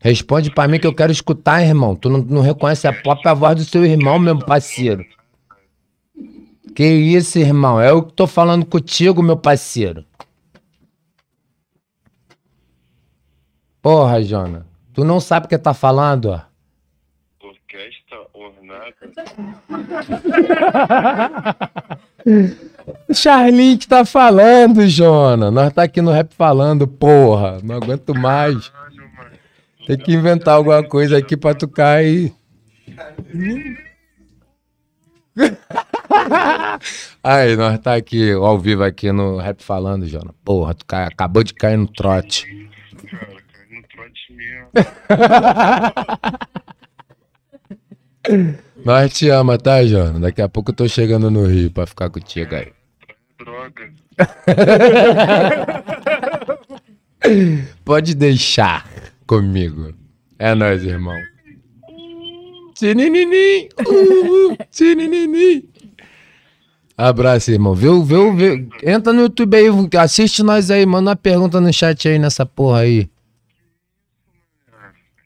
Responde pra mim que eu quero escutar, irmão. Tu não, não reconhece a própria voz do seu irmão, meu parceiro. Que isso, irmão? É o que tô falando contigo, meu parceiro. Porra, Jona. Tu não sabe o que tá falando, ó. Orquestra ornada. O Charlinho que tá falando, Jona. Nós tá aqui no rap falando, porra. Não aguento mais. Tem que inventar alguma coisa aqui pra tu cair. Aí, nós tá aqui ao vivo aqui no rap falando, Jona. Porra, tu cai- acabou de cair no trote. Cara, cai no trote mesmo. Nós te ama, tá, Jona? Daqui a pouco eu tô chegando no Rio pra ficar contigo aí. Droga. Pode deixar comigo. É nóis, irmão. Tininini. Uh, tininini. Abraço, irmão. Viu, viu, viu? Entra no YouTube aí, assiste nós aí, manda uma pergunta no chat aí nessa porra aí.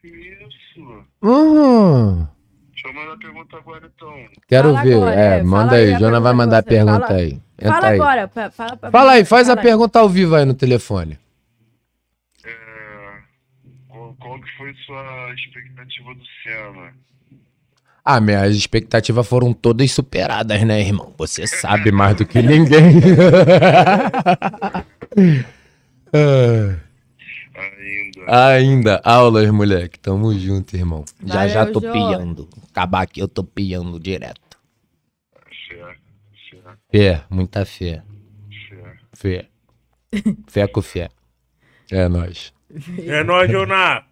Que isso? Uhum. Deixa eu mandar a pergunta agora então. Quero Fala ver. agora, é, é, manda fala aí aí. a Jona vai mandar a pergunta fala- aí. Entra Fala aí. agora. Fala, pra- Fala aí, faz a fala aí. pergunta ao vivo aí no telefone. É, qual, qual que foi sua expectativa do Senna? Ah, minhas expectativas foram todas superadas, né, irmão? Você sabe mais do que ninguém. É. Ainda. Ainda, aulas, moleque. Tamo junto, irmão. Já já Valeu, tô Jô. piando. Acabar aqui, eu tô piando direto. Fé, fé, muita fé. fé. Fé. Fé com fé. É nóis. É nóis, Joná.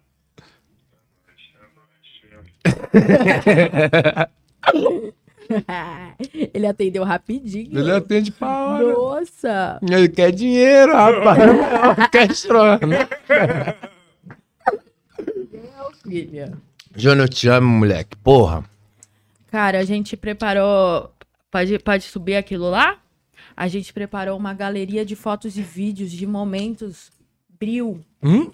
Ele atendeu rapidinho. Ele atende pra hora. Nossa. Ele quer dinheiro, rapaz. É orquestrona. Filha. Júnior, eu te amo, moleque. Porra. Cara, a gente preparou. Pode, pode subir aquilo lá? A gente preparou uma galeria de fotos e vídeos de momentos bril. Hum?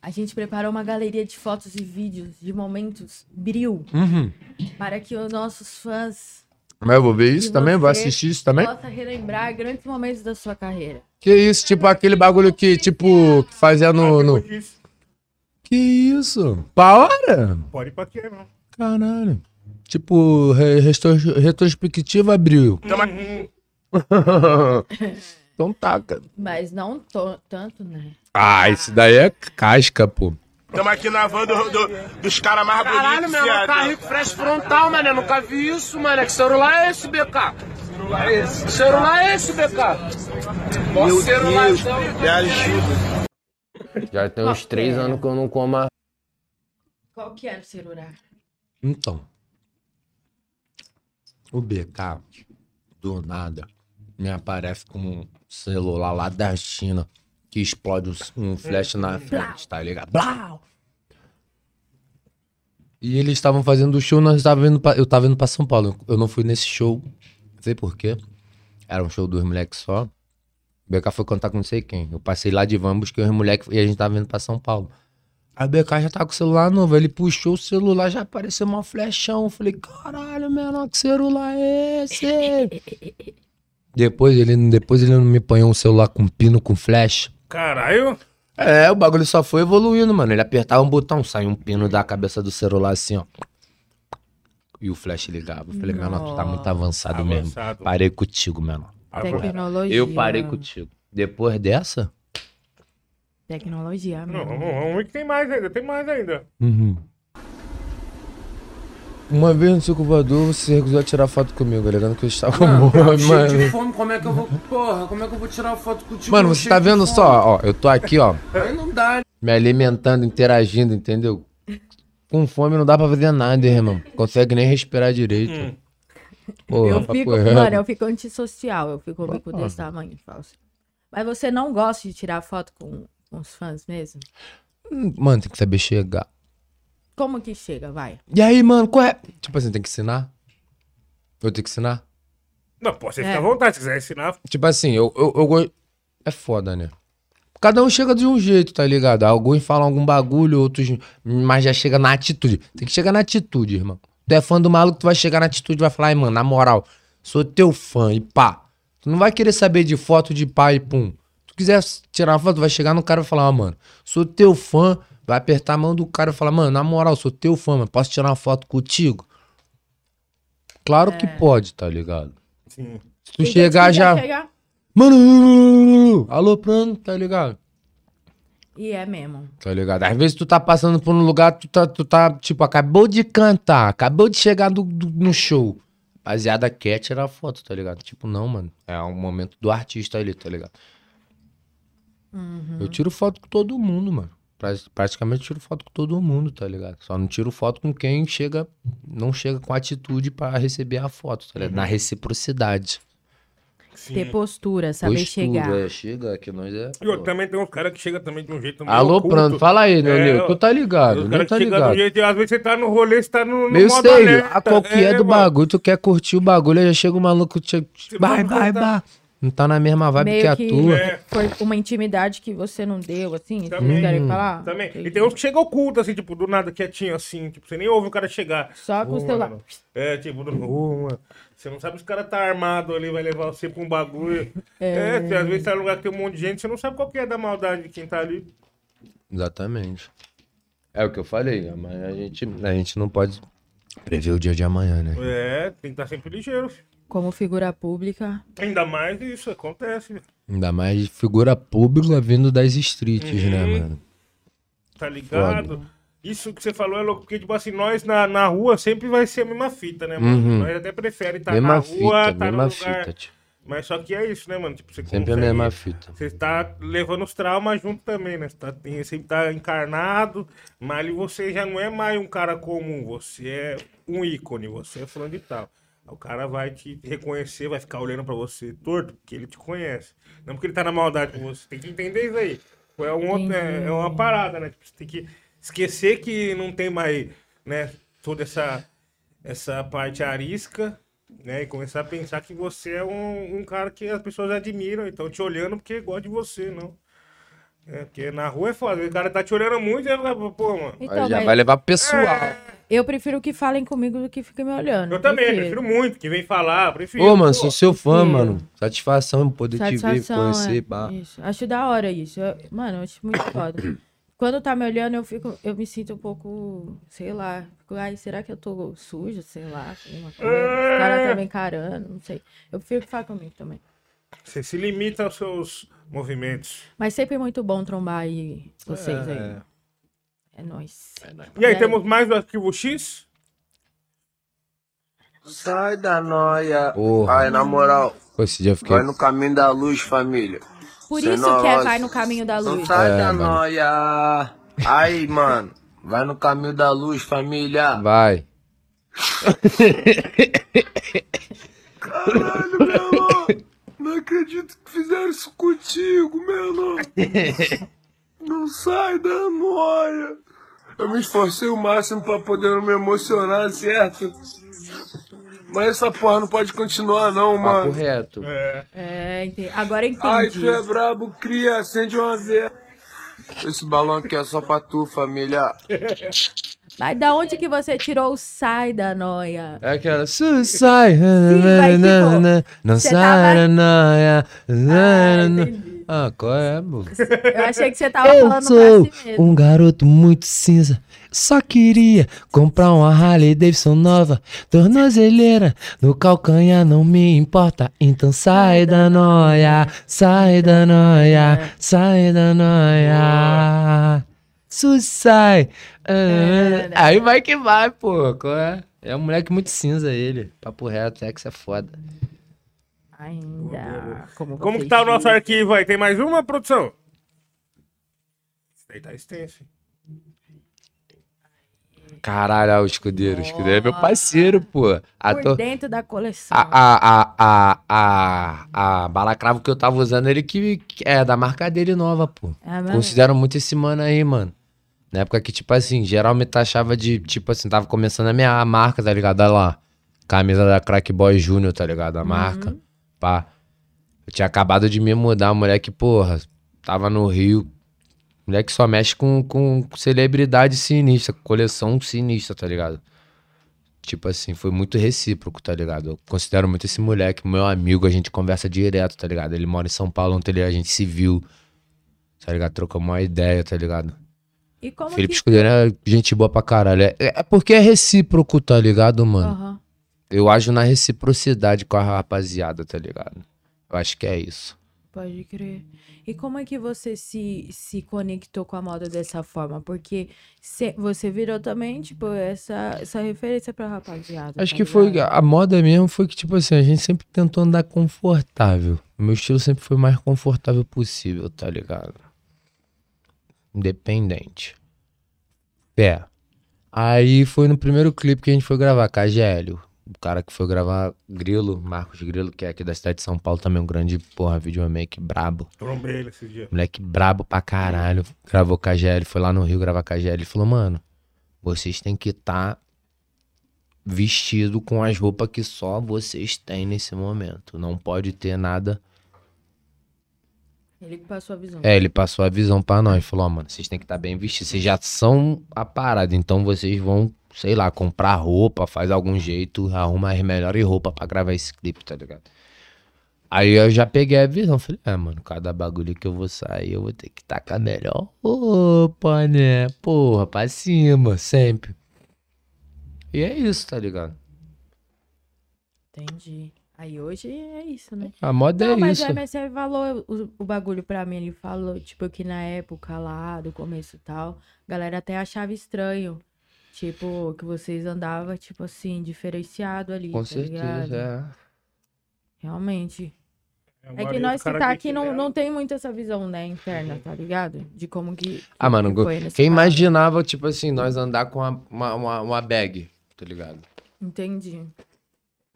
A gente preparou uma galeria de fotos e vídeos de momentos bril Uhum. para que os nossos fãs Mas eu vou ver isso também? Vou assistir isso também? possam relembrar grandes momentos da sua carreira. Que isso? Tipo aquele bagulho que, tipo, que fazia no. no... Que isso? Pra hora? Pode ir pra quê, não? Caralho. Tipo, re- retro- retrospectiva abriu. então tá, cara. Mas não to- tanto, né? Ah, esse daí é casca, pô. Tamo aqui na van do, do- dos caras mais bonitos. Caralho, meu, viado. carro fresh frontal, mano. Eu nunca vi isso, mano. Que celular é esse, BK? Celular é esse? celular é esse, BK? Meu celular, Deus, ajuda. Já tem uns três anos que eu não como a... Qual que era o celular? Então. O BK, do nada, me aparece com um celular lá da China que explode um, um flash na frente, tá ligado? Blau! E eles estavam fazendo o show, nós estávamos indo pra, eu tava indo pra São Paulo. Eu não fui nesse show, não sei porquê. Era um show dos moleques só. O BK foi contar com não sei quem. Eu passei lá de van, busquei os moleques e a gente tava indo pra São Paulo. A BK já tá com o celular novo. Ele puxou o celular, já apareceu uma flechão. Eu falei, caralho, menor, que celular é esse? depois, ele, depois ele não me apanhou um celular com pino, com flash. Caralho. É, o bagulho só foi evoluindo, mano. Ele apertava um botão, saiu um pino da cabeça do celular assim, ó. E o flash ligava. Eu falei, menor, tu tá muito avançado, mesmo. Avançado. Parei contigo, menor. Tecnologia. Eu parei contigo. Depois dessa? Tecnologia, Não, amigo. vamos, vamos ver que tem mais ainda, tem mais ainda. Uhum. Uma vez no Circo Voador, você recusou a tirar foto comigo, alegando que eu estava com Mano, fome, cheio de mano. fome, como é que eu vou. Porra, como é que eu vou tirar foto contigo? Mano, você tá vendo só, ó, eu tô aqui, ó, Aí não dá. me alimentando, interagindo, entendeu? Com fome não dá pra fazer nada, irmão. Consegue nem respirar direito. Porra, eu fico, mano, eu fico antissocial. Eu fico com o bico desse tamanho, falso. Mas você não gosta de tirar foto com, com os fãs mesmo? Hum, Mano, tem que saber chegar. Como que chega? Vai. E aí, mano, qual é? Tipo assim, tem que ensinar? Eu tenho que ensinar? Não, pô, você É. fica à vontade, se quiser ensinar. Tipo assim, eu, eu, eu gosto. É foda, né? Cada um chega de um jeito, tá ligado? Alguns falam algum bagulho, outros. Mas já chega na atitude. Tem que chegar na atitude, irmão. Tu é fã do maluco, tu vai chegar na atitude e vai falar, ai, mano, na moral, sou teu fã e pá. Tu não vai querer saber de foto de pá e pum. Tu quiser tirar uma foto, tu vai chegar no cara e falar, ah, mano, sou teu fã. Vai apertar a mão do cara e falar, mano, na moral, sou teu fã, mano, posso tirar uma foto contigo? Claro que pode, tá ligado? Sim. Se tu Tem chegar já. chegar- Mano, alô, plano, tá ligado? E é mesmo. Tá ligado? Às vezes tu tá passando por um lugar, tu tá, tu tá tipo, acabou de cantar, acabou de chegar do, do- no show. Rapaziada quer tirar foto, tá ligado? Tipo, não, mano. É um momento do artista ali, tá ligado? Uhum. Eu tiro foto com todo mundo, mano. Pra- Praticamente tiro foto com todo mundo, tá ligado? Só não tiro foto com quem chega, não chega com atitude pra receber a foto, tá ligado? Na reciprocidade. ter postura, saber chegar. É, chega, que nós é. E outro, também tem uns caras que chegam também de um jeito Alô, oculto. Prando, fala aí, meu É. Tu tá ligado, caras tá ligado. jeito, às vezes você tá no rolê, você tá no, no Meu modo sei, a qualquer É, do mano. bagulho, tu quer curtir o bagulho, aí já chega o maluco, te... vai, vai, vai. Não tá na mesma vibe Meio que a que tua. É. foi uma intimidade que você não deu, assim, vocês Também. querem falar? Também. E tem uns que chegam oculto, assim, tipo, do nada quietinho, assim. Tipo, você nem ouve o cara chegar. Só com o celular. mano. É, tipo, do... Mano. Você não sabe se o cara tá armado ali, vai levar você pra um bagulho. É, você, às vezes tá num lugar que tem um monte de gente, você não sabe qual que é da maldade de quem tá ali. Exatamente. É o que eu falei, amanhã a gente, a gente não pode prever o dia de amanhã, né? É, tem que estar sempre ligeiro. filho. Como figura pública. Ainda mais isso acontece, velho. Ainda mais figura pública vindo das streets, né, Uhum. mano? Tá ligado? Isso que você falou é louco, porque, tipo assim, nós na, na rua sempre vai ser a mesma fita, né, mano? Uhum. Nós até prefere estar mesma na fita, rua, tá mesma no lugar. fita, tio. Mas só que é isso, né, mano? Tipo, você Sempre a consegue- mesma fita. Você tá levando os traumas junto também, né? Você, tá, tem, você tá encarnado, mas ali você já não é mais um cara comum, você é um ícone, você é fulano de tal. O cara vai te reconhecer, vai ficar olhando pra você torto, porque ele te conhece. Não porque ele tá na maldade com você. Tem que entender isso aí. É, um outro- é, é uma parada, né? Tipo, você tem que esquecer que não tem mais, né, toda essa, essa parte arisca, né? E começar a pensar que você é um, um cara que as pessoas admiram, então te olhando porque gosta de você, não. É, porque na rua é foda. O cara tá te olhando muito e vai ficar, pô, mano. Então, Aí já mas vai levar pro pessoal. Eu prefiro que falem comigo do que fiquem me olhando. Eu também, Prefiro. prefiro muito. Que vem falar, prefiro. Ô, mano, pô. sou seu fã, prefiro. mano. Satisfação poder te ver, Satisfação, conhecer, é. pá. Isso. Acho da hora isso. Eu- mano, eu acho muito foda. Quando tá me olhando, eu fico, eu me sinto um pouco, sei lá. Fico, ai, será que eu tô suja? Sei lá, alguma coisa. Os caras tá me encarando, não sei. Eu prefiro que fale comigo também. Você se limita aos seus movimentos. Mas sempre é muito bom trombar aí vocês É. aí. É nóis. E aí, temos mais do Arquivo X? Sai da noia. Porra. Ai, na moral, Pô, esse dia eu fiquei. vai no caminho da luz, família. Por Sem isso que é vai no caminho da Não luz. sai É, da mano. noia. Aí, mano, vai no caminho da luz, família. Vai. Caralho, meu irmão. Não acredito que fizeram isso contigo, meu irmão. Não sai da noia. Eu me esforcei o máximo pra poder não me emocionar, certo? Mas essa porra não pode continuar, não, Papo mano. reto. É, entendi. agora eu Ai, entendi. tu é brabo, cria, acende uma vez. Esse balão aqui é só pra tu, família. Mas da onde que você tirou o sai da noia? É aquela. Su- Sai. vai, tipo, Não sai da noia. Ah, entendi. Ah, qual é, pô? Eu achei que você tava Eu falando sou pra si mesmo. um garoto muito cinza. Só queria comprar uma Harley Davidson nova, tornozeleira no calcanhar não me importa. Então sai da noia, sai da noia, sai da noia. Su sai. É, Ah, Aí vai que vai, pô. É? É um moleque muito cinza ele. Papo reto, é que isso é foda. Ainda. Como, Como que tá o nosso arquivo aí? Tem mais uma, produção? Isso daí tá extenso. Caralho, ó, o escudeiro. O escudeiro é meu parceiro, pô. Por Ator. dentro da coleção. A, a, a, a, a, a balacravo que eu tava usando, ele que, que é da marca dele nova, pô. É mesmo? Considero muito esse mano aí, mano. Na época que, tipo assim, geral me taxava de, tipo assim, tava começando a minha marca, tá ligado? Olha lá. Camisa da Crack Boy Júnior, tá ligado? A marca. Pá. Eu tinha acabado de me mudar, moleque, porra. Tava no Rio. Moleque só mexe com, com celebridade sinistra, coleção sinistra, tá ligado? Tipo assim, foi muito recíproco, tá ligado? Eu considero muito esse moleque, meu amigo, a gente conversa direto, tá ligado? Ele mora em São Paulo, ontem ele- a gente se viu, tá ligado? Trocamos uma ideia, tá ligado? E como Felipe que... Escudeiro é gente boa pra caralho. É, é porque é recíproco, tá ligado, mano? Aham. Eu ajo na reciprocidade com a rapaziada, tá ligado? Eu acho que é isso. Pode crer. E como é que você se, se conectou com a moda dessa forma? Porque cê- você virou também, tipo, essa, essa referência pra rapaziada. Acho tá que foi. ligado? A moda mesmo foi que, tipo assim, a gente sempre tentou andar confortável. O meu estilo sempre foi o mais confortável possível, tá ligado? Independente. É. Aí foi no primeiro clipe que a gente foi gravar, KGL. O cara que foi gravar Grilo, Marcos Grilo, que é aqui da cidade de São Paulo, também um grande, porra, videomaker brabo. Trombei ele esse dia. Moleque brabo pra caralho. Gravou com a GL, foi lá no Rio gravar com a GL. Ele falou, mano, vocês têm que estar vestido com as roupas que só vocês têm nesse momento. Não pode ter nada. Ele que passou a visão. É, ele passou a visão pra nós. Falou, ó, mano, vocês têm que estar bem vestidos. Vocês já são a parada, então vocês vão, sei lá, comprar roupa, faz algum jeito, arruma as melhores roupas pra gravar esse clipe, tá ligado? Aí eu já peguei a visão, falei, ah, mano, cada bagulho que eu vou sair, eu vou ter que tacar a melhor roupa, né? Porra, pra cima, sempre. E é isso, tá ligado? Entendi. Aí hoje é isso, né? A moda Não, é mas isso. o MSF falou o, o bagulho pra mim. Ele falou, tipo, que na época lá, do começo e tal, a galera até achava estranho. Tipo, que vocês andavam, tipo assim, diferenciado ali, Com tá certeza, ligado? é. Realmente. a É que nós que tá aqui não, tiveram- não tem muito essa visão, né, interna, tá ligado? De como que. Ah, mano, que quem caso. imaginava, tipo assim, nós andar com uma, uma, uma, uma bag, tá ligado? Entendi.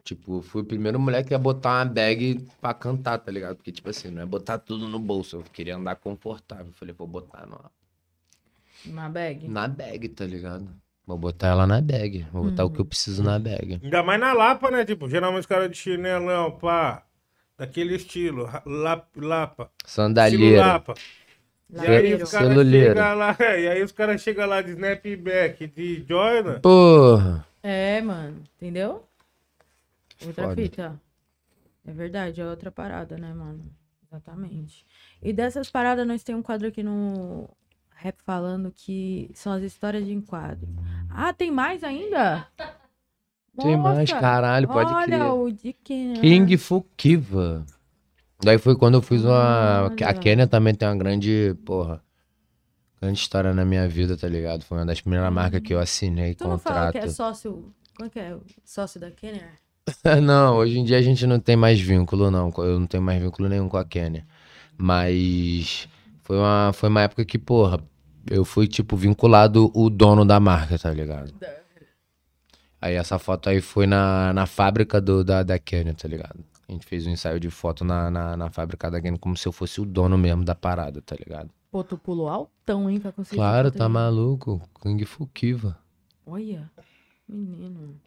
Tipo, fui o primeiro moleque a botar uma bag pra cantar, tá ligado? Porque, tipo assim, não é botar tudo no bolso. Eu queria andar confortável. Falei, vou botar no, Uma bag. na bag, tá ligado? Vou botar ela na bag. Vou botar o que eu preciso na bag. Ainda mais na Lapa, né? Tipo, geralmente os caras de chinelão, pá. Daquele estilo. Lap, lapa. Estilo Sandália. Lapa. E aí os caras Celuleira. chegam lá, e aí os caras chegam lá de snapback, de Jordan. Porra. É, mano. Entendeu? Outra Foda. fita. É verdade, é outra parada, né, mano? Exatamente. E dessas paradas, nós temos um quadro aqui no Rap falando que são as histórias de enquadro. Ah, tem mais ainda? Tem mais, Nossa, caralho, pode Olha crer. o de quem? King Fukiva. Daí foi quando eu fiz uma. A Olha. Kenya também tem uma grande, porra. Grande história na minha vida, tá ligado? Foi uma das primeiras marcas que eu assinei Tu não fala contrato. que é sócio. Como é que é? Sócio da Kenner? não, hoje em dia a gente não tem mais vínculo, não. Eu não tenho mais vínculo nenhum com a Kenya. Mas foi uma, foi uma época que, porra, eu fui, tipo, vinculado o dono da marca, tá ligado? Aí essa foto aí foi na, na fábrica do, da, da Kenya, tá ligado? A gente fez um ensaio de foto na, na, na fábrica da Kenya como se eu fosse o dono mesmo da parada, tá ligado? Pô, tu pulou altão, hein, pra conseguir. Claro, tá maluco. King Fukiva. Olha, menino.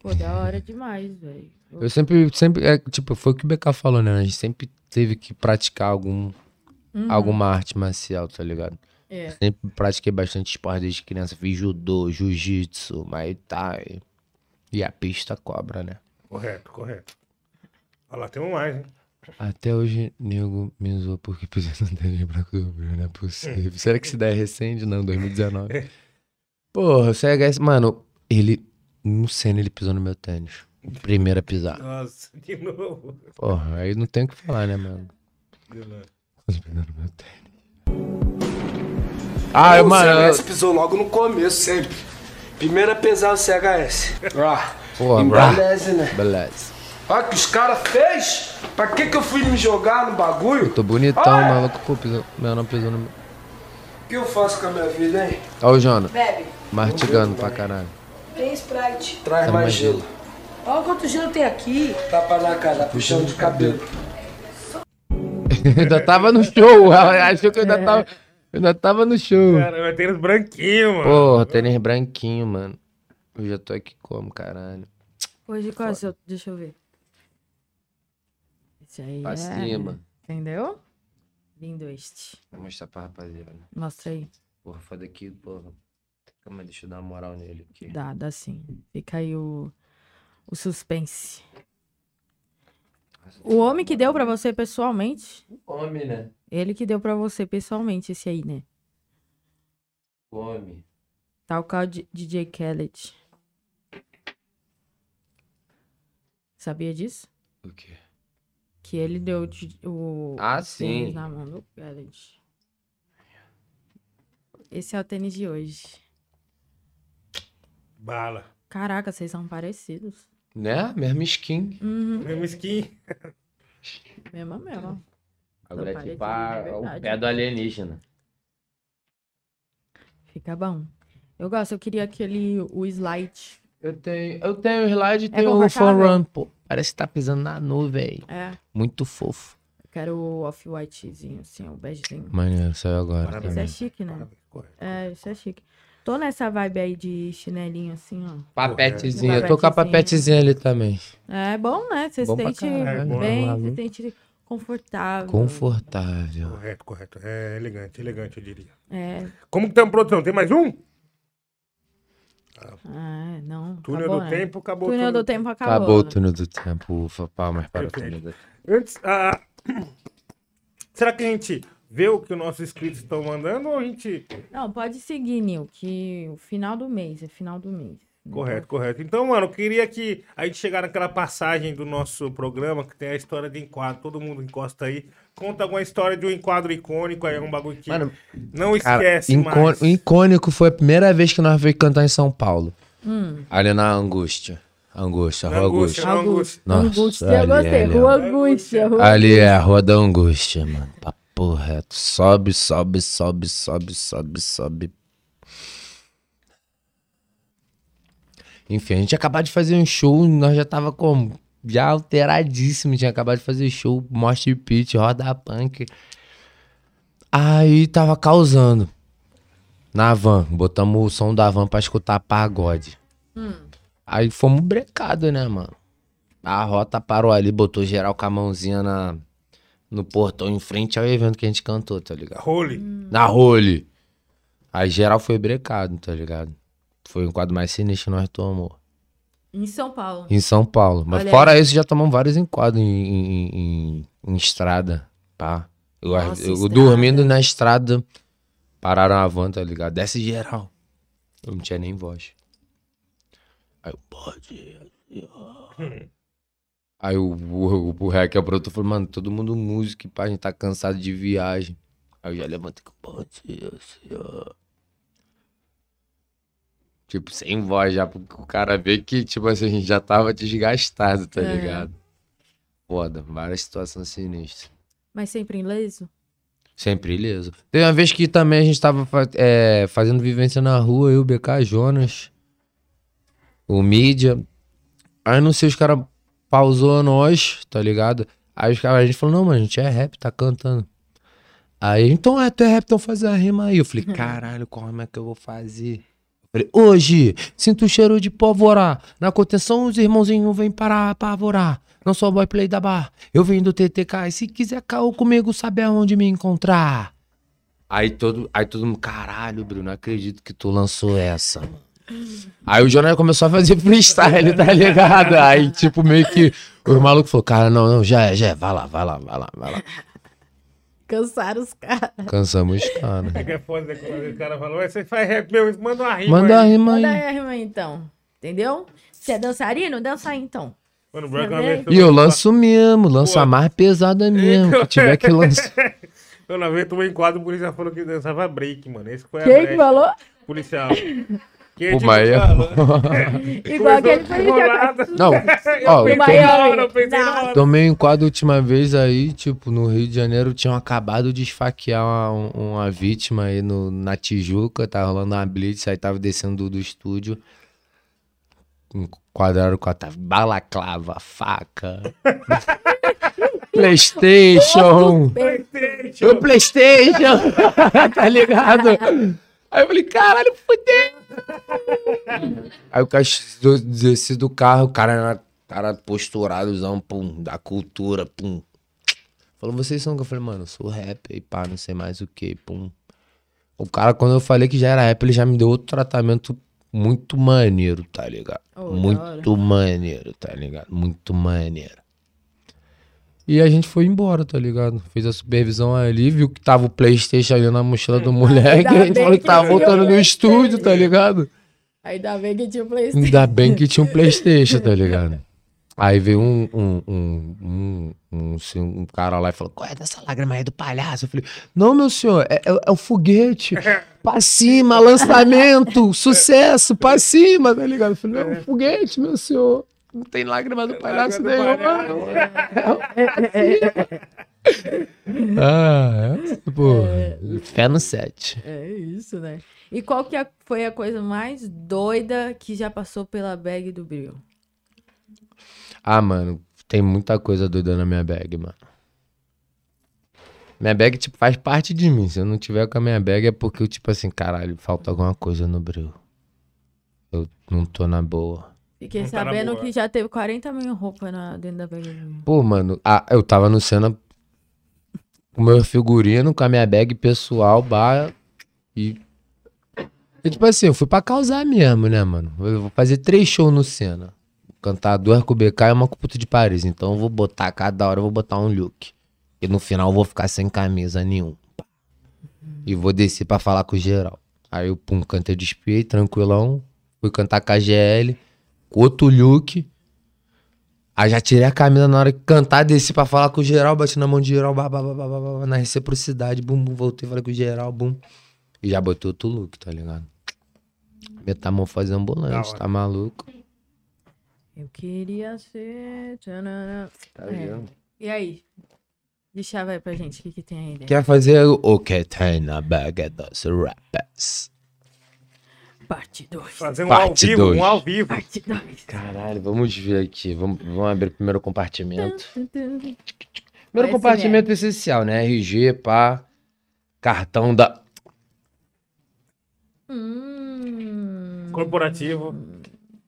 Pô, da hora demais, velho. Eu sempre, sempre, é, tipo, foi o que o BK falou, né? A gente sempre teve que praticar algum, Uhum. alguma arte marcial, tá ligado? É. Sempre pratiquei bastante esporte desde criança. Fiz judô, jiu-jitsu, muay thai. E a pista cobra, né? Correto, correto. Olha lá, temos mais, hein? Até hoje, nego me zoou porque pisei no tênis branco do Bruno, não é possível. Será que isso daí é recente? Não, 2019. Porra, o CHS, mano, ele, no cena, ele pisou no meu tênis. Primeiro a pisar. Nossa, de novo. Porra, aí não tem o que falar, né, mano? Pisou no meu tênis. Ah, o mano, CHS pisou logo no começo, sempre. Primeiro a pesar o CHS. Ah, Porra, embeleze, né? beleza. Olha o que os caras fez. Pra que que eu fui me jogar no bagulho? Tô bonitão, Olha. maluco. Pô, pisou, meu não pisou no meu. O que eu faço com a minha vida, hein? Ó o Jona, Bebe. martigando pra caralho. Tem Sprite. Traz Tá mais mais gelo. Olha quanto gelo tem aqui. Tapa na cara, puxando de cabelo. ainda tava no show, achou que eu ainda tava, eu ainda tava no show. Cara, vai ter os branquinhos, mano. Porra, tênis branquinho, mano. Eu já tô aqui como, caralho. Hoje qual é o seu? Deixa eu ver. Esse aí Pra é... cima. Entendeu? Lindo este. Vou mostrar pra rapaziada. Mostra aí. Porra, foda aqui, porra. Calma, deixa eu dar uma moral nele aqui. Dá, dá sim. Fica aí o, o suspense. O homem que deu pra você pessoalmente. Homem, né? Ele que deu pra você pessoalmente, esse aí, né? Homem. Tal qual D- DJ Khaled. Sabia disso? O quê? Que ele deu de- o Ah, o sim. tênis na mão do Khaled. Esse é o tênis de hoje. Bala. Caraca, vocês são parecidos. Né? Mesmo skin. Uhum. Mesmo skin. Mesma, mesma. Agora é tipo a- o pé do alienígena. Fica bom. Eu gosto, eu queria aquele, o slide Eu tenho, eu tenho o slide e É tenho o confortável? Run, pô. Parece que tá pisando na nuvem. É. Muito fofo. Eu quero o off-whitezinho, assim, o begezinho. Maneiro, saiu agora. Esse é chique, né? É, isso é chique. Tô nessa vibe aí de chinelinho, assim, ó. Papetezinho. Eu tô com a papetezinha ali também. É bom, né? Você se sente caralho. bem, Maluco. se sente confortável. Confortável. Correto, correto. É elegante, elegante, eu diria. É. Como que estamos, produção? Tem mais um? Ah, não. Túnel acabou, do né? tempo, acabou Túnel tudo. do tempo acabou. Acabou o né? túnel do tempo. Ufa, palmas para o túnel do tempo. Antes, ah, será que a gente vê o que os nossos inscritos estão mandando ou a gente... Não, pode seguir, Nil, que o final do mês, é final do mês. Correto, correto. Então, mano, eu queria que a gente chegar naquela passagem do nosso programa que tem a história de enquadro. Todo mundo encosta aí. Conta alguma história de um enquadro icônico aí, um bagulho que não Cara, esquece icô- mais. icônico foi a primeira vez que nós veio cantar em São Paulo. Hum. Ali na Angústia. Angústia, Rua Angústia, Angústia. Nossa, Angústia, eu ali, gostei. Rua. Angústia. Rua Ali é a. Rua da Angústia, mano. Papo reto. Sobe, sobe, sobe, sobe, sobe, sobe. Enfim, a gente acabado de fazer um show, nós já tava como? Já alteradíssimo, tinha acabado de fazer show, Mosh Pit, Roda Punk. Aí tava causando. Na van, botamos o som da van pra escutar pagode. Hum. Aí fomos brecados, né, mano? A rota parou ali, botou geral com a mãozinha na, no portão em frente ao evento que a gente cantou, tá ligado? Role. Na role. Aí geral foi brecado, tá ligado? Foi o quadro mais sinistro que nós tomamos. Em São Paulo. Em São Paulo. Mas Olha fora aí. isso, já tomamos vários enquadros em, em, em- em estrada, pá. Eu, Nossa, eu estrada. dormindo na estrada, pararam a van, tá ligado? Desce geral. Eu não tinha nem voz. Aí eu, pode. Aí o, o, o rec, o produtor, falou, mano, todo mundo músico, pá, a gente tá cansado de viagem. Aí eu já levantei com ser, assim, ó. Tipo, sem voz já, porque o cara vê que, tipo assim, a gente já tava desgastado, tá É. ligado? Foda, várias situações sinistras. Mas sempre ileso? Sempre ileso. Teve uma vez que também a gente tava é, fazendo vivência na rua, eu, o BK, Jonas, o Mídia. Aí não sei, os caras pausou nós, tá ligado? Aí os caras, a gente falou, não, mas a gente é rap, tá cantando. Aí, então é, tu é rap, então faz a rima aí. Eu falei, caralho, como é que eu vou fazer? Eu falei, hoje, sinto o cheiro de pólvora. Na contenção, os irmãozinhos vêm para apavorar. Não sou boy play da bar, eu vim do TTK. E se quiser caô comigo, sabe aonde me encontrar. Aí todo, aí todo mundo, caralho, Bruno, acredito que tu lançou essa. mano." Aí o Jonathan começou a fazer freestyle, tá ligado? Aí, tipo, meio que os malucos falaram, cara, não, não, já é, já é, vai lá, vai lá, vai lá, vai lá. Cansaram os caras. Cansamos os caras. É que é foda? Quando o cara falou, "Ué, você faz rap mesmo, manda uma rima Manda a aí." rima aí. Manda aí a rima aí, então. Entendeu? Você é dançarino? Dança aí, então. Mano, o Branco foi- E eu lanço mesmo, lanço Pô. a mais pesada mesmo, que tiver que lançar. Eu na vez tomei um quadro, o policial falou que dançava break, mano. Esse foi a Quem que falou? Policial. É- falou? Igual aquele enrolado. Não, Eu ó, pensei eu na Miami. hora, eu pensei na hora. Tomei um quadro a última vez aí, tipo, no Rio de Janeiro, tinham acabado de esfaquear uma, uma vítima aí no, na Tijuca, tava rolando uma blitz, aí tava descendo do, do estúdio. Enquadraram com a tava balaclava, faca. Playstation. O Playstation. tá ligado? Aí eu falei, caralho, fudeu. Aí o cara desci do carro, o cara era cara posturadozão, pum, da cultura, pum. Falou, vocês são que eu falei, mano, eu sou rapper, pá, não sei mais o que, pum. O cara, quando eu falei que já era rapper, ele já me deu outro tratamento muito maneiro, tá ligado? Oh, muito maneiro, tá ligado? Muito maneiro. E a gente foi embora, tá ligado? Fez a supervisão ali, viu que tava o Playstation ali na mochila do moleque, a gente falou que tava o voltando no estúdio, tá ligado? Ainda bem que tinha o Playstation. Ainda bem que tinha um Playstation, tá ligado? Aí veio um, um, um, um, um, assim, um cara lá e falou, qual é dessa lágrima aí do palhaço? Eu falei, não, meu senhor, é, é, é o foguete. Pra cima, lançamento, sucesso, pra cima, tá ligado? Eu falei, é um foguete, meu senhor. Não tem lágrima do palhaço nenhuma. É, é, é. Ah, é, pô. Fé no 7. É isso, né? E qual que é- foi a coisa mais doida que já passou pela bag do Bril? Ah, mano, tem muita coisa doida na minha bag, mano. Minha bag, tipo, faz parte de mim. Se eu não tiver com a minha bag é porque eu, tipo assim, caralho, falta alguma coisa no bril. Eu não tô na boa. Fiquei Não tá sabendo que já teve 40 mil roupas na, dentro da bag. Pô, mano, ah, eu tava no cena com meu figurino, com a minha bag pessoal, bar e. E, tipo assim, eu fui pra causar mesmo, né, mano? Eu vou fazer três shows no cena. Vou cantar duas com o BK e uma com o Puto de Paris. Então eu vou botar, cada hora eu vou botar um look. E no final eu vou ficar sem camisa nenhum. E vou descer pra falar com o geral. Aí eu, pum, cantei de espelho, tranquilão. Fui cantar com a GL, look. Aí já tirei a camisa na hora que cantar, desci pra falar com o geral, bati na mão de geral, bah, bah, bah, bah, bah, bah, na reciprocidade, bum, bum, voltei, falei com o geral, bum. E já botei outro look, tá ligado? Metamorfose ambulante, tá maluco? Eu queria ser. tchananã. Tá É. vendo? E aí? Deixa vai pra gente o que, que tem aí dentro. Quer fazer o que tem na bag dos rappers? Parte 2. Fazer um Parte ao vivo, dois. um ao vivo. Parte 2. Caralho, vamos ver aqui. Vamos, vamos abrir o primeiro compartimento. Primeiro Vai, compartimento essencial, né? RG, pá. Cartão da. Hum, Corporativo.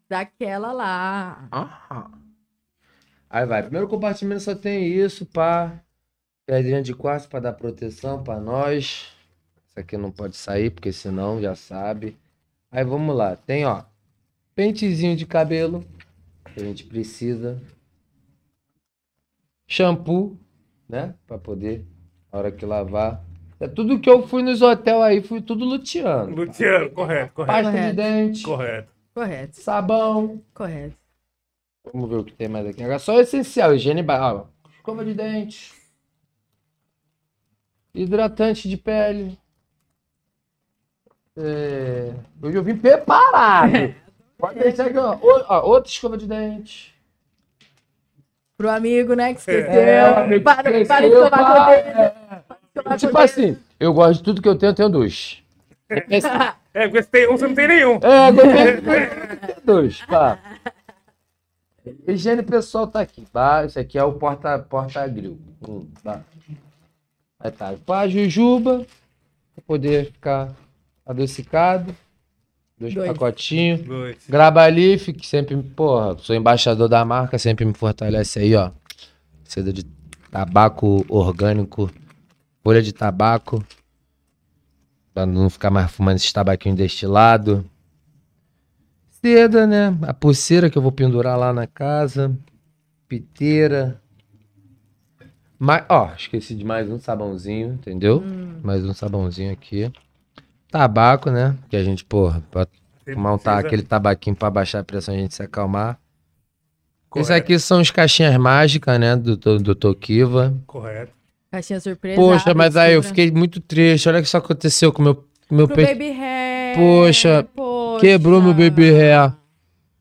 daquela lá. Ah. Aí vai. Primeiro compartimento só tem isso, pá. Pedrinha de quartzo pra dar proteção pra nós. Isso aqui não pode sair, porque senão já sabe. Aí vamos lá. Tem, ó. Pentezinho de cabelo. Que a gente precisa. Shampoo, né? Pra poder, na hora que lavar. É tudo que eu fui nos hotéis aí, fui tudo luteando. Luciano, correto, correto. Pasta de Correto. dente, Correto. Correto, sabão. correto. Vamos ver o que tem mais aqui. Agora só o essencial, higiene ó, Escova de dente. Hidratante de pele. É, Hoje eu vim preparado. Pode deixar aqui, ó. Outra escova de dente. Pro amigo, né, que esqueceu. É, o amigo para, que para de esqueceu, tomar para. dele. De tomar Tipo conta assim, eu gosto de tudo que eu tenho, eu tenho dois. É, porque você tem um, você não tem nenhum. É, eu tenho dois, pá. Higiene pessoal tá aqui, tá? Esse aqui é o porta, porta grill. Hum, tá. Aí tá, pá, jujuba, pra poder ficar adocicado. Dois, Dois. pacotinhos. Dois. Grabalife, que sempre, porra, sou embaixador da marca, sempre me fortalece aí, ó. Seda de tabaco orgânico, folha de tabaco, pra não ficar mais fumando esse tabaquinho destilado. Seda, né? A pulseira que eu vou pendurar lá na casa. Piteira. Mais, ó, esqueci de mais um sabãozinho, entendeu? Mais um sabãozinho aqui. Tabaco, né? Que a gente, porra, pra Você montar precisa- aquele tabaquinho pra baixar a pressão e a gente se acalmar. Esse Correto. aqui são as caixinhas mágicas, né? Do, do, do Tokiva. Correto. Caixinha surpresa. Poxa, mas aí eu fiquei muito triste. Olha o que isso aconteceu com o meu, meu Pro peito. baby hair. Poxa, poxa. Quebrou meu baby hair.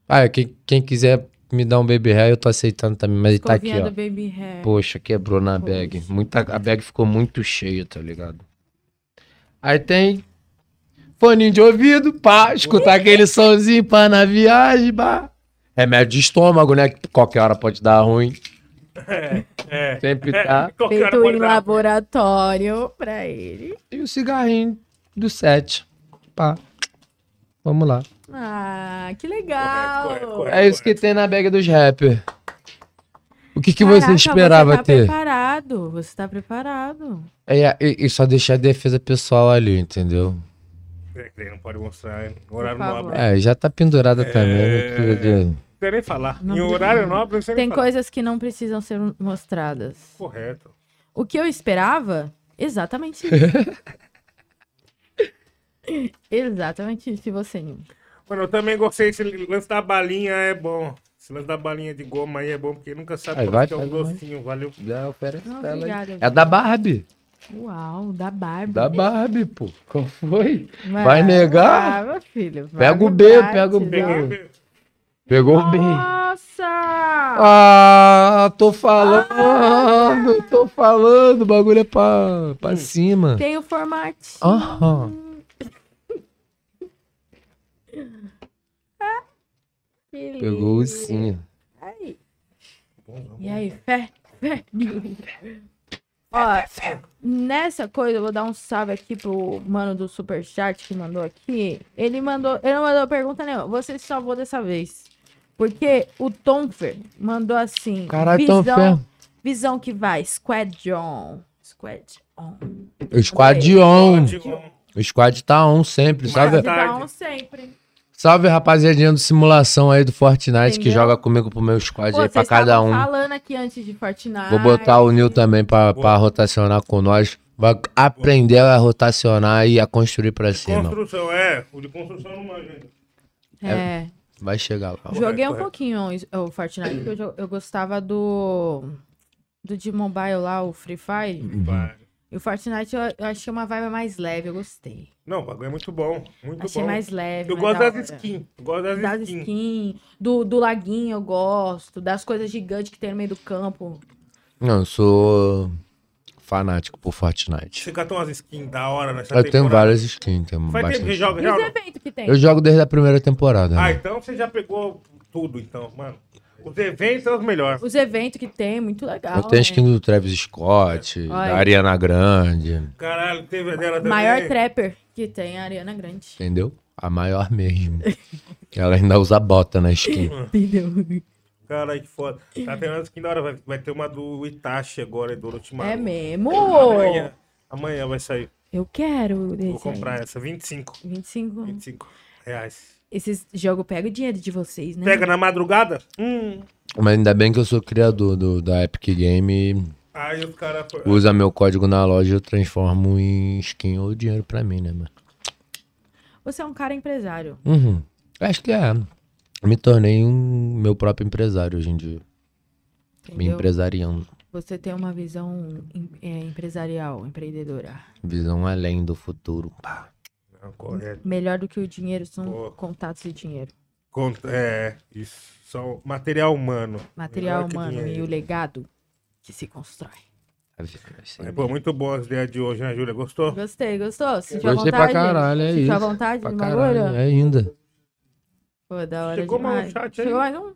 Ah, quem, quem quiser me dar um baby hair, eu tô aceitando também. Mas tá aqui, ó. baby hair. Poxa, quebrou na bag. Muita, a bag ficou muito cheia, tá ligado? Aí tem foninho de ouvido, pá, escutar aquele sonzinho, pá, na viagem, pá. Remédio de estômago, né? Que qualquer hora pode dar ruim. É. Sempre tá. Hora Feito em dar. laboratório pra ele. E o cigarrinho do set. Pá. Vamos lá. Ah, que legal. Correto, correto, correto. É isso que tem na bag dos rappers. O que, que Caraca, você esperava você tá ter? preparado. Você tá preparado. É, e, e só deixar a defesa pessoal ali, entendeu? É, que não pode mostrar, hein? Horário nobre. É, já tá pendurada também, não precisa de... Não precisa nem falar. Não em precisa. horário nobre, não Tem falar. coisas que não precisam ser mostradas. Correto. O que eu esperava? Exatamente isso. Exatamente isso. E você, Ninho? Mano, eu também gostei. Esse lance da balinha é bom. Esse lance da balinha de goma aí é bom, porque nunca sabe Aí quando vai, que é um mais. docinho. Valeu. Já oferece Não, aí. obrigada. É da Barbie. Uau, da Barbie. Da Barbie, pô. Qual foi? Vai, Vai negar? Ah, meu filho. Pega o B, pega o ó. B. Pegou bem. Nossa! Ah, tô falando, tô falando, o bagulho é pra, pra cima. Tem o formatinho. Aham. Que Pegou o sim. Aí. E aí, fé? Fé? Ó, nessa coisa, eu vou dar um salve aqui pro mano do Superchat que mandou aqui. Ele mandou. Ele não mandou pergunta nenhuma. Você se salvou dessa vez. Porque o Tomfer mandou assim. Caralho, visão, Tomfer. visão que vai. Squad on. Squad on. O squad on. O squad tá on sempre. Squad tá on sempre. Salve rapaziadinha do simulação aí do Fortnite que Entendeu? joga comigo pro meu squad Pô, aí pra cada um. falando aqui antes de Fortnite. Vou botar o Nil também pra, pra rotacionar com nós. Vai aprender a rotacionar e a construir pra cima. Construção, é. O de construção não manja ainda. É. Vai chegar lá. Joguei um pouquinho o o Fortnite, porque eu, eu gostava do. Do de mobile lá, o Free Fire. E o Fortnite eu, eu achei uma vibe mais leve, eu gostei. Não, o bagulho é muito bom. Muito Achei bom. mais leve. Eu mais gosto da das skins. Gosto das, Das skins. skins. Do, do laguinho eu gosto. Das coisas gigantes que tem no meio do campo. Não, eu sou fanático por Fortnite. Você catou umas skins da hora nessa Eu tenho temporada? várias skins, tenho Faz tempo que joga E já? os ou não? eventos que tem? Eu jogo desde a primeira temporada. Ah, né? então você já pegou tudo, então, mano. Os eventos são os melhores. Os eventos que tem, muito legal. Eu tenho né? skin do Travis Scott, Olha. da Ariana Grande, Caralho, teve a dela também. Maior trapper que tem a Ariana Grande. entendeu? A maior mesmo. Ela ainda usa bota na skin. Entendeu? Caralho, que foda. Tá tendo uma skin da hora. Vai, vai ter uma do Itachi agora, do Orochimaru. É mesmo? Amanhã, amanhã vai sair. Eu quero. Vou comprar aí. essa. 25. 25. 25 reais. Esses jogos pegam o dinheiro de vocês, né? Pega na madrugada? Hum. Mas ainda bem que eu sou criador do, da Epic Game e Aí os caras. usa meu código na loja e eu transformo em skin ou dinheiro pra mim, né, mano? Você é um cara empresário. Uhum. Acho que é. Me tornei um meu próprio empresário hoje em dia. Me Entendeu? empresariando. Você tem uma visão em- é, empresarial, empreendedora. Visão além do futuro. Pá. Não, correto. Melhor do que o dinheiro são Boa. contatos de dinheiro. Conta- É, isso. Só material humano. Material Melhor humano e o legado que se constrói. Mas, pô, muito bom as ideias de hoje, né, Júlia? Gostou? Gostei, gostou? Sentiu a Gostei vontade? pra caralho, é Sentiu isso. a vontade Pra caralho, bagulho? é ainda. Pô, da hora Chegou mais um demais. chat aí? Chegou mais um?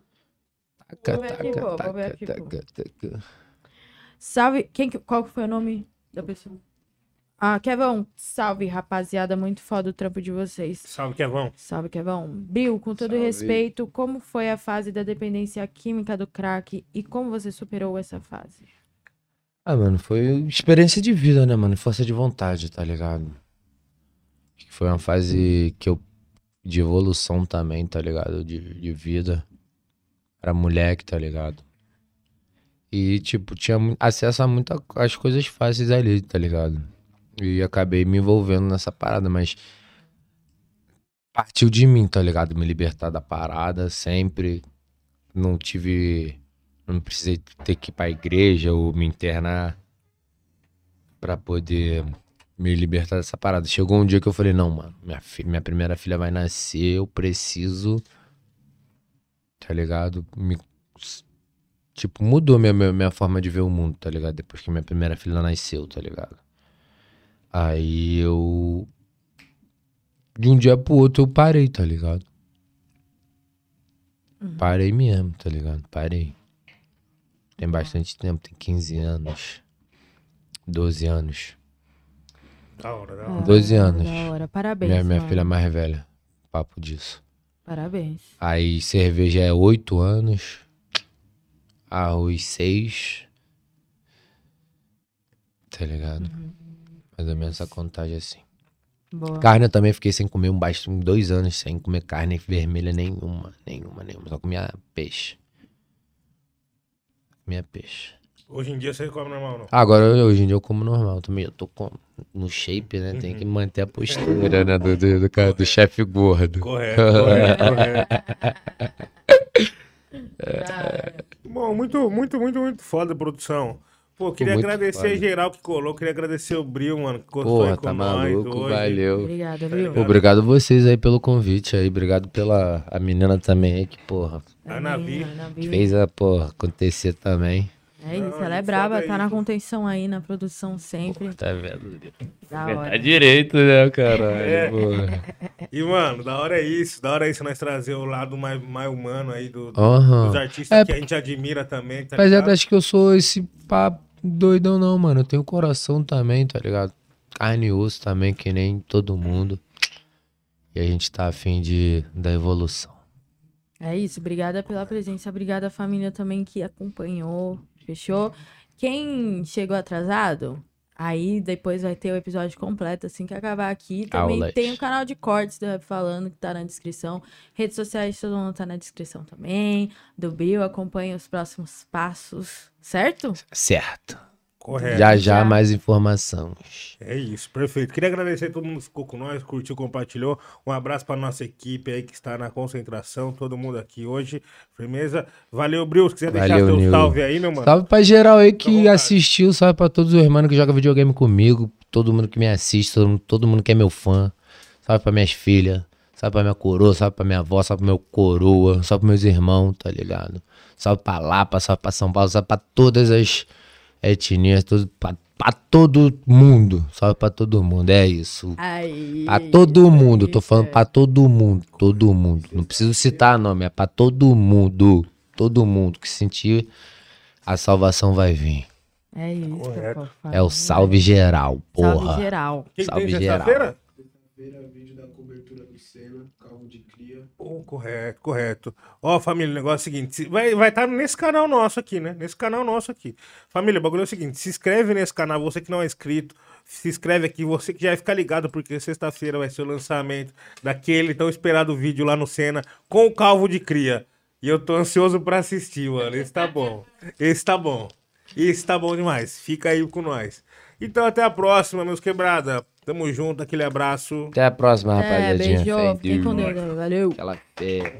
Taca, Vou ver aqui, taca, pô, vou taca, ver aqui, pô. taca, taca. Salve. Quem, que- qual foi o nome da pessoa? Ah, Kevão. Salve, rapaziada. Muito foda o trampo de vocês. Salve, Kevão. Salve, Kevão. Bill, com todo Salve. respeito, como foi a fase da dependência química do crack e como você superou essa fase? Ah, mano, foi experiência de vida, né, mano? Força de vontade, tá ligado? Foi uma fase que eu. de evolução também, tá ligado? De, de vida. Era moleque, tá ligado? E, tipo, tinha acesso a muitas as coisas fáceis ali, tá ligado? E acabei me envolvendo nessa parada, mas. Partiu de mim, tá ligado? Me libertar da parada sempre. Não tive. Não precisei ter que ir pra igreja ou me internar pra poder me libertar dessa parada. Chegou um dia que eu falei, não, mano, minha, fi- minha primeira filha vai nascer, eu preciso, tá ligado? Me, tipo, mudou minha, minha forma de ver o mundo, tá ligado? Depois que minha primeira filha nasceu, tá ligado? Aí eu... De um dia pro outro eu parei, tá ligado? Parei mesmo, tá ligado? Parei. Tem bastante tempo, tem 15 anos. 12 anos. Da hora, da Ah, hora. 12 anos. Da hora, parabéns. Minha, minha filha mais velha. Papo disso. Parabéns. Aí cerveja é 8 anos. Arroz 6. Tá ligado? Mais ou menos essa contagem assim. Boa. Carne eu também fiquei sem comer um baixo, dois anos sem comer carne vermelha nenhuma, nenhuma, nenhuma. Só comia peixe. Comia peixe. Hoje em dia você come normal, não? Agora, hoje em dia eu como normal também. Eu tô com, no shape, né? Tem que manter a postura, né? Do, do, do, cara- do chefe gordo. Correto, correto, correto. Bom, muito, muito, muito, muito foda a produção. Pô, queria muito agradecer foda. geral que colou, queria agradecer o Bril, mano, que gostou aí Porra, com tá nós maluco, hoje. valeu. Obrigada, Tá viu? ligado? Obrigado vocês aí pelo convite aí, obrigado pela a menina também aí que, porra, A. Ana Bia. fez a, porra, acontecer também. É isso, Não, ela é braba, tá na contenção aí, na produção sempre. Tá vendo? Da Tá direito, né, caralho? É. porra. E, mano, da hora é isso, da hora é isso nós trazer o lado mais, mais humano aí do, do- Aham. dos artistas É, que a gente admira também, tá Mas é, ligado? acho que eu sou esse pá doidão não, mano. Eu tenho coração também, tá ligado? Carne e osso também, que nem todo mundo. E a gente tá afim de, da evolução. É isso, obrigada pela presença, obrigada família também que acompanhou, fechou? Quem chegou atrasado, aí depois vai ter o episódio completo assim que acabar aqui. Também Aulas. tem o canal de cortes do Rap Falando que tá na descrição. Redes sociais de todo mundo tá na descrição também. Do Bill, acompanhe os próximos passos, certo? Certo. Correto. Já já mais informações. É isso, perfeito. Queria agradecer a todo mundo que ficou com nós, curtiu, compartilhou. Um abraço pra nossa equipe aí que está na concentração, todo mundo aqui hoje. Firmeza. Valeu, Bril. Se quiser deixar Valeu, seu Nil. salve aí, meu mano. Salve pra geral aí que assistiu, salve pra todos os irmãos que jogam videogame comigo, todo mundo que me assiste, todo mundo, todo mundo que é meu fã. Salve pra minhas filhas, salve pra minha coroa, salve pra minha avó, salve pro meu coroa, salve pros meus irmãos, tá ligado? Salve pra Lapa, salve pra São Paulo, salve pra todas as etnias, todo, pra, pra todo mundo. Salve pra todo mundo, é isso. Aí. Pra todo mundo, tô isso, falando é. pra todo mundo, todo mundo. Não preciso citar nome, é pra todo mundo. Todo mundo que sentir, a salvação vai vir. É isso, Correto. É o salve geral, porra. Salve geral. Quem Salve tem geral. sexta-feira? Sexta-feira, vídeo da Senna, calvo de cria. Pô, correto, correto. Ó, família, o negócio é o seguinte: se- vai estar vai tá nesse canal nosso aqui, né? Nesse canal nosso aqui. Família, o bagulho é o seguinte: se inscreve nesse canal, você que não é inscrito, se inscreve aqui, você que já vai ficar ligado, porque sexta-feira vai ser o lançamento daquele tão esperado vídeo lá no Senna com o calvo de cria. E eu tô ansioso pra assistir, mano. Esse tá bom. Esse tá bom. Esse tá bom demais. Fica aí com nós. Então, até a próxima, meus quebrada. Tamo junto, aquele abraço. Até a próxima, É, rapaziadinha. beijo. Fé em Fiquem com Deus. Deus. Valeu. Aquela fé.